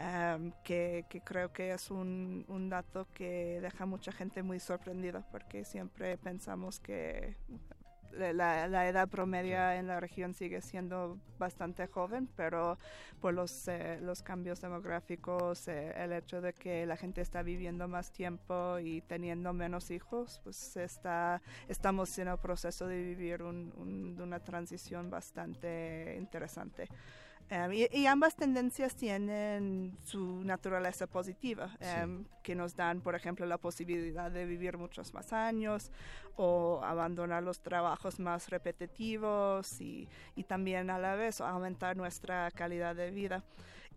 um, que, que creo que es un, un dato que deja mucha gente muy sorprendida porque siempre pensamos que la, la edad promedia en la región sigue siendo bastante joven, pero por los, eh, los cambios demográficos, eh, el hecho de que la gente está viviendo más tiempo y teniendo menos hijos, pues está, estamos en el proceso de vivir un- un- una transición bastante interesante. Um, y, y ambas tendencias tienen su naturaleza positiva, um, que nos dan, por ejemplo, la posibilidad de vivir muchos más años o abandonar los trabajos más repetitivos y, y también a la vez aumentar nuestra calidad de vida.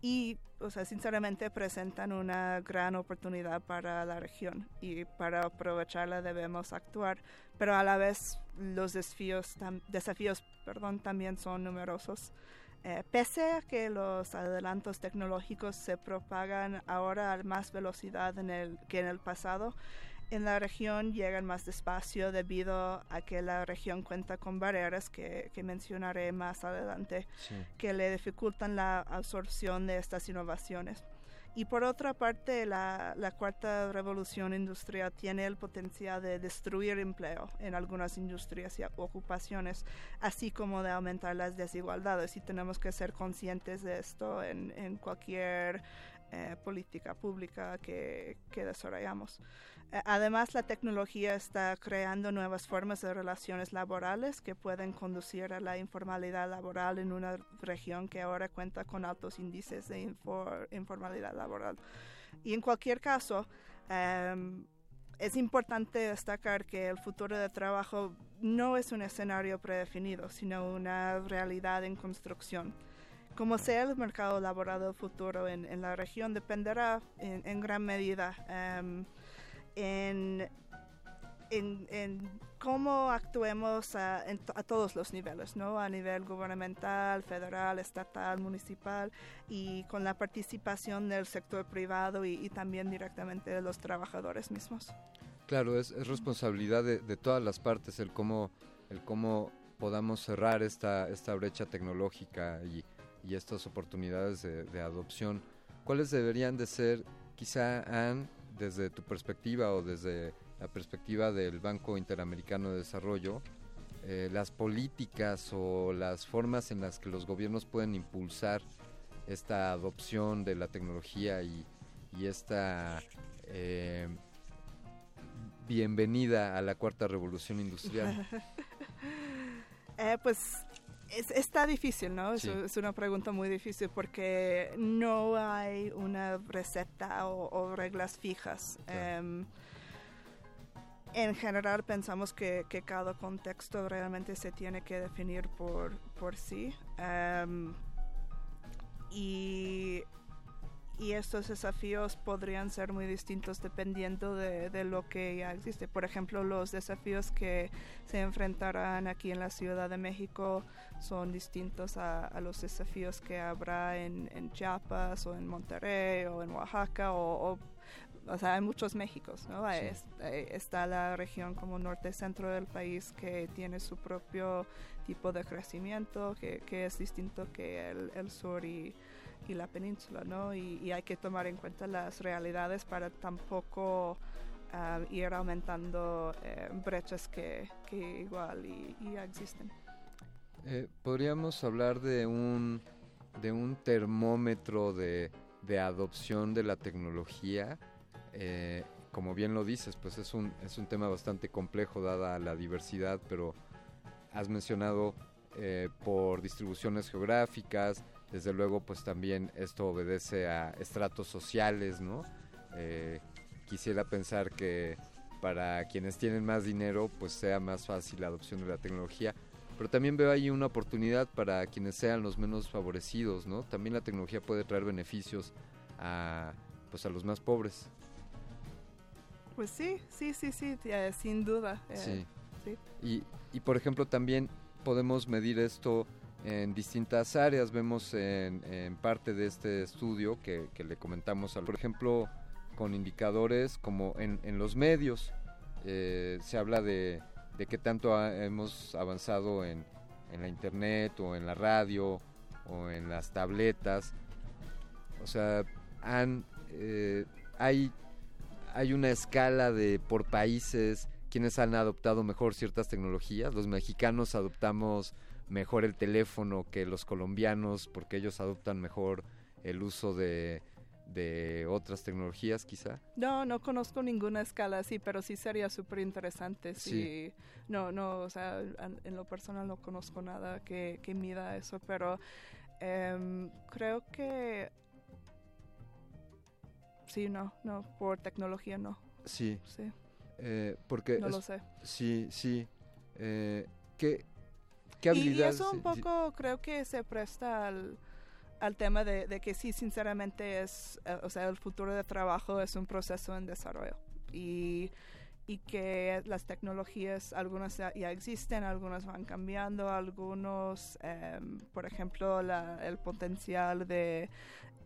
Y, o sea, sinceramente presentan una gran oportunidad para la región y para aprovecharla debemos actuar, pero a la vez los desafíos, tam- desafíos perdón, también son numerosos. Eh, pese a que los adelantos tecnológicos se propagan ahora a más velocidad en el, que en el pasado, en la región llegan más despacio debido a que la región cuenta con barreras que, que mencionaré más adelante que le dificultan la absorción de estas innovaciones. Y por otra parte, la, cuarta revolución industrial tiene el potencial de destruir empleo en algunas industrias y ocupaciones, así como de aumentar las desigualdades. Y tenemos que ser conscientes de esto en, cualquier eh, política pública que desarrollamos. Eh, además, la tecnología está creando nuevas formas de relaciones laborales que pueden conducir a la informalidad laboral en una región que ahora cuenta con altos índices de informalidad laboral. Y en cualquier caso, em, es importante destacar que el futuro de trabajo no es un escenario predefinido, sino una realidad en construcción. Como sea el mercado laboral del futuro en, la región dependerá en, gran medida em, en, cómo actuemos a, todos los niveles, ¿no? A nivel gubernamental, federal, estatal, municipal y con la participación del sector privado y, también directamente de los trabajadores mismos. Claro, es, responsabilidad de, todas las partes el cómo, el cómo podamos cerrar esta, esta brecha tecnológica y y estas oportunidades de, adopción, ¿cuáles deberían de ser, quizá, Anne, desde tu perspectiva o desde la perspectiva del Banco Interamericano de Desarrollo, eh, las políticas o las formas en las que los gobiernos pueden impulsar esta adopción de la tecnología y, esta eh, bienvenida a la cuarta revolución industrial? (laughs) Eh, pues está difícil, ¿no? Es, una pregunta muy difícil porque no hay una receta o, reglas fijas. Em, en general pensamos que, cada contexto realmente se tiene que definir por, por sí. Em, y y estos desafíos podrían ser muy distintos dependiendo de, lo que ya existe. Por ejemplo, los desafíos que se enfrentarán aquí en la Ciudad de México son distintos a, los desafíos que habrá en, Chiapas o en Monterrey o en Oaxaca o, o sea, hay muchos Méxicos, ¿no? está la región como norte-centro del país que tiene su propio tipo de crecimiento, que, es distinto que el, el sur y y la península, ¿no? Y, hay que tomar en cuenta las realidades para tampoco ah, ir aumentando eh, brechas que, que igual y, existen. Eh, Podríamos hablar de un, de un termómetro de, de adopción de la tecnología. Eh, como bien lo dices, pues es un, es un tema bastante complejo dada la diversidad, pero has mencionado por distribuciones geográficas, desde luego, pues también esto obedece a estratos sociales, ¿no? Eh, quisiera pensar que para quienes tienen más dinero, pues sea más fácil la adopción de la tecnología. Pero también veo ahí una oportunidad para quienes sean los menos favorecidos, ¿no? También la tecnología puede traer beneficios a, pues a los más pobres. Pues sí, sí, sí, sí, eh, sin duda. Eh, sí. Y, y por ejemplo también podemos medir esto en distintas áreas. Vemos en, parte de este estudio que, le comentamos, por ejemplo, con indicadores como en, los medios. Eh, se habla de, de qué tanto hemos avanzado en, la internet o en la radio o en las tabletas. O sea, eh, hay, hay una escala de por países quienes han adoptado mejor ciertas tecnologías. Los mexicanos adoptamos mejor el teléfono que los colombianos porque ellos adoptan mejor el uso de, de otras tecnologías quizá? No, no conozco ninguna escala así, pero sí sería súper interesante. Sí. No, no, o sea, en lo personal no conozco nada que, que mida eso, pero em, creo que sí, no, no, por tecnología no. Sí. Sí. Eh, porque no lo sé. Sí, sí. Eh, ¿qué, y, eso un poco creo que se presta al, al tema de, que sí, sinceramente es, eh, o sea, el futuro de trabajo es un proceso en desarrollo. Y, y que las tecnologías, algunas ya, existen, algunas van cambiando, algunos, em, por ejemplo, el potencial de,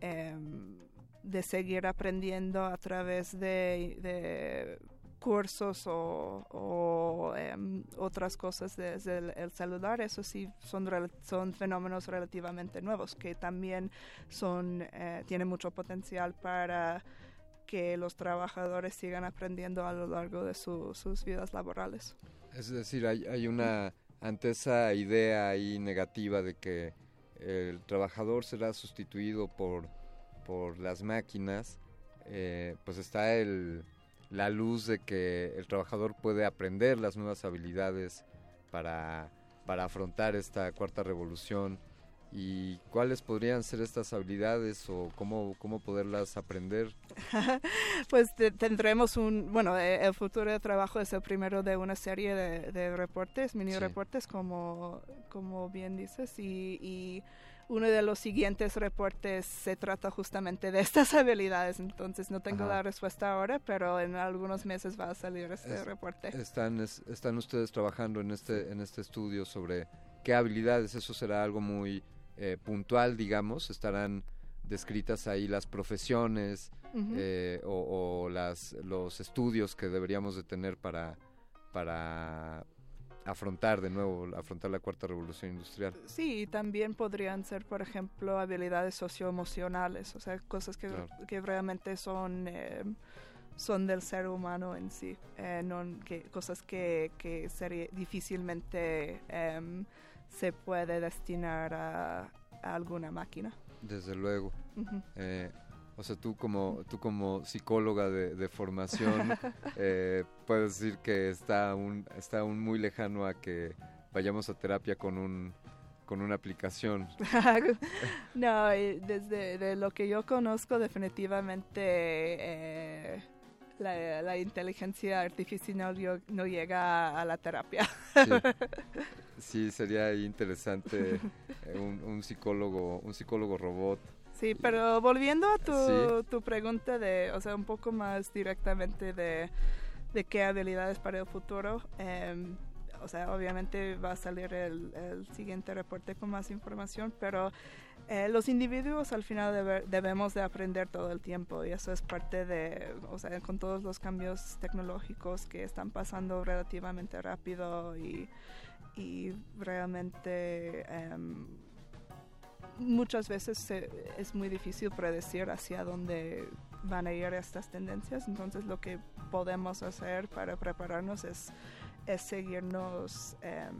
em, de seguir aprendiendo a través de, de cursos o, em, otras cosas desde el, el celular, eso sí son, son fenómenos relativamente nuevos que también son, eh, tienen mucho potencial para que los trabajadores sigan aprendiendo a lo largo de su- sus vidas laborales. Es decir, hay, hay una, ante esa idea ahí negativa de que el trabajador será sustituido por, por las máquinas, eh, pues está el, la luz de que el trabajador puede aprender las nuevas habilidades para, para afrontar esta cuarta revolución. ¿Y cuáles podrían ser estas habilidades o cómo, cómo poderlas aprender? (laughs) pues te- tendremos un, bueno, eh, el futuro de trabajo es el primero de una serie de, de reportes, mini Sí. reportes, como, como bien dices, y, y uno de los siguientes reportes se trata justamente de estas (laughs) habilidades, entonces no tengo Ajá. la respuesta ahora, pero en algunos meses va a salir este Es- reporte. Están, es- están ustedes trabajando en este, en este estudio sobre qué habilidades, eso será algo muy eh, puntual, digamos, estarán descritas ahí las profesiones Ujú. eh, o, o las, los estudios que deberíamos de tener para, para afrontar de nuevo, afrontar la cuarta revolución industrial. Sí, y también podrían ser, por ejemplo, habilidades socioemocionales, o sea, cosas que, Claro. que realmente son, eh, son del ser humano en sí, eh, no que, cosas que, que sería, difícilmente em, se puede destinar a, a alguna máquina. Desde luego. Eh, o sea, tú como, tú como psicóloga de, de formación, (laughs) eh, puedes decir que está aún, está aún muy lejano a que vayamos a terapia con un con una aplicación. no, desde de lo que yo conozco, definitivamente eh, la, la inteligencia artificial no, llega a la terapia. (laughs) Sí, sería interesante eh, un, un psicólogo, un psicólogo robot. Sí, pero volviendo a tu, Sí. tu pregunta de, o sea, un poco más directamente de, de qué habilidades para el futuro, em, o sea, obviamente va a salir el, el siguiente reporte con más información, pero eh, los individuos al final debe- debemos de aprender todo el tiempo y eso es parte de, o sea, con todos los cambios tecnológicos que están pasando relativamente rápido y, y realmente... em, muchas veces es muy difícil predecir hacia dónde van a ir estas tendencias. Entonces lo que podemos hacer para prepararnos es, es seguirnos em,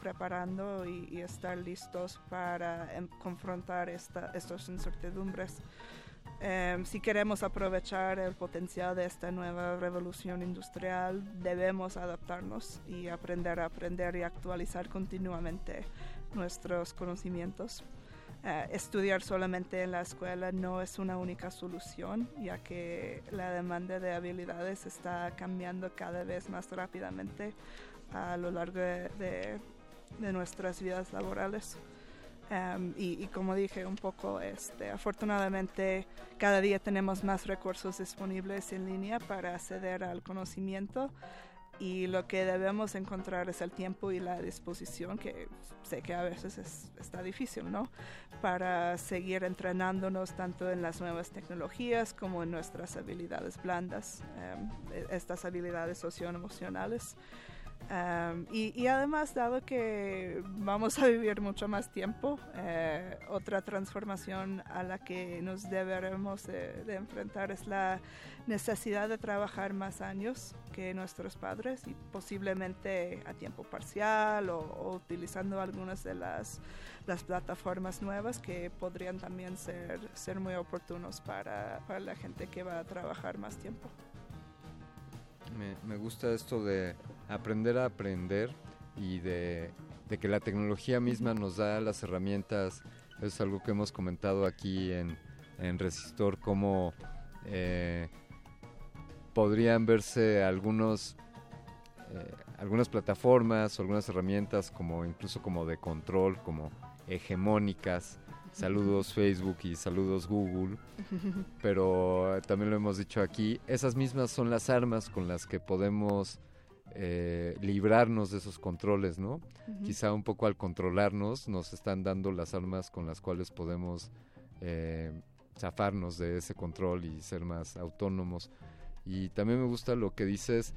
preparando y, y estar listos para em, confrontar esta, estas incertidumbres. Em, si queremos aprovechar el potencial de esta nueva revolución industrial, debemos adaptarnos y aprender a aprender y actualizar continuamente nuestros conocimientos. Estudiar solamente en la escuela no es una única solución, ya que la demanda de habilidades está cambiando cada vez más rápidamente a lo largo de, nuestras vidas laborales. Um, y, y como dije un poco, este, afortunadamente cada día tenemos más recursos disponibles en línea para acceder al conocimiento y lo que debemos encontrar es el tiempo y la disposición, que sé que a veces es- está difícil, ¿no? Para seguir entrenándonos tanto en las nuevas tecnologías como en nuestras habilidades blandas, em, e- estas habilidades socioemocionales. Um, y, además, dado que vamos a vivir mucho más tiempo, eh, otra transformación a la que nos deberemos de, enfrentar es la necesidad de trabajar más años que nuestros padres y posiblemente a tiempo parcial o, o utilizando algunas de las, las plataformas nuevas que podrían también ser, ser muy oportunos para, para la gente que va a trabajar más tiempo. Me, gusta esto de aprender a aprender y de, de que la tecnología misma nos da las herramientas. Es algo que hemos comentado aquí en, en Resistor, cómo eh, podrían verse algunos eh, algunas plataformas o algunas herramientas como incluso como de control, como hegemónicas. Saludos Facebook y saludos Google. (laughs) Pero eh, también lo hemos dicho aquí, esas mismas son las armas con las que podemos eh, librarnos de esos controles, ¿no? Quizá un poco al controlarnos nos están dando las armas con las cuales podemos eh, zafarnos de ese control y ser más autónomos. Y también me gusta lo que dices,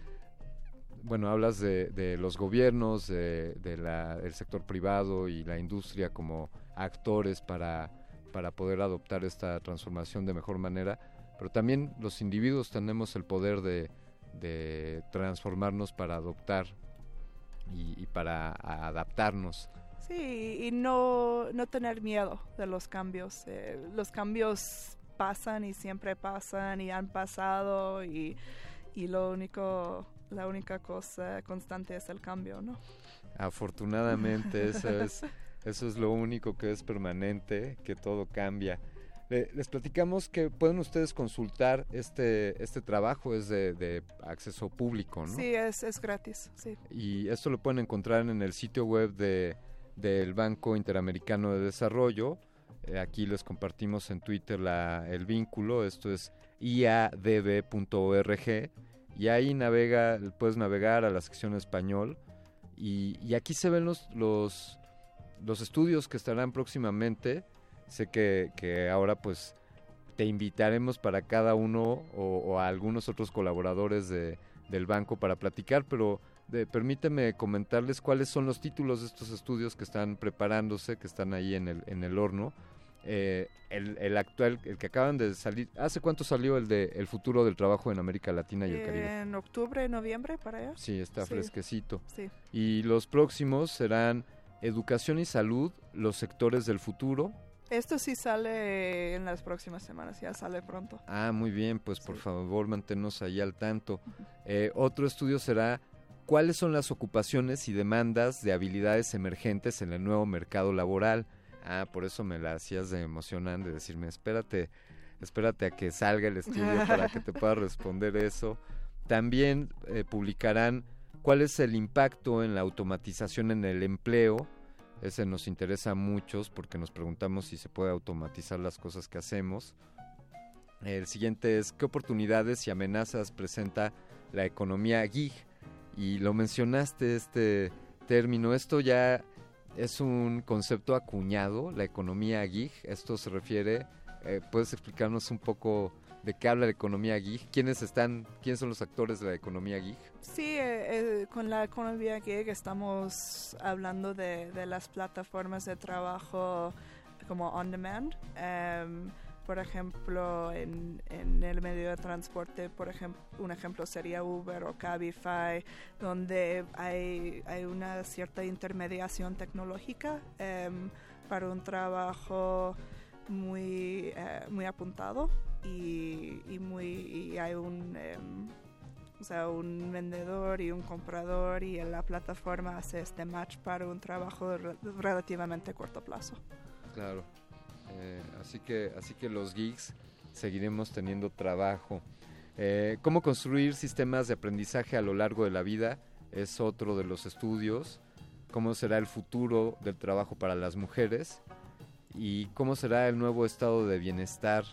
bueno, hablas de, de los gobiernos, de, de la, del sector privado y la industria como actores para, para poder adoptar esta transformación de mejor manera, pero también los individuos tenemos el poder de, de transformarnos para adoptar y, y para adaptarnos. Sí, y no, no tener miedo de los cambios. Eh, los cambios pasan y siempre pasan y han pasado y, y lo único, la única cosa constante es el cambio, ¿no? Afortunadamente, eso es, (laughs) eso es lo único que es permanente, que todo cambia. Le- les platicamos que pueden ustedes consultar este, este trabajo, es de, de acceso público, ¿no? Sí, es, es gratis, sí. Y esto lo pueden encontrar en el sitio web de, del Banco Interamericano de Desarrollo. Eh, aquí les compartimos en Twitter la, el vínculo, esto es iadb.org y ahí navega, puedes navegar a la sección español y, y aquí se ven los, los, los estudios que estarán próximamente. Sé que, que ahora pues te invitaremos para cada uno o, o a algunos otros colaboradores de, del banco para platicar, pero de- permíteme comentarles cuáles son los títulos de estos estudios que están preparándose, que están ahí en el, en el horno. Eh, el, el actual, el que acaban de salir, ¿hace cuánto salió el de El futuro del trabajo en América Latina y el Caribe? En octubre, noviembre, para allá. Sí, está Sí. fresquecito. Sí. Y los próximos serán Educación y Salud, los sectores del futuro. Esto sí sale en las próximas semanas, ya sale pronto. Ah, muy bien, pues por favor manténnos ahí al tanto. Eh, otro estudio será cuáles son las ocupaciones y demandas de habilidades emergentes en el nuevo mercado laboral. Ah, por eso me la hacías de emocionante de decirme, espérate, espérate a que salga el estudio para que te pueda (laughs) responder eso. También eh, publicarán cuál es el impacto en la automatización en el empleo. Ese nos interesa a muchos porque nos preguntamos si se puede automatizar las cosas que hacemos. El siguiente es qué oportunidades y amenazas presenta la economía gig. Y lo mencionaste este término. Esto ya es un concepto acuñado, la economía gig. Esto se refiere, eh, ¿puedes explicarnos un poco de qué habla la economía gig? ¿Quiénes están, quiénes son los actores de la economía gig? Sí, eh, eh, con la economía gig estamos hablando de, de las plataformas de trabajo como on demand. Em, por ejemplo, en, en el medio de transporte, por ejemplo, un ejemplo sería Uber o Cabify, donde hay, hay una cierta intermediación tecnológica em, para un trabajo muy, eh, muy apuntado y, y muy y hay un em, o sea, un vendedor y un comprador y la plataforma hace este match para un trabajo re- relativamente corto plazo. Claro. Eh, así que así que los geeks seguiremos teniendo trabajo. Eh, cómo construir sistemas de aprendizaje a lo largo de la vida es otro de los estudios. Cómo será el futuro del trabajo para las mujeres y cómo será el nuevo estado de bienestar.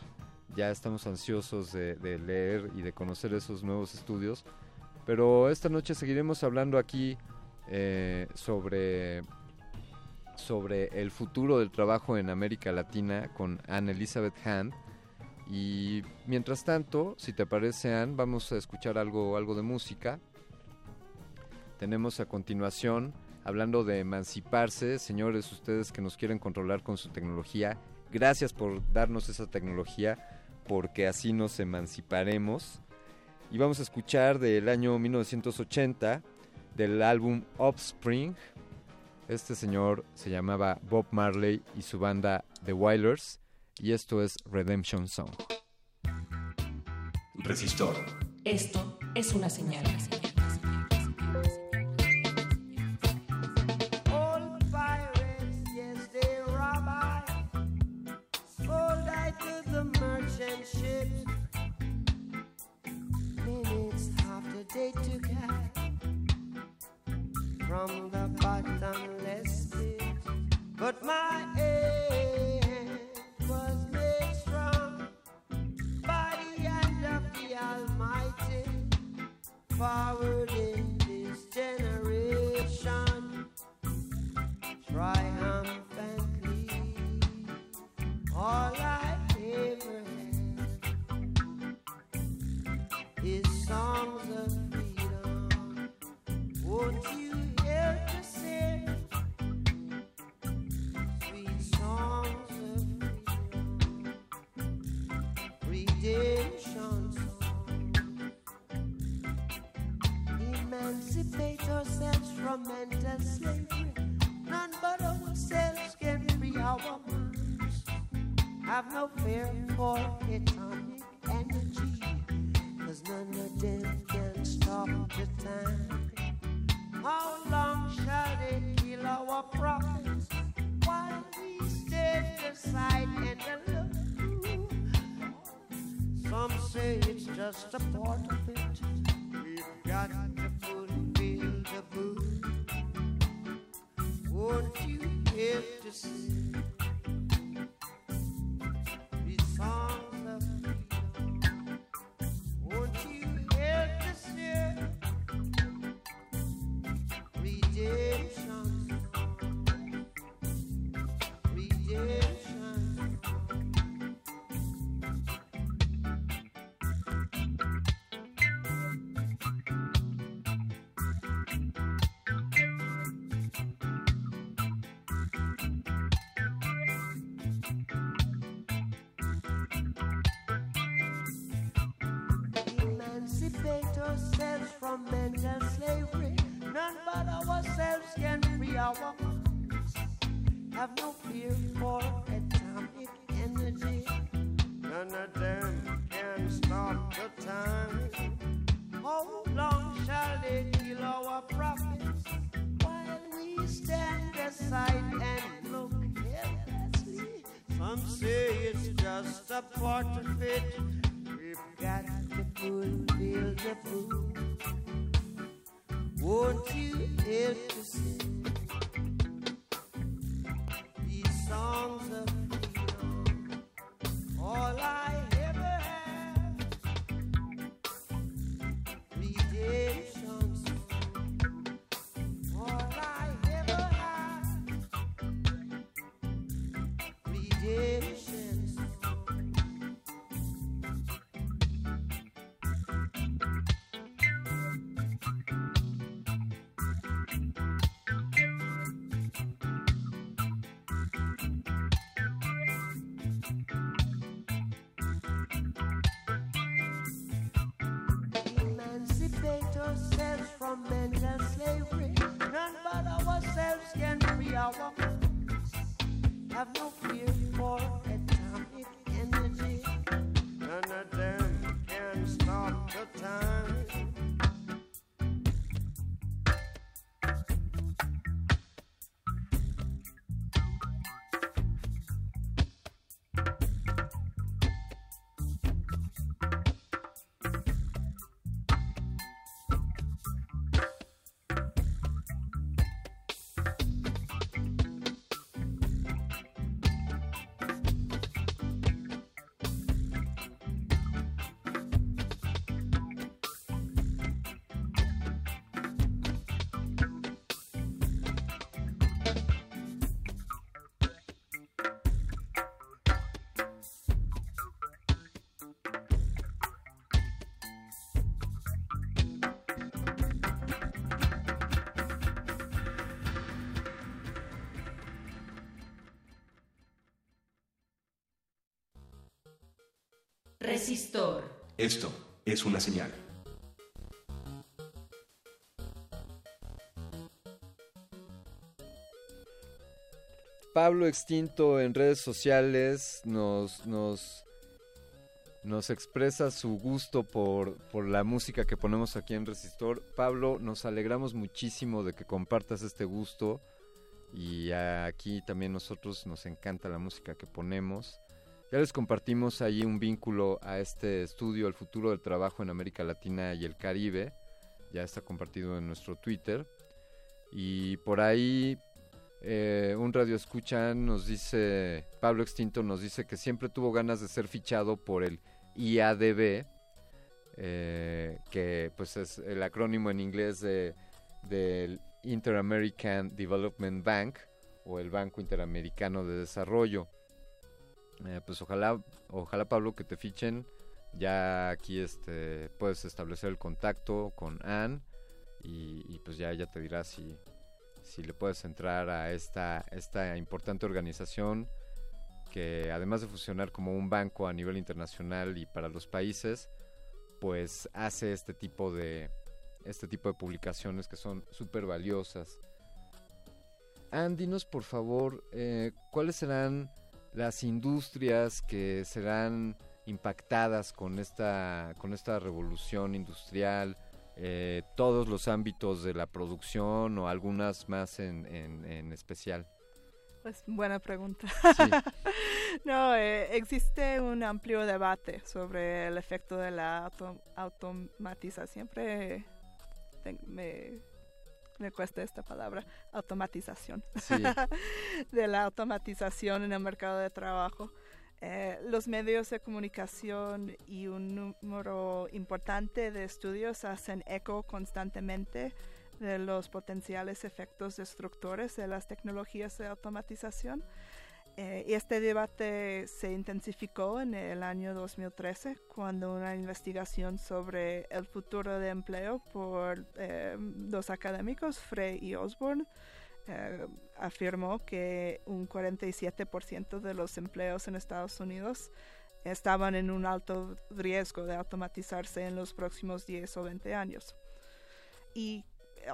Ya estamos ansiosos de, leer y de conocer esos nuevos estudios. Pero esta noche seguiremos hablando aquí eh, sobre sobre el futuro del trabajo en América Latina con Anne Elizabeth Hand. Y mientras tanto, si te parece, Anne, vamos a escuchar algo, algo de música. Tenemos a continuación, hablando de emanciparse, señores, ustedes que nos quieren controlar con su tecnología, gracias por darnos esa tecnología, porque así nos emanciparemos. Y vamos a escuchar del año 1980, del álbum Offspring, este señor se llamaba Bob Marley y su banda The Wailers y esto es Redemption Song. Resistor. Esto es una señal. Just a Resistor. Esto es una señal. Pablo Extinto en redes sociales nos, nos, nos expresa su gusto por, por la música que ponemos aquí en Resistor. Pablo, nos alegramos muchísimo de que compartas este gusto y aquí también nosotros nos encanta la música que ponemos. Ya les compartimos ahí un vínculo a este estudio, El futuro del trabajo en América Latina y el Caribe. Ya está compartido en nuestro Twitter. Y por ahí eh, un radio escucha nos dice, Pablo Extinto nos dice que siempre tuvo ganas de ser fichado por el IADB, eh, que pues es el acrónimo en inglés de, del Inter-American Development Bank o el Banco Interamericano de Desarrollo. Eh, pues ojalá, ojalá Pablo que te fichen. Ya aquí este puedes establecer el contacto con Ann y, pues ya ella te dirá si, si le puedes entrar a esta, esta importante organización que además de funcionar como un banco a nivel internacional y para los países, pues hace este tipo de este tipo de publicaciones que son súper valiosas. Ann, dinos por favor, eh, ¿cuáles serán las industrias que serán impactadas con esta, con esta revolución industrial, eh, todos los ámbitos de la producción o algunas más en, en, especial? Pues buena pregunta. (laughs) no, eh, existe un amplio debate sobre el efecto de la automatización. Siempre me, me cuesta esta palabra, automatización. (laughs) de la automatización en el mercado de trabajo. Eh, los medios de comunicación y un número importante de estudios hacen eco constantemente de los potenciales efectos destructores de las tecnologías de automatización. Eh, este debate se intensificó en el año 2013 cuando una investigación sobre el futuro de empleo por eh, dos académicos, Frey y Osborne, eh, afirmó que un 47% de los empleos en Estados Unidos estaban en un alto riesgo de automatizarse en los próximos 10 o 20 años. Y, eh,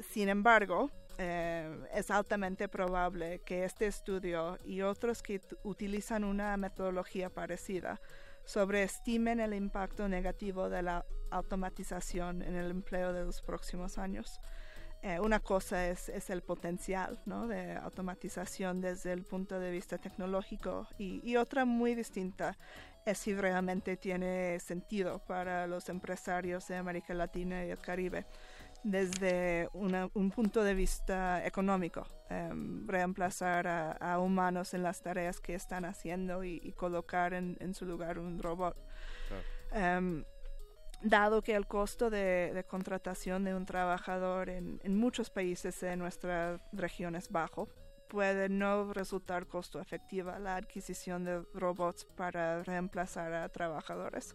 sin embargo, eh, es altamente probable que este estudio y otros que utilizan una metodología parecida sobreestimen el impacto negativo de la automatización en el empleo de los próximos años. Eh, una cosa es, el potencial de automatización desde el punto de vista tecnológico y, otra muy distinta es si realmente tiene sentido para los empresarios de América Latina y el Caribe desde un punto de vista económico, em, reemplazar a, humanos en las tareas que están haciendo y, colocar en, su lugar un robot. Em, dado que el costo de, contratación de un trabajador en, muchos países de nuestra región es bajo, puede no resultar costo efectiva la adquisición de robots para reemplazar a trabajadores.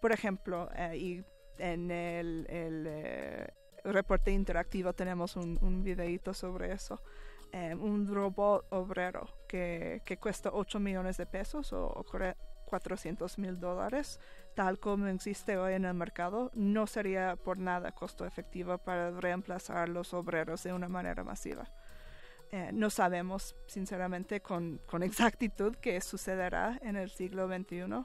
Por ejemplo, eh, y en el, eh, reporte interactivo tenemos un, un videito sobre eso. Eh, un robot obrero que, que, cuesta 8 millones de pesos o, o 400 mil dólares, tal como existe hoy en el mercado, no sería por nada costo efectivo para reemplazar los obreros de una manera masiva. Eh, no sabemos, sinceramente, con, con (laughs) exactitud qué sucederá en el siglo XXI,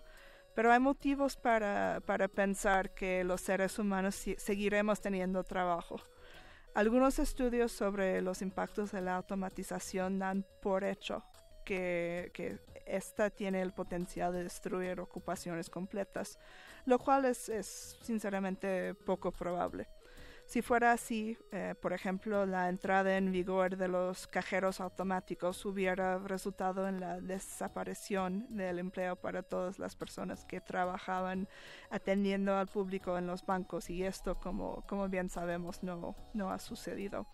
pero hay motivos para, para pensar que los seres humanos seguiremos teniendo trabajo. Algunos estudios sobre los impactos de la automatización dan por hecho que, que esta tiene el potencial de destruir ocupaciones completas, lo cual es, es sinceramente poco probable. Si fuera así, eh, por ejemplo, la entrada en vigor de los cajeros automáticos hubiera resultado en la desaparición del empleo para todas las personas que trabajaban atendiendo al público en los bancos y esto, como, como bien sabemos, no, no ha sucedido.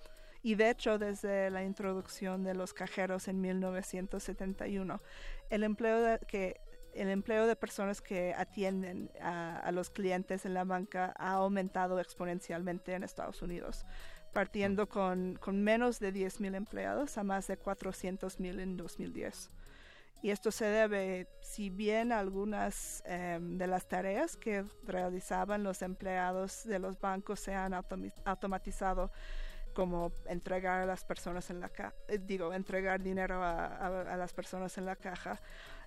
Y de hecho, desde la introducción de los cajeros en 1971, el empleo que el empleo de personas que atienden a, los clientes en la banca ha aumentado exponencialmente en Estados Unidos, partiendo con, menos de 10.000 empleados a más de 400.000 en 2010. Y esto se debe, si bien algunas em, de las tareas que realizaban los empleados de los bancos se han automatizado, como entregar a las personas en la eh, digo, entregar dinero a, las personas en la caja,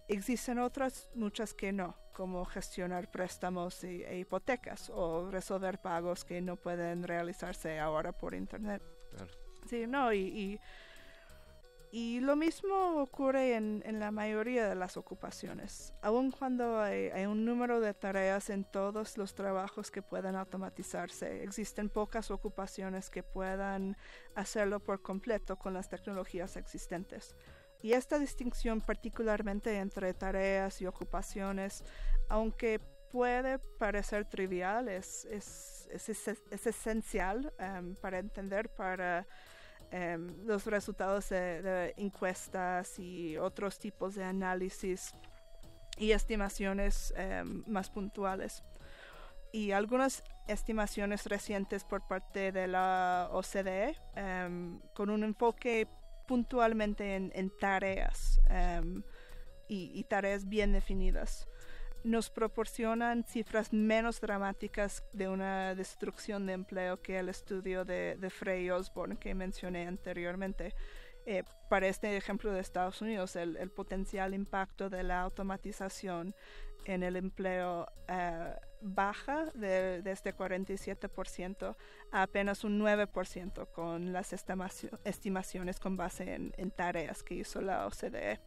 Existen otras, muchas que no, como gestionar préstamos e hipotecas o resolver pagos que no pueden realizarse ahora por Internet. Sí, no, y, y, lo mismo ocurre en, en, la mayoría de las ocupaciones. Aun cuando hay, hay, un número de tareas en todos los trabajos que puedan automatizarse, existen pocas ocupaciones que puedan hacerlo por completo con las tecnologías existentes. Y esta distinción particularmente entre tareas y ocupaciones, aunque puede parecer trivial, es, es, es, esencial em, para entender para em, los resultados de, encuestas y otros tipos de análisis y estimaciones em, más puntuales. Y algunas estimaciones recientes por parte de la OCDE con un enfoque puntualmente en, tareas em, y, tareas bien definidas. Nos proporcionan cifras menos dramáticas de una destrucción de empleo que el estudio de, de Frey Osborne que mencioné anteriormente. eh, para este ejemplo de Estados Unidos, el, el, potencial impacto de la automatización en el empleo eh, baja de, de, este 47% a apenas un 9% con las estimaciones con base en, tareas que hizo la OCDE.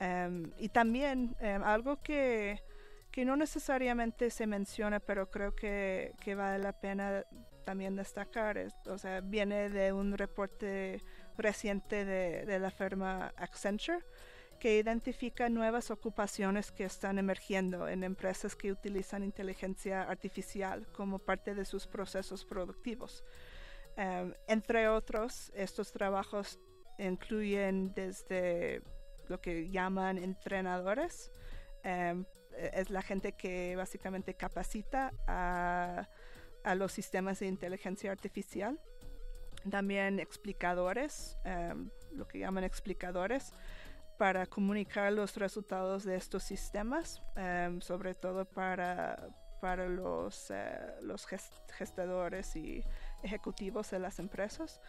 Um, y también um, algo que, que, no necesariamente se menciona, pero creo que, que vale la pena también destacar, es, o sea, viene de un reporte reciente de, de la firma Accenture, que identifica nuevas ocupaciones que están emergiendo en empresas que utilizan inteligencia artificial como parte de sus procesos productivos. Um, entre otros, estos trabajos incluyen desde lo que llaman entrenadores, um, es la gente que básicamente capacita a, los sistemas de inteligencia artificial. También explicadores, um, lo que llaman explicadores, para comunicar los resultados de estos sistemas, um, sobre todo para, para los, uh, los gestadores y ejecutivos de las empresas.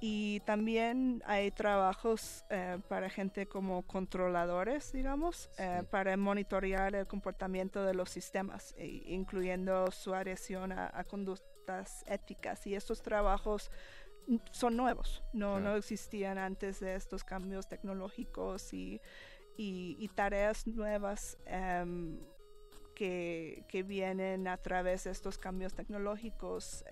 Y también hay trabajos uh, para gente como controladores, digamos, sí. uh, para monitorear el comportamiento de los sistemas, e, incluyendo su adhesión a, a conductas éticas. Y estos trabajos son nuevos, no, no existían antes de estos cambios tecnológicos y, y, y tareas nuevas um, que, que, vienen a través de estos cambios tecnológicos.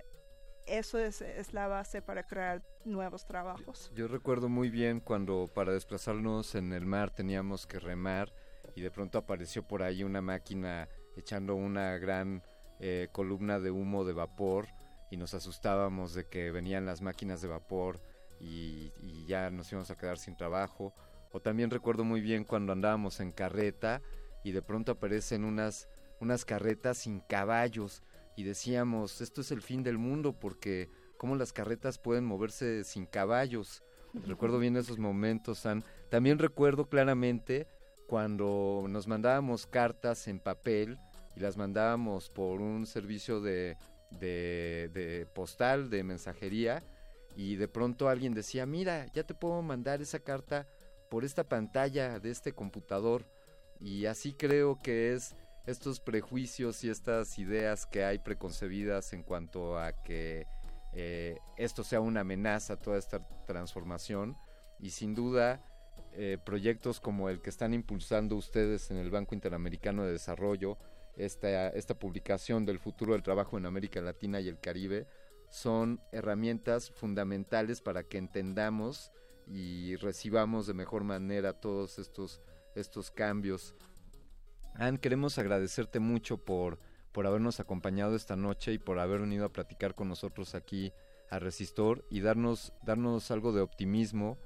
Eso es, es, la base para crear nuevos trabajos. Yo recuerdo muy bien cuando para desplazarnos en el mar teníamos que remar y de pronto apareció por ahí una máquina echando una gran eh, columna de humo de vapor y nos asustábamos de que venían las máquinas de vapor y, y, ya nos íbamos a quedar sin trabajo. O también recuerdo muy bien cuando andábamos en carreta y de pronto aparecen unas, unas carretas sin caballos y decíamos, esto es el fin del mundo porque cómo las carretas pueden moverse sin caballos. recuerdo bien esos momentos. También recuerdo claramente cuando nos mandábamos cartas en papel y las mandábamos por un servicio de de, postal, de mensajería, y de pronto alguien decía, mira, ya te puedo mandar esa carta por esta pantalla de este computador. Y así creo que es estos prejuicios y estas ideas que hay preconcebidas en cuanto a que eh, esto sea una amenaza, toda esta transformación. Y sin duda, eh, proyectos como el que están impulsando ustedes en el Banco Interamericano de Desarrollo, esta, esta publicación del futuro del trabajo en América Latina y el Caribe son herramientas fundamentales para que entendamos y recibamos de mejor manera todos estos, estos cambios. Anne, queremos agradecerte mucho por, por habernos acompañado esta noche y por haber venido a platicar con nosotros aquí a Resistor y darnos, darnos algo de optimismo,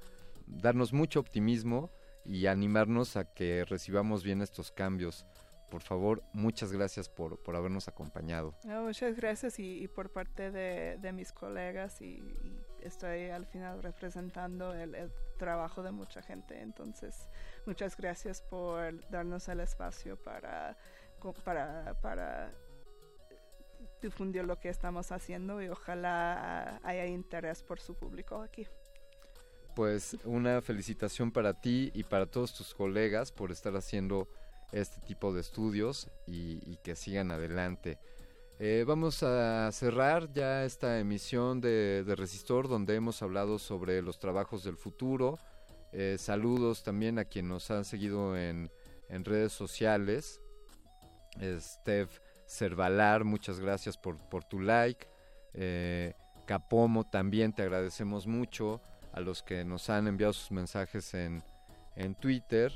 darnos mucho optimismo y animarnos a que recibamos bien estos cambios por favor, muchas gracias por, por habernos acompañado. No, muchas gracias y, y por parte de, de mis colegas y, y, estoy al final representando el, el, trabajo de mucha gente. Entonces, muchas gracias por darnos el espacio para, para, para difundir lo que estamos haciendo y ojalá haya interés por su público aquí. Pues una felicitación para ti y para todos tus colegas por estar haciendo este tipo de estudios y, que sigan adelante. Eh, vamos a cerrar ya esta emisión de, de, Resistor donde hemos hablado sobre los trabajos del futuro. Eh, saludos también a quien nos han seguido en, en redes sociales. Steph Cervalar, muchas gracias por, por tu like. Eh, Capomo, también te agradecemos mucho a los que nos han enviado sus mensajes en, en Twitter.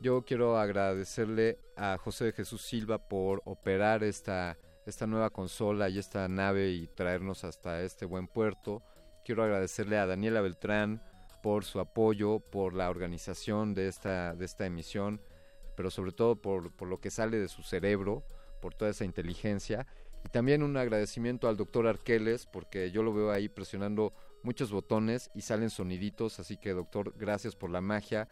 Yo quiero agradecerle a José de Jesús Silva por operar esta, esta nueva consola y esta nave y traernos hasta este buen puerto. Quiero agradecerle a Daniela Beltrán por su apoyo, por la organización de esta, de esta emisión, pero sobre todo por, por lo que sale de su cerebro, por toda esa inteligencia. Y también un agradecimiento al doctor Arqueles, porque yo lo veo ahí presionando muchos botones y salen soniditos, así que doctor, gracias por la magia,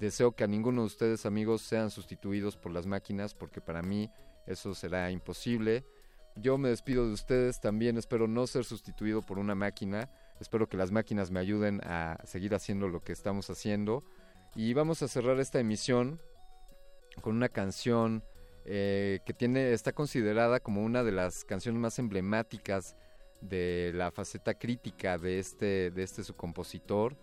Deseo que a ninguno de ustedes amigos sean sustituidos por las máquinas porque para mí eso será imposible. Yo me despido de ustedes, también espero no ser sustituido por una máquina. Espero que las máquinas me ayuden a seguir haciendo lo que estamos haciendo. Y vamos a cerrar esta emisión con una canción eh, que tiene, está considerada como una de las canciones más emblemáticas de la faceta crítica de este, de este su compositor.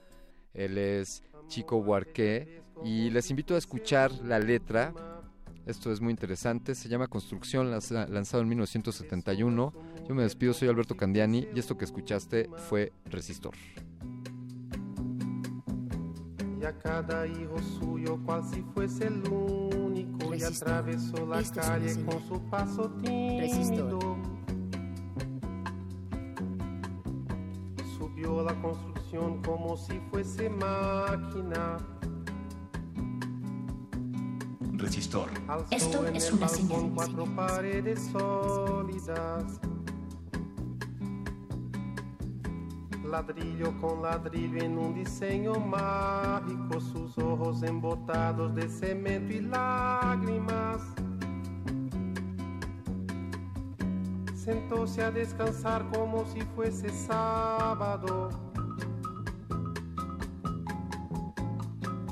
Él es Chico Huarqué y les invito a escuchar la letra. Esto es muy interesante, se llama Construcción, lanza- lanzado en 1971. Yo me despido, soy Alberto Candiani y esto que escuchaste fue Resistor. E a cada hijo suyo cual si fuese el único y atravesó la Esto calle con su paso tímido. Resistor. Subió la construcción como si fuese máquina. Resistor. Alzó Esto en es el una señal. cuatro paredes sólidas. Ladrillo con ladrillo en un diseño mágico, sus ojos embotados de cemento y lágrimas. Sentóse a descansar como si fuese sábado.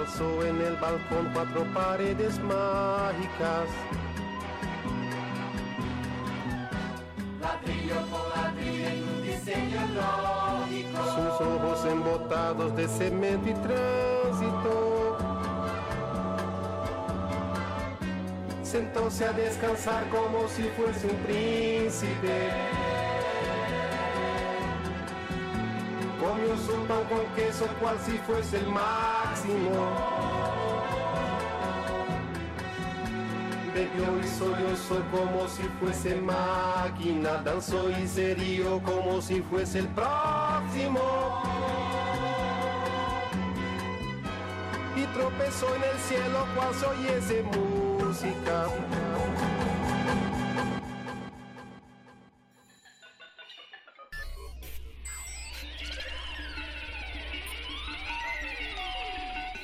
Alzó en el balcón cuatro paredes mágicas. Ladrillo con ladrillo en un diseño lógico. Sus ojos embotados de cemento y tránsito. Sentóse a descansar como si fuese un príncipe. Comió su pan con queso cual si fuese el máximo. Bebió y sollozó como si fuese máquina. Danzó y se rió como si fuese el próximo. Y tropezó en el cielo cual se oyese música.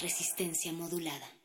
Resistencia modulada.